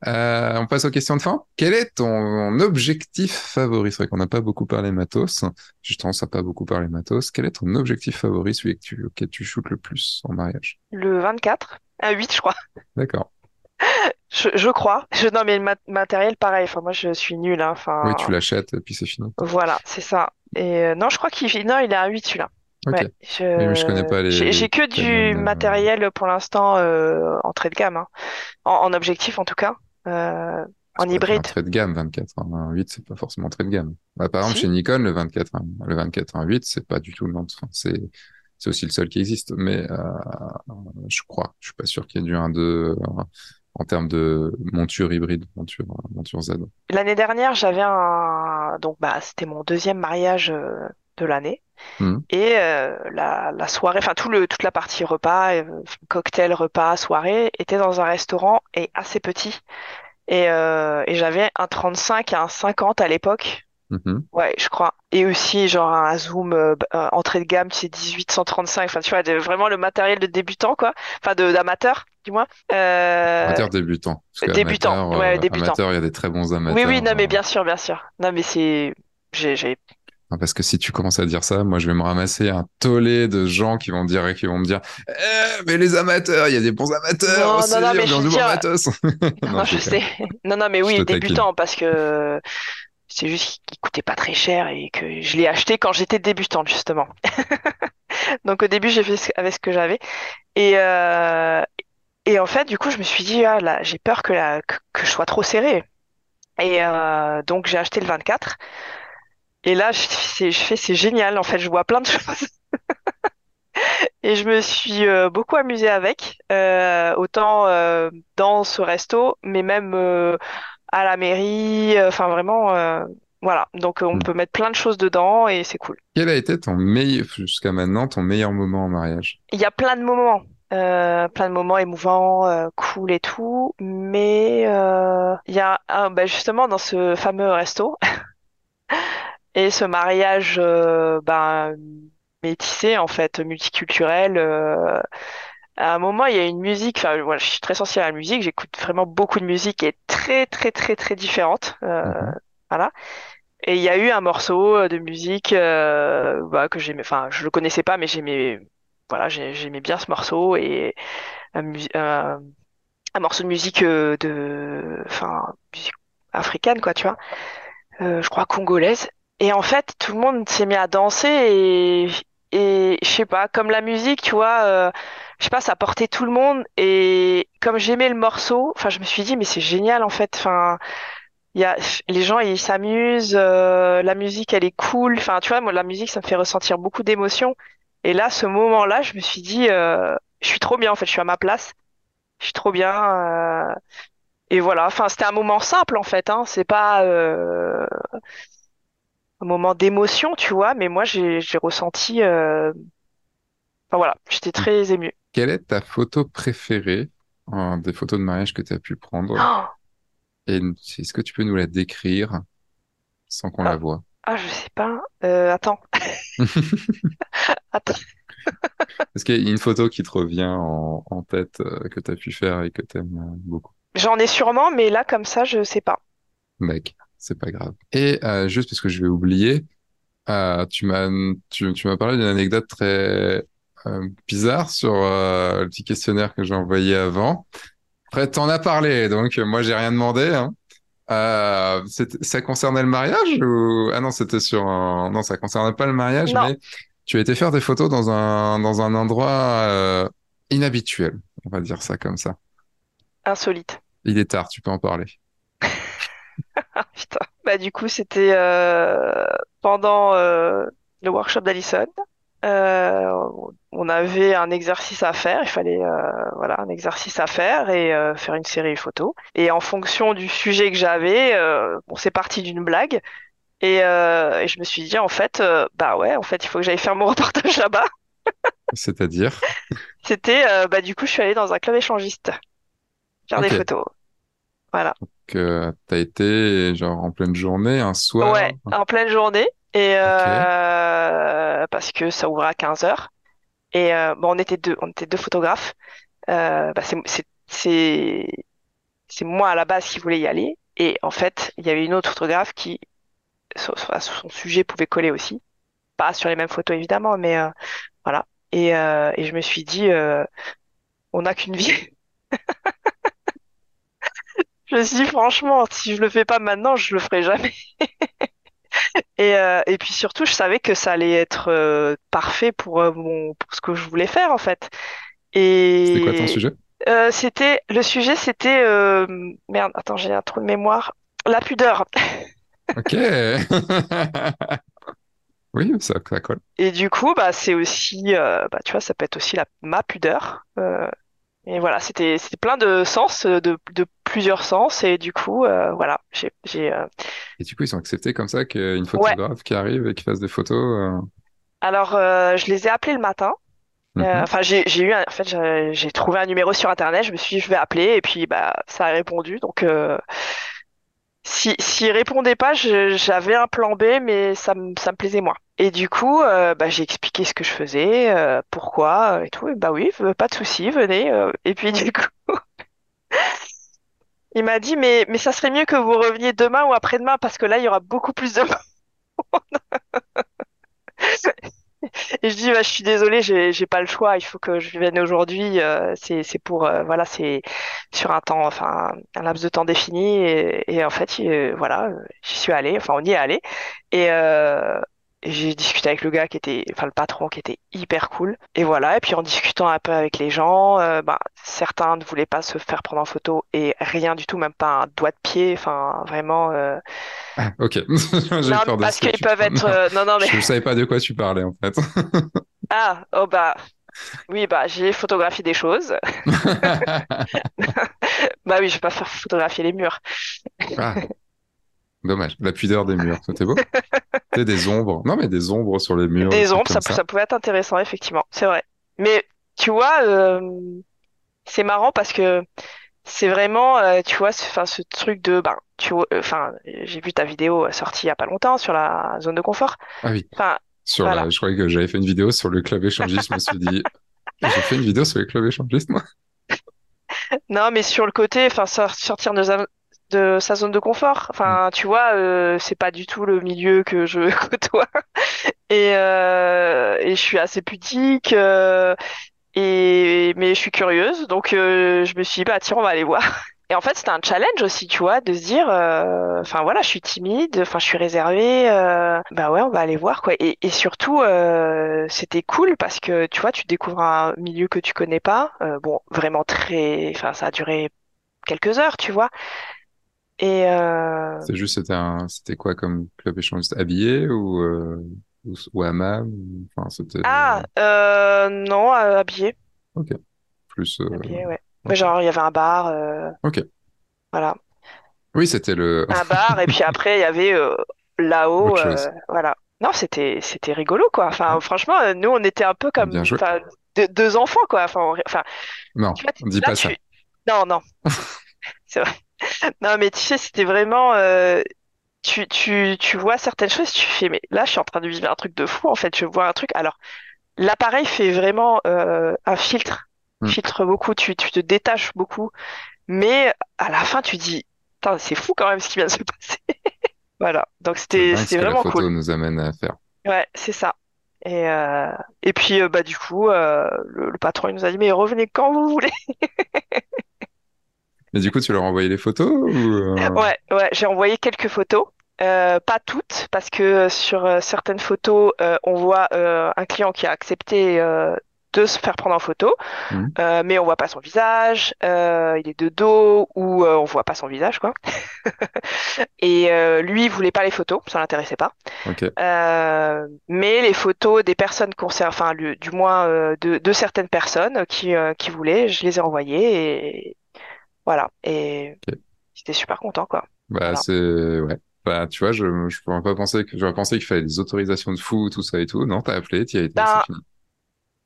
Euh, on passe aux questions de fin. Quel est ton objectif favori? C'est vrai qu'on n'a pas beaucoup parlé matos. Je tendance à pas beaucoup parler matos. Quel est ton objectif favori, celui que tu, auquel tu shootes le plus en mariage? Le 24, à 8, je crois. D'accord. (laughs) Je, je crois. Je, non, mais le mat- matériel, pareil. Enfin, moi, je suis nulle. hein. Oui, tu l'achètes et puis c'est fini. voilà, c'est ça. Et euh, non, je crois qu'il non, il est à 8 celui-là. Ok. Ouais, Oui, mais je connais je pas j'ai les j'ai que du euh, matériel pour l'instant euh, en trait de gamme, hein. En, en objectif en tout cas, euh, en hybride. trait de gamme, 24. hein. Un 8, c'est pas forcément trait de gamme. Bah, par exemple, chez? Nikon, le 24, hein, le 24 1.8, c'est pas du tout le enfin, c'est, c'est aussi le seul qui existe. Mais, euh, je crois. Je suis pas sûr qu'il y ait du 1.2 euh, en termes de monture hybride, monture, monture Z. L'année dernière, j'avais un donc bah c'était mon deuxième mariage euh, de l'année Mhm. et euh, la, la soirée, enfin tout le toute la partie repas, euh, cocktail, repas, soirée était dans un restaurant et assez petit et euh, et j'avais un 35 et un 50 à l'époque. Mhm. Ouais, je crois. Et aussi, genre, un zoom euh, euh, entrée de gamme, tu sais, 18, 135. Enfin, tu vois, de, vraiment le matériel de débutant, quoi. Enfin, de, d'amateur, du moins. Euh, Amateur débutant. Parce débutant, qu'amateur, ouais, euh, débutant. amateur, il y a des très bons Oui, oui, amateurs. non, mais euh, bien sûr, bien sûr. Non, mais c'est, j'ai, Parce que si tu commences à dire ça, moi je vais me ramasser un tollé de gens qui vont me dire qui vont me dire eh, mais les amateurs, il y a des bons amateurs non, aussi, non, non, mais je dire, matos. (laughs) non, Non, je sais. Non, non, mais oui, débutant, parce que c'est juste qu'il coûtait pas très cher et que je l'ai acheté quand j'étais débutante, justement. (laughs) Donc, au début, j'ai fait avec ce que j'avais. Et, euh, et en fait, du coup, je me suis dit, ah, là, j'ai peur que, que, je sois trop serrée. Et euh, donc, j'ai acheté le 24. Et là, je, je fais, c'est génial. En fait, je vois plein de (laughs) choses. Et je me suis euh, beaucoup amusée avec, euh, autant euh, dans ce resto, mais même euh, à la mairie. euh, Enfin, vraiment, euh, voilà. Donc, euh, on Hmm. peut mettre plein de choses dedans et c'est cool. Quel a été ton meilleur, jusqu'à maintenant, ton meilleur moment en mariage? Il y a plein de moments, euh, plein de moments émouvants, euh, cool et tout, mais euh, il y a un, bah, justement dans ce fameux resto (laughs) et ce mariage euh, ben, métissé en fait, multiculturel. À un moment, il y a une musique. Enfin, voilà, je suis très sensible à la musique. J'écoute vraiment beaucoup de musique et très très très très différente. euh, Mhm. voilà. Et il y a eu un morceau euh, de musique euh, bah, que j'aimais. Enfin, je le connaissais pas, mais j'aimais. Voilà, j'ai- j'aimais bien ce morceau et un, morceau de musique euh, de, enfin, musique africaine, quoi, tu vois. Euh, je crois congolaise. Et en fait, tout le monde s'est mis à danser et, et je sais pas, comme la musique, tu vois, euh, je sais pas, ça portait tout le monde. Et comme j'aimais le morceau, enfin, je me suis dit, mais c'est génial, en fait. Enfin, il y a, les gens, ils s'amusent, euh, la musique, elle est cool. Enfin, tu vois, moi, la musique, ça me fait ressentir beaucoup d'émotions. Et là, ce moment-là, je me suis dit, euh, je suis trop bien, en fait, je suis à ma place. Je suis trop bien. euh, et voilà, enfin, c'était un moment simple, en fait, hein. C'est pas euh, un moment d'émotion, tu vois, mais moi, j'ai j'ai ressenti. Euh, Enfin, voilà, j'étais très émue. Quelle est ta photo préférée, euh, des photos de mariage que tu as pu prendre? Oh Et est-ce que tu peux nous la décrire sans qu'on la ah, voie? ah, je sais pas. Euh, attends, (laughs) attends. Est-ce qu'il y a une photo qui te revient en, en tête euh, que tu as pu faire et que tu aimes beaucoup? J'en ai sûrement, mais là, comme ça, je sais pas. Mec, c'est pas grave. Et euh, juste parce que je vais oublier, euh, tu m'as tu, parlé d'une anecdote très euh, bizarre sur euh, le petit questionnaire que j'ai envoyé avant. Après, t'en as parlé, donc euh, moi j'ai rien demandé. Hein. Euh, ça concernait le mariage ou ah non c'était sur un... non ça concernait pas le mariage Non, mais tu as été faire des photos dans un dans un endroit euh, inhabituel on va dire ça comme ça insolite. il est tard tu peux en parler (laughs) putain. Bah, du coup, c'était euh, pendant euh, le workshop d'Alison. Euh, on avait un exercice à faire. Il fallait euh, voilà un exercice à faire et euh, faire une série photo. Et en fonction du sujet que j'avais, bon, c'est parti d'une blague. Et, euh, et je me suis dit en fait, euh, bah ouais, en fait, il faut que j'aille faire mon (laughs) reportage là-bas. c'est-à-dire? C'était euh, bah du coup, je suis allée dans un club échangiste faire des photos. Voilà. que t'as été genre en pleine journée un soir? Ouais, en pleine journée. Et euh, parce que ça ouvrait à 15 heures. Et euh, bon, on était deux, on était deux photographes. Euh, bah, c'est, moi à la base qui voulais y aller. Et en fait, il y avait une autre photographe qui, son, son sujet pouvait coller aussi. Pas sur les mêmes photos évidemment, mais euh, voilà. Et, euh, et je me suis dit, euh, on n'a qu'une vie. (laughs) Je me suis dit, franchement, si je le fais pas maintenant, je le ferai jamais. (laughs) (laughs) Et, euh, et puis surtout, je savais que ça allait être euh, parfait pour, euh, mon, pour ce que je voulais faire en fait. C'était quoi ton Et sujet? c'était le sujet, c'était merde, attends, j'ai un trou de mémoire. La pudeur. (laughs) Ok. (laughs) Oui, ça, ça colle. Et du coup, bah c'est aussi, bah tu vois, ça peut être aussi la ma pudeur. Et voilà, c'était c'était plein de sens, euh, de, de plusieurs sens. Et du coup, euh, voilà, j'ai j'ai euh, Et du coup, ils ont accepté comme ça qu'une ouais. photographe qui arrive et qui fasse des photos. euh, Alors, euh, je les ai appelés le matin. Euh, mhm. Enfin, j'ai j'ai eu un- en fait j'ai j'ai trouvé un numéro sur internet. Je me suis dit je vais appeler et puis bah ça a répondu. Donc euh, si s'il répondait pas, je- j'avais un plan B, mais ça me ça me plaisait moins. Et du coup, euh, bah, j'ai expliqué ce que je faisais, euh, pourquoi euh, et tout. Bah oui, pas de souci, venez. euh. Et puis (laughs) du coup, il m'a dit mais mais ça serait mieux que vous reveniez demain ou après-demain parce que là il y aura beaucoup plus de (laughs) Et je dis, bah, je suis désolée, j'ai, j'ai pas le choix, il faut que je vienne aujourd'hui. euh, c'est, c'est pour, euh, voilà, c'est sur un temps, enfin, un laps de temps défini. Et, en fait, il- voilà, j'y suis allée, enfin, on y est allé. Et j'ai discuté avec le gars qui était, enfin, le patron qui était hyper cool. Et voilà, et puis en discutant un peu avec les gens, euh, bah, certains ne voulaient pas se faire prendre en photo et rien du tout, même pas un doigt de pied, enfin, vraiment. euh, Ah, (laughs) ok. (laughs) J'ai peur de parce qu'ils peuvent être, euh, non, non, (laughs) mais je ne savais pas de quoi tu parlais en fait. ah, oh bah. Oui, bah j'ai photographié des choses. Bah oui, je vais pas faire photographier les murs. Ah, dommage. La pudeur des murs. C'était beau? (laughs) C'était des ombres. Non, mais des ombres sur les murs, des ombres, ça, ça. ça pouvait être intéressant, effectivement, c'est vrai. Mais tu vois, euh, c'est marrant parce que c'est vraiment, euh, tu vois, ce, enfin, ce truc de, ben, tu euh, enfin, j'ai vu ta vidéo sortie il y a pas longtemps sur la zone de confort. Ah oui. Enfin, Sur voilà. la, je croyais que j'avais fait une vidéo sur le club échangiste. Je me suis dit, (laughs) j'ai fait une vidéo sur le club échangiste, moi. Non, mais sur le côté, enfin, sor- sortir de, de sa zone de confort. Mm. Enfin, tu vois, euh, c'est pas du tout le milieu que je (laughs) côtoie. Et, euh, et je suis assez pudique. euh, Et mais je suis curieuse, donc euh, je me suis dit bah tiens on va aller voir. Et en fait c'était un challenge aussi, tu vois, de se dire, euh, enfin voilà, je suis timide, enfin je suis réservée, euh, bah ouais on va aller voir quoi. Et, et surtout euh, c'était cool parce que tu vois tu découvres un milieu que tu connais pas, euh, bon vraiment très, enfin ça a duré quelques heures, tu vois. Et euh, C'est juste, c'était un, c'était quoi comme club échangiste? Habillé ou, euh, ou, ou hammam? Enfin, c'était, ah euh, non euh, habillé, ok. Plus, habillé ouais. Genre il y avait un bar, Ok. voilà. Oui, c'était le, un bar et puis (laughs) après il y avait là-haut voilà non c'était c'était rigolo quoi enfin franchement nous on était un peu comme deux, enfants quoi enfin on- enfin Non, tu vois tu- dis là pas ça. non non (laughs) c'est vrai (laughs) non mais tu sais c'était vraiment euh, tu tu tu vois certaines choses tu fais mais là je suis en train de vivre un truc de fou en fait je vois un truc alors l'appareil fait vraiment euh, un filtre Hmm. filtre beaucoup tu tu te détaches beaucoup mais à la fin tu dis Putain, c'est fou quand même ce qui vient de se passer (laughs) Voilà, donc C'est c'était dingue ce c'était que la vraiment cool. nous amène à faire. Ouais, c'est ça. Et euh, et puis euh, bah du coup euh, le, le patron il nous a dit mais revenez quand vous voulez. (laughs) Mais du coup, tu leur as envoyé les photos ou, euh, Ouais, ouais, j'ai envoyé quelques photos. Euh, pas toutes parce que euh, sur euh, certaines photos euh, on voit euh, un client qui a accepté euh, de se faire prendre en photo, hmm, euh, mais on voit pas son visage, euh, il est de dos ou euh, on voit pas son visage quoi. (laughs) Et euh, lui il voulait pas les photos, ça l'intéressait pas. ok. Euh, mais les photos des personnes concernées, enfin du moins euh, de, de certaines personnes qui, euh, qui voulaient, je les ai envoyées et voilà. Et j'étais super content quoi. Bah, Voilà. c'est, ouais. Bah, tu vois, je, je pourrais pas penser que, j'aurais pensé qu'il fallait des autorisations de fou, tout ça et tout. Non, t'as appelé, t'y as été, Ben, fini.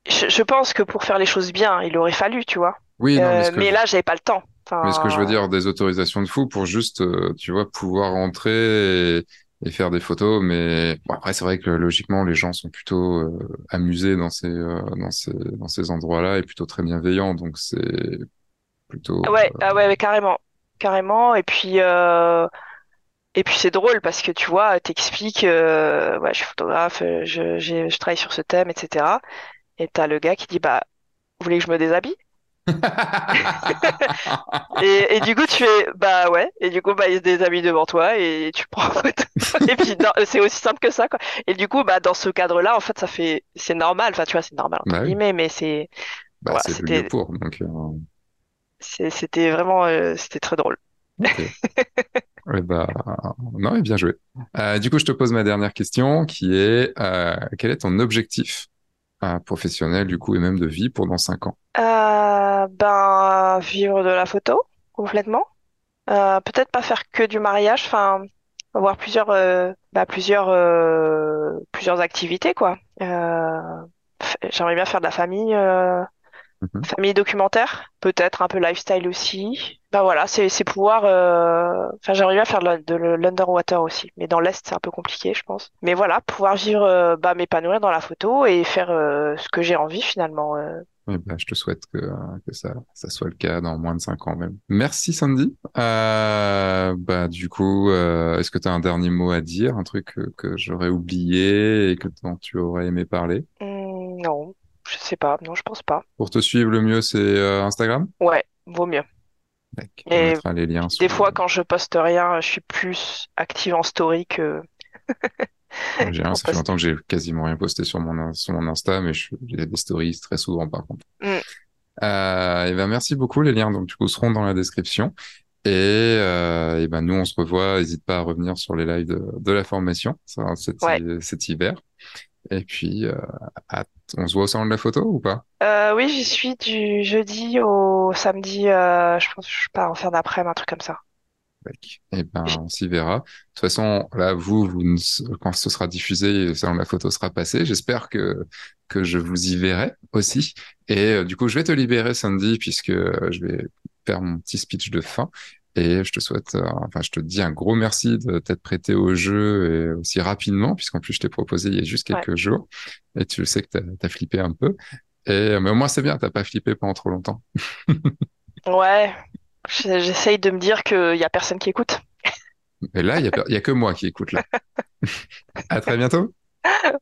je, je pense que pour faire les choses bien, il aurait fallu, tu vois. Oui, non, mais Euh, mais je, là, j'avais pas le temps. mais ce que je veux Enfin, dire, des autorisations de fou pour juste, euh, tu vois, pouvoir rentrer et, et faire des photos. Mais bon, après, c'est vrai que logiquement, les gens sont plutôt euh, amusés dans ces, euh, dans ces, dans ces endroits-là et plutôt très bienveillants. Donc, c'est plutôt. Ouais, euh, ah ouais, ouais, carrément. Carrément. Et puis, euh, et puis c'est drôle parce que tu vois, t'expliques, euh, ouais, je suis photographe, euh, je, j'ai- je travaille sur ce thème, etc. Et t'as le gars qui dit, bah, vous voulez que je me déshabille? (laughs) Et, et du coup, tu fais, bah ouais. Et du coup, bah, il se déshabille devant toi et tu prends en photo. (laughs) Et puis, c'est aussi simple que ça, quoi. Et du coup, bah, dans ce cadre-là, en fait, ça fait, c'est normal. Enfin, tu vois, c'est normal, entre Bah oui, guillemets, mais c'est, bah, voilà, c'était, pour. Donc, euh, c'était vraiment, euh, c'était très drôle. ok. Eh bah, non, et bien joué. Euh, du coup, je te pose ma dernière question qui est euh, quel est ton objectif euh, professionnel, du coup, et même de vie pour dans cinq ans? Ben, vivre de la photo, complètement. Peut-être pas faire que du mariage, enfin, avoir plusieurs, bah, plusieurs, plusieurs activités, quoi. J'aimerais bien faire de la famille, Mhm. famille documentaire, peut-être un peu lifestyle aussi. Ben voilà, c'est, pouvoir, euh, enfin, j'aimerais bien faire de, l'underwater aussi, mais dans l'Est, c'est un peu compliqué, je pense. Mais voilà, pouvoir vivre, euh, bah, m'épanouir dans la photo et faire, euh, ce que j'ai envie, finalement. euh. Eh ben, je te souhaite que, que ça, ça soit le cas dans moins de cinq ans même. Merci Sandy. Euh, bah, du coup, euh, est-ce que tu as un dernier mot à dire, un truc que, que j'aurais oublié et que dont tu aurais aimé parler? Hmm, non, je sais pas, non, je pense pas. Pour te suivre, le mieux, c'est euh, Instagram? Ouais, vaut mieux. On Et les liens des fois, quand je poste rien, je suis plus active en story que J'ai (laughs) rien, ça fait longtemps que j'ai quasiment rien posté sur mon, sur mon Insta, mais j'ai des stories très souvent par contre. Hmm, Euh, et ben merci beaucoup, les liens donc du coup seront dans la description. Et, euh, et ben nous on se revoit. N'hésite pas à revenir sur les lives de, de la formation ça, cet, ouais. cet hiver. Et puis euh, à- on se voit au salon de la photo ou pas? Euh, oui, j'y suis du jeudi au samedi. euh, je pense que je pars en fin d'après-midi, un truc comme ça. Tac. Et ben on s'y verra. De toute façon là vous, vous ne- quand ce sera diffusé, le salon de la photo sera passé. J'espère que que je vous y verrai aussi. Et euh, du coup je vais te libérer Sandy puisque euh, je vais faire mon petit speech de fin. Et je te souhaite, euh, enfin, je te dis un gros merci de t'être prêté au jeu et aussi rapidement, puisqu'en plus je t'ai proposé il y a juste Ouais. quelques jours. Et tu sais que t'as, flippé un peu. Et, mais au moins c'est bien, t'as pas flippé pendant trop longtemps. (laughs) Ouais. J'essaye de me dire qu'il y a personne qui écoute. Et là, il y a, y a que moi qui écoute là. (laughs) À très bientôt.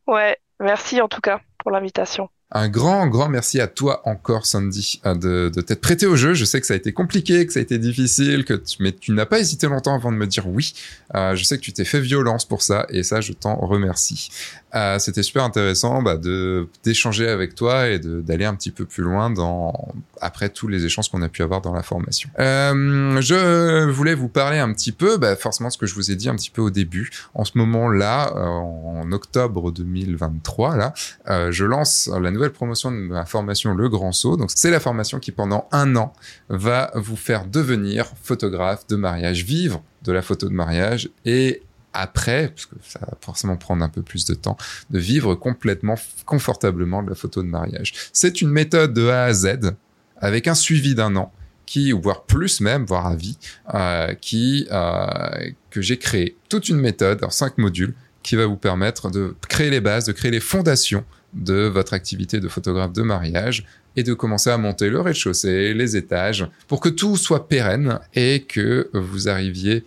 Ouais. Merci en tout cas pour l'invitation. Un grand, grand merci à toi encore, Sandy, euh, de, t'être prêté au jeu. Je sais que ça a été compliqué, que ça a été difficile, que tu, mais tu n'as pas hésité longtemps avant de me dire oui. Euh, je sais que tu t'es fait violence pour ça, et ça, je t'en remercie. Euh, C'était super intéressant bah, de d'échanger avec toi et d'aller un petit peu plus loin dans après tous les échanges qu'on a pu avoir dans la formation. Euh, je voulais vous parler un petit peu, bah, forcément ce que je vous ai dit un petit peu au début. En ce moment-là, euh, en octobre 2023, là, euh, je lance la nouvelle promotion de ma formation Le Grand Saut. Donc, c'est la formation qui, pendant un an, va vous faire devenir photographe de mariage, vivre de la photo de mariage et après, parce que ça va forcément prendre un peu plus de temps, de vivre complètement, confortablement la photo de mariage. C'est une méthode de A à Z avec un suivi d'un an qui, voire plus même, voire à vie, euh, qui, euh, que j'ai créé toute une méthode, en cinq modules, qui va vous permettre de créer les bases, de créer les fondations de votre activité de photographe de mariage et de commencer à monter le rez-de-chaussée, les étages, pour que tout soit pérenne et que vous arriviez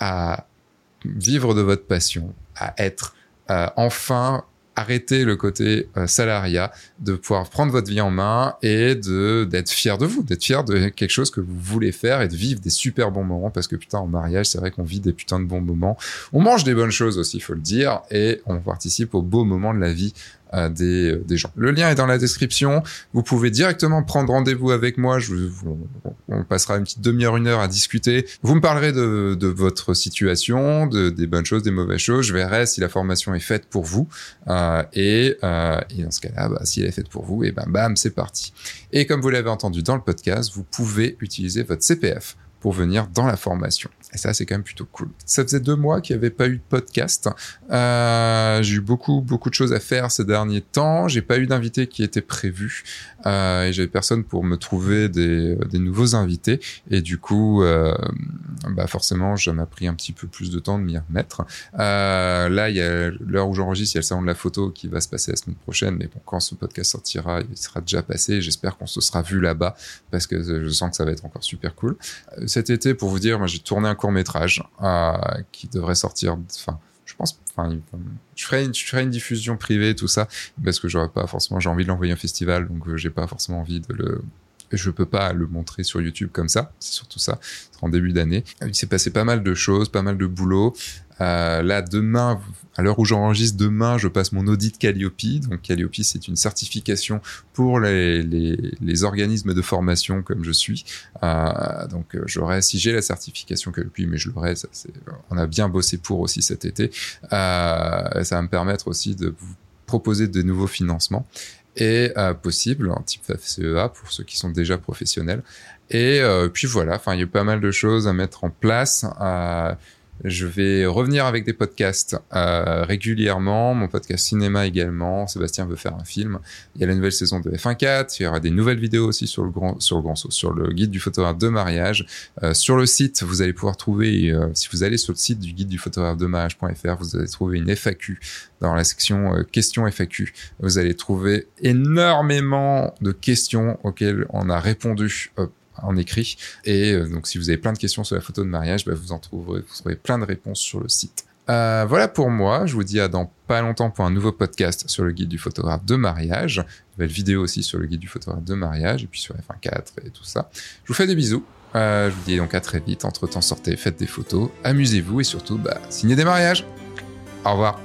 à vivre de votre passion, à être euh, enfin arrêter le côté euh, salariat, de pouvoir prendre votre vie en main et de d'être fier de vous, d'être fier de quelque chose que vous voulez faire et de vivre des super bons moments parce que putain en mariage c'est vrai qu'on vit des putains de bons moments. On mange des bonnes choses aussi, il faut le dire, et on participe aux beaux moments de la vie euh, des, des gens. Le lien est dans la description. Vous pouvez directement prendre rendez-vous avec moi. Je vous, on passera une petite demi-heure, une heure à discuter. Vous me parlerez de, de votre situation, de, des bonnes choses, des mauvaises choses. Je verrai si la formation est faite pour vous. Euh, et, euh, et dans ce cas-là, bah, si elle est faite pour vous, et ben bam, c'est parti. Et comme vous l'avez entendu dans le podcast, vous pouvez utiliser votre CPF pour venir dans la formation. Et ça, c'est quand même plutôt cool. Ça faisait deux mois qu'il n'y avait pas eu de podcast. Euh, j'ai eu beaucoup, beaucoup de choses à faire ces derniers temps. J'ai pas eu d'invités qui étaient prévus. Euh, et j'avais personne pour me trouver des, nouveaux invités. Et du coup, euh, bah forcément, ça m'a pris un petit peu plus de temps de m'y remettre. Là, il y a l'heure où j'enregistre, il y a le salon de la photo qui va se passer la semaine prochaine. Mais bon, quand ce podcast sortira, il sera déjà passé. J'espère qu'on se sera vu là-bas parce que je sens que ça va être encore super cool. Cet été, pour vous dire, j'ai tourné un court métrage euh, qui devrait sortir. Enfin, je pense. Enfin, je ferai, une, je ferai une diffusion privée, tout ça, parce que j'aurais pas forcément. J'ai envie de l'envoyer au festival, donc euh, j'ai pas forcément envie de le. Je peux pas le montrer sur YouTube comme ça. C'est surtout ça. en début d'année. Il s'est passé pas mal de choses, pas mal de boulot. Euh, là, demain, à l'heure où j'enregistre, demain, je passe mon audit Calliope. Donc, Calliope, c'est une certification pour les, organismes de formation comme je suis. Euh, donc, j'aurai, si j'ai la certification Calliope, mais je l'aurai, on a bien bossé pour aussi cet été. Euh, ça va me permettre aussi de vous proposer de nouveaux financements et euh, possible, un type FCEA pour ceux qui sont déjà professionnels. Et euh, puis voilà, il y a pas mal de choses à mettre en place. Je vais revenir avec des podcasts euh, régulièrement, mon podcast cinéma également. Sébastien veut faire un film. Il y a la nouvelle saison de F1.4. Il y aura des nouvelles vidéos aussi sur le grand, sur le grand saut, sur le guide du photographe de mariage. Euh, sur le site, vous allez pouvoir trouver, euh, si vous allez sur le site du guide du photographe de mariage.fr, vous allez trouver une FAQ dans la section euh, questions FAQ. Vous allez trouver énormément de questions auxquelles on a répondu euh, en écrit. Et euh, donc, si vous avez plein de questions sur la photo de mariage, bah, vous en trouverez, vous trouverez plein de réponses sur le site. Euh, voilà pour moi. Je vous dis à dans pas longtemps pour un nouveau podcast sur le guide du photographe de mariage. Une nouvelle vidéo aussi sur le guide du photographe de mariage et puis sur F1.4 et tout ça. Je vous fais des bisous. Euh, je vous dis donc à très vite. Entre temps, sortez, faites des photos, amusez-vous et surtout, bah, signez des mariages. Au revoir.